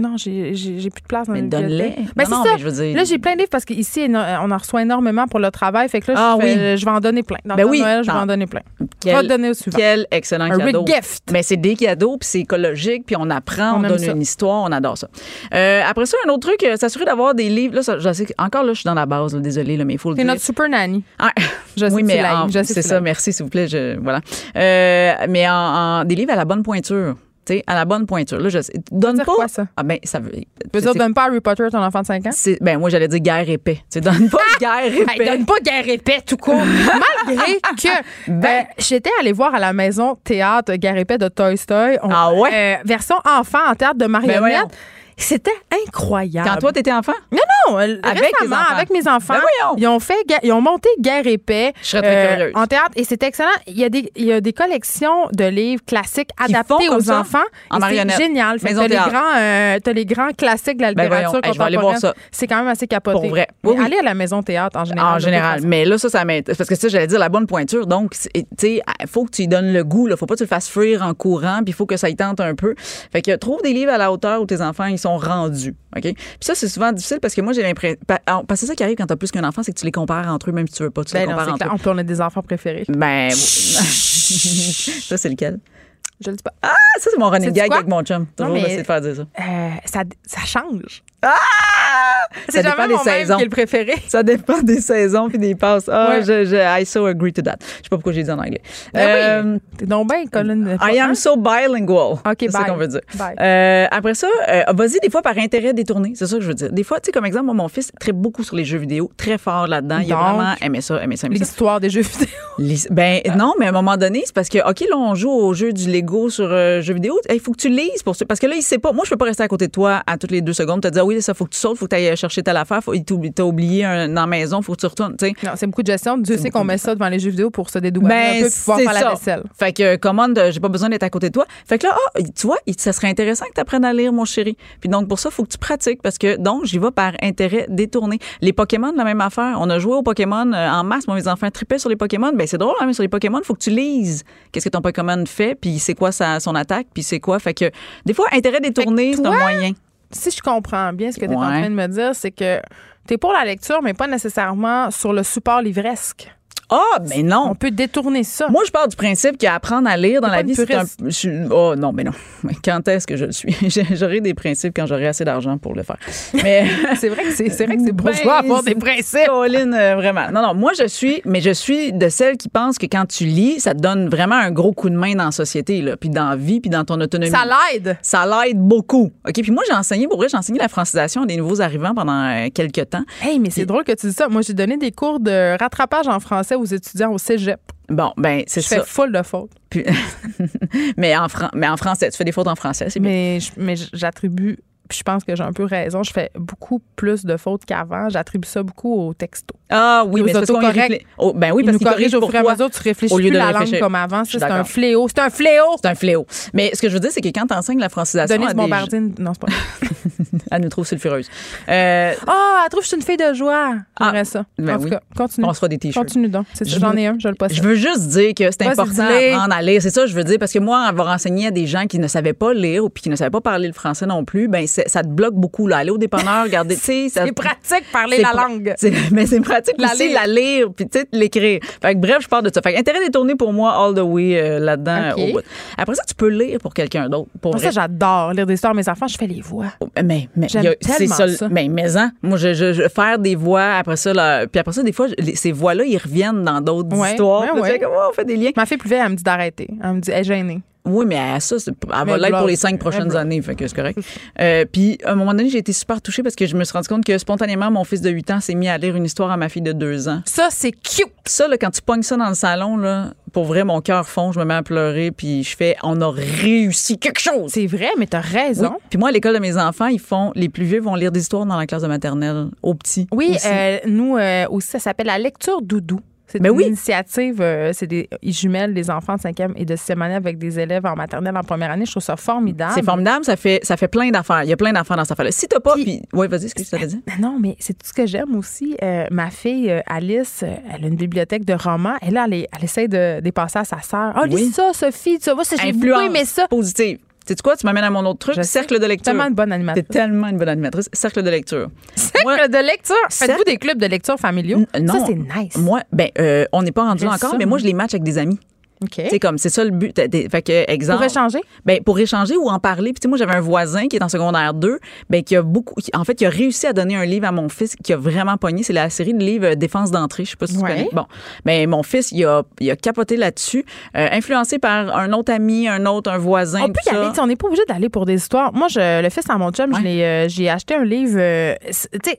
Non, j'ai plus de place dans Mais donne-les. Ben, Non, c'est non, ça. mais je veux dire- Là, j'ai plein de livres parce qu'ici, on en reçoit énormément pour le travail. Fait que là, Ah je, fais- oui. je vais en donner plein. Dans Ben oui. Noël, je vais Tant- en donner plein. Quel- Je vais donner au suivant. Quel excellent Un cadeau. regift. Mais c'est des cadeaux, puis c'est écologique, puis on apprend, on, donne ça. une histoire, on adore ça. Euh, après ça, un autre truc, euh, s'assurer d'avoir des livres. Là, ça, je sais, encore là, je suis dans la base, là, désolé, là, mais il faut le C'est dire. notre super nanny. Ah, [laughs] Je sais oui, mais c'est ça, merci, s'il vous plaît. Je, voilà. Euh, mais en, en- des livres à la bonne pointure. Tu sais, à la bonne pointure. Là, je sais. Donne dire pas. quoi, ça? Ah, ben, ça veut. Tu dire, donne pas Harry Potter à ton enfant de 5 ans? ben, moi, j'allais dire guerre épais. Tu donne pas guerre épais. Hey, donne pas guerre épais tout court. [laughs] Malgré que ben, j'étais allée voir à la maison théâtre guerre épais de Toy Story. On- Ah ouais? euh, version enfant en théâtre de Ben marionnettes. C'était incroyable. Quand toi, t'étais enfant? Non, non, euh, Avec récemment, tes enfants. avec mes enfants. Ben. Ils ont fait, ils ont monté Guerre épais Je serais très curieuse. en théâtre et c'était excellent. Il y a des, il y a des collections de livres classiques Qui adaptés aux ça, enfants. en Et. C'est génial. Fait t'as les grands, euh, t'as les grands classiques de la Ben littérature Hey, aller voir contemporaine. ça. C'est quand même assez capoté. Pour vrai. Oui, oui. allez à la maison théâtre en général. En général. Mais là, ça, ça m'intéresse. Parce que ça, j'allais dire la bonne pointure. Donc, c'est- tu sais, il faut que tu lui donnes le goût. Il faut pas que tu le fasses fuir en courant. Puis il faut que ça y tente un peu. Fait que trouve des livres à la hauteur où tes enfants, ils sont rendus. OK? Puis ça, c'est souvent difficile parce que moi, j'ai l'impression. pa- Parce que c'est ça qui arrive quand tu as plus qu'un enfant, c'est que tu les compares entre eux, même si tu veux pas. Tu les Ben non, compares entre eux. On peut, on a des enfants préférés. Ben. [laughs] ça, c'est lequel? Je le dis pas. Ah, ça, c'est mon running gag avec mon chum. Toujours essayer de faire dire ça. Euh, ça, ça change. Ah! C'est Ça jamais dépend des mon même saisons. qui est le préféré. [laughs] Ça dépend des saisons puis des passes. Ah, Ouais. je, je, I so agree to that. Je sais pas pourquoi j'ai dit en anglais. Ben Euh, oui. T'es donc bien, Colin. I am so bilingual. OK, c'est ça bye. qu'on veut dire. Euh, après ça, euh, vas-y des fois par intérêt détourné. C'est ça que je veux dire. Des fois, tu sais, comme exemple, moi, mon fils traite beaucoup sur les jeux vidéo, très fort là-dedans. Il a vraiment aimé ça, aimé ça, aimé ça. L'histoire des jeux vidéo. [laughs] Ben non, mais à un moment donné, c'est parce que OK, là on joue au jeu du Lego sur euh, jeux vidéo, il faut que tu lises pour ça parce que là il sait pas. Moi, je peux pas rester à côté de toi à toutes les deux secondes te dire oui, ça faut que tu sautes, faut que tu ailles chercher telle affaire, faut t'as oublié un dans la maison, faut que tu retournes, tu sais. Non, c'est beaucoup de gestion. Dieu sait qu'on met ça devant les jeux vidéo pour se dédouaner Ben, un peu pouvoir faire la vaisselle. Fait que, commande, euh, j'ai pas besoin d'être à côté de toi. Fait que là, ah, tu vois, ça serait intéressant que tu apprennes à lire, mon chéri. Puis donc, pour ça, il faut que tu pratiques parce que, donc, j'y vais par intérêt détourné. Les Pokémon, la même affaire. On a joué aux Pokémon euh, en masse. Moi, mes enfants tripaient sur les Pokémon. Ben, c'est drôle, hein, mais sur les Pokémon, il faut que tu lises qu'est-ce que ton Pokémon fait, puis c'est quoi sa, son attaque, puis c'est quoi. Fait que, des fois, intérêt détourné, c'est un moyen. Si je comprends bien ce que tu es en train de me dire, c'est que tu es pour la lecture, mais pas nécessairement sur le support livresque. Ah, mais non. On peut détourner ça. Moi, je pars du principe qu'apprendre à lire dans la vie, c'est un. je Oh non, mais non. Quand est-ce que je le suis? [laughs] J'aurai des principes quand j'aurai assez d'argent pour le faire. Mais. [laughs] c'est vrai que c'est c'est vrai que c'est bourgeois Ben, avoir des principes. Colin, euh, vraiment. Non, non, moi, je suis, mais je suis de celles qui pensent que quand tu lis, ça te donne vraiment un gros coup de main dans la société, là, puis dans la vie, puis dans ton autonomie. Ça l'aide. Ça l'aide beaucoup. OK, puis moi, j'ai enseigné, pour vrai, j'ai enseigné la francisation à des nouveaux arrivants pendant euh, quelques temps. Hey, mais c'est drôle que tu dis ça. Moi, j'ai donné des cours de rattrapage en français aux étudiants au cégep. Bon, ben, c'est Je fais ça. full de fautes. Puis- [laughs] mais, en mais en français, tu fais des fautes en français, c'est mais j'attribue, puis je pense que j'ai un peu raison, je fais beaucoup plus de fautes qu'avant. J'attribue ça beaucoup au texto. Ah oui, Aux mais c'est réfléchit. Oh, ben oui, parce qu'ils corrigent au fur et à mesure, tu réfléchis au lieu plus de la réfléchir. langue comme avant. C'est un fléau. C'est un fléau! C'est un fléau. Mais ce que je veux dire, c'est que quand tu enseignes la francisation Denise à des Bombardier, non, c'est pas. [laughs] elle nous trouve sulfureuse. Euh, Ah, elle trouve que je suis une fille de joie. J'aimerais ça. ben en tout oui. cas, continue. on se fera des t-shirts. Continue donc. J'en ai un, je le possède. Je veux juste dire que c'est important à lire. C'est ça, que je veux dire, parce que moi, avoir enseigné à des gens qui ne savaient pas lire ou qui ne savaient pas parler le français non plus, ben ça te bloque beaucoup. Là. Aller au dépanneur, regarder, [laughs] tu sais. C'est pratique parler la langue. [laughs] Mais c'est pratique La aussi lire. la lire, puis tu sais, l'écrire. Fait que bref, je parle de ça. Fait que intérêt détourné pour moi, all the way euh, là-dedans. OK. au bout. Après ça, tu peux lire pour quelqu'un d'autre. Pour Moi, ça, j'adore lire des histoires à mes enfants. Je fais les voix. Mais, mais a- c'est ça. ça. Mais, mais hein, moi, je, je, je- faire des voix, après ça, là, puis après ça, des fois, les- ces voix-là, ils reviennent dans d'autres Ouais, histoires. ouais, oh, on fait des liens. Ma fille plus vieille, elle me dit d'arrêter. Elle me dit, elle est gênée. Oui, mais à ça, c'est- elle Mais va l'être pour les cinq prochaines années, fait que c'est correct. [laughs] Euh, puis, à un moment donné, j'ai été super touchée parce que je me suis rendu compte que spontanément, mon fils de 8 ans s'est mis à lire une histoire à ma fille de 2 ans. Ça, c'est cute. Ça, là, quand tu pognes ça dans le salon, là, pour vrai, mon cœur fond, je me mets à pleurer, puis je fais, on a réussi quelque chose. C'est vrai, mais t'as raison. Oui. Puis moi, à l'école de mes enfants, ils font, les plus vieux vont lire des histoires dans la classe de maternelle, aux petits. Oui, euh, nous euh, aussi, ça s'appelle la lecture doudou. C'est Ben une oui. initiative, euh, c'est des ils jumellent les enfants de 5e et de 6e année avec des élèves en maternelle en première année. Je trouve ça formidable. C'est formidable, ça fait, ça fait plein d'affaires. Il y a plein d'affaires dans cette affaire-là. Si t'as pas, puis, ouais, vas-y, ce que tu t'avais dit. [laughs] Non, mais c'est tout ce que j'aime aussi. Euh, ma fille, euh, Alice, elle a une bibliothèque de romans. Elle, elle, essaie de dépasser à sa sœur. Ah, lis Oui. ça, Sophie. Tu vois, j'ai beaucoup aimé ça. positive. Tu sais quoi, tu m'amènes à mon autre truc, Je cercle de lecture. Tellement une bonne T'es animatrice. tellement une bonne animatrice. Cercle de lecture. Cercle Moi- de lecture? Faites-vous Cercle- des clubs de lecture familiaux? Non. Ça, c'est nice. Moi, ben, euh, on n'est pas rendu là encore, ça, mais moi, moi. je les match avec des amis. Sais, comme, c'est ça le but. Fait que, exemple. Pour échanger? Ben, pour échanger ou en parler. Puis, moi, j'avais un voisin qui est en secondaire 2, ben, qui a beaucoup, qui- en fait, qui a réussi à donner un livre à mon fils qui a vraiment pogné. C'est la série de livres euh, Défense d'entrée. Je sais pas si tu connais. Bon. Ben, mon fils, il a, il a capoté là-dessus, euh, influencé par un autre ami, un autre, un voisin. On peut y ça. aller, on n'est pas obligé d'aller pour des histoires. Moi, je, le fils à mon chum, Ouais. euh, j'ai acheté un livre euh,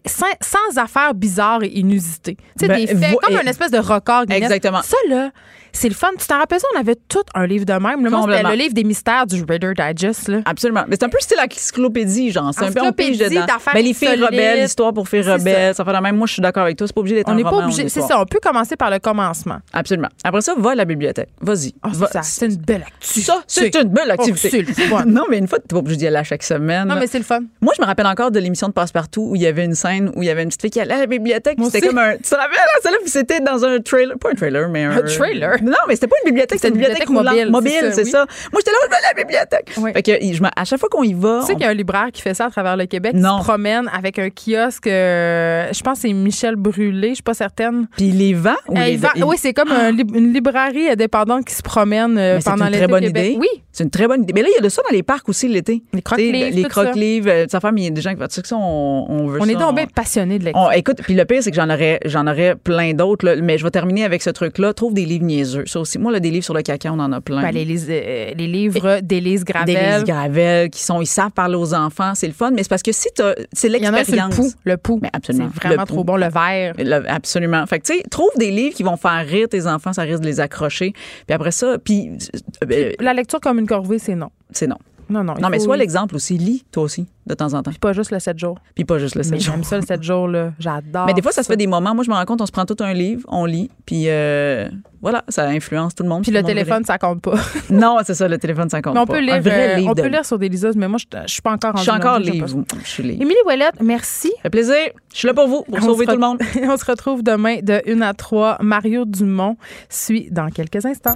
sans, sans affaires bizarres et inusitées. Tu sais, Ben, des faits, vo- comme et- un espèce de record Guinness. Exactement. Ça, là, c'est le fun. Tu t'en rappelles ça? On avait tout un livre de même. Le livre des mystères du Reader Digest. Là. Absolument. Mais c'est un peu style encyclopédie, genre. C'est un peu on pige dedans. Ben, les filles rebelles, l'histoire pour filles rebelles, ça fait la même. Moi, je suis d'accord avec toi. C'est pas obligé d'être On un n'est pas obligé. C'est ça. On peut commencer par le commencement. Absolument. Après ça, va à la bibliothèque. Vas-y. Ah, Va- c'est une belle activité. Ça, c'est une belle activité. Oh, fun. [laughs] non, mais une fois, t'es pas obligé d'y aller à chaque semaine. Non, mais c'est le fun. Moi, je me rappelle encore de l'émission de Passepartout où il y avait une scène où il y avait une petite fille qui allait à la bibliothèque. C'était comme un. Tu te rappelles, hein, c'était dans un trailer. Pas un trailer, mais un. Un trailer? Non, mais c'était pas une bibliothèque, c'était une bibliothèque, mobile, Mobile, c'est c'est ça, ça. Moi, j'étais là, je à la bibliothèque. Oui. Fait que je à chaque fois qu'on y va. Tu sais on- qu'il y a un libraire qui fait ça à travers le Québec, Non. qui se promène avec un kiosque, euh, je pense que c'est Michel Brûlé, je suis pas certaine. Puis il les vend ou Euh, les- il- oui, c'est comme un lib- une librairie indépendante qui se promène euh, Mais c'est pendant une l'été très bonne Québec. idée. Oui. C'est une très bonne idée. Mais là, il y a de ça dans les parcs aussi l'été. Les croque-livres, Les croque-livres, ça fait, mais il y a des gens qui font ça, que ça, on, on veut On ça. est donc bien passionnés de. On- écoute, puis le pire, c'est que j'en aurais, j'en aurais plein d'autres, mais je vais terminer avec ce truc-là. Trouve des livres niaiseux. Ça aussi. Moi, là, des livres sur le caca, on en a plein. Ben, les, lis- euh, les livres d'Élise Gravel. Des Gravel qui sont, ils savent parler aux enfants, c'est le fun. Mais c'est parce que si t'as, c'est Il y en a le l'expérience. pouls. Le pouls. Mais absolument. C'est vraiment trop bon. Le verre. Le- absolument. Fait que, tu sais, trouve des livres qui vont faire rire tes enfants, ça risque de les accrocher. Puis après ça, puis, euh, La lecture comme une corvée, c'est non. c'est non. Non, non. Non, mais soit l'exemple aussi, lis, toi aussi, de temps en temps. Puis pas juste le 7 jours. Puis pas juste le Mais 7 jours. j'aime ça le 7 jours, là. [laughs] J'adore. Mais des fois, ça se fait des moments. Moi, je me rends compte, on se prend tout un livre, on lit, puis euh, voilà, ça influence tout le monde. Puis le téléphone, ça compte pas. [laughs] Non, c'est ça, le téléphone, ça compte Mais on pas. peut lire, un vrai euh, livre on peut lire sur des liseuses, mais moi, je je suis pas encore Je suis encore livre. Je suis livre. Émilie Ouellette, merci. Ça fait plaisir. Je suis là pour vous, pour On sauver tout le monde. [laughs] On se retrouve demain de 1 à 3. Mario Dumont suit dans quelques instants.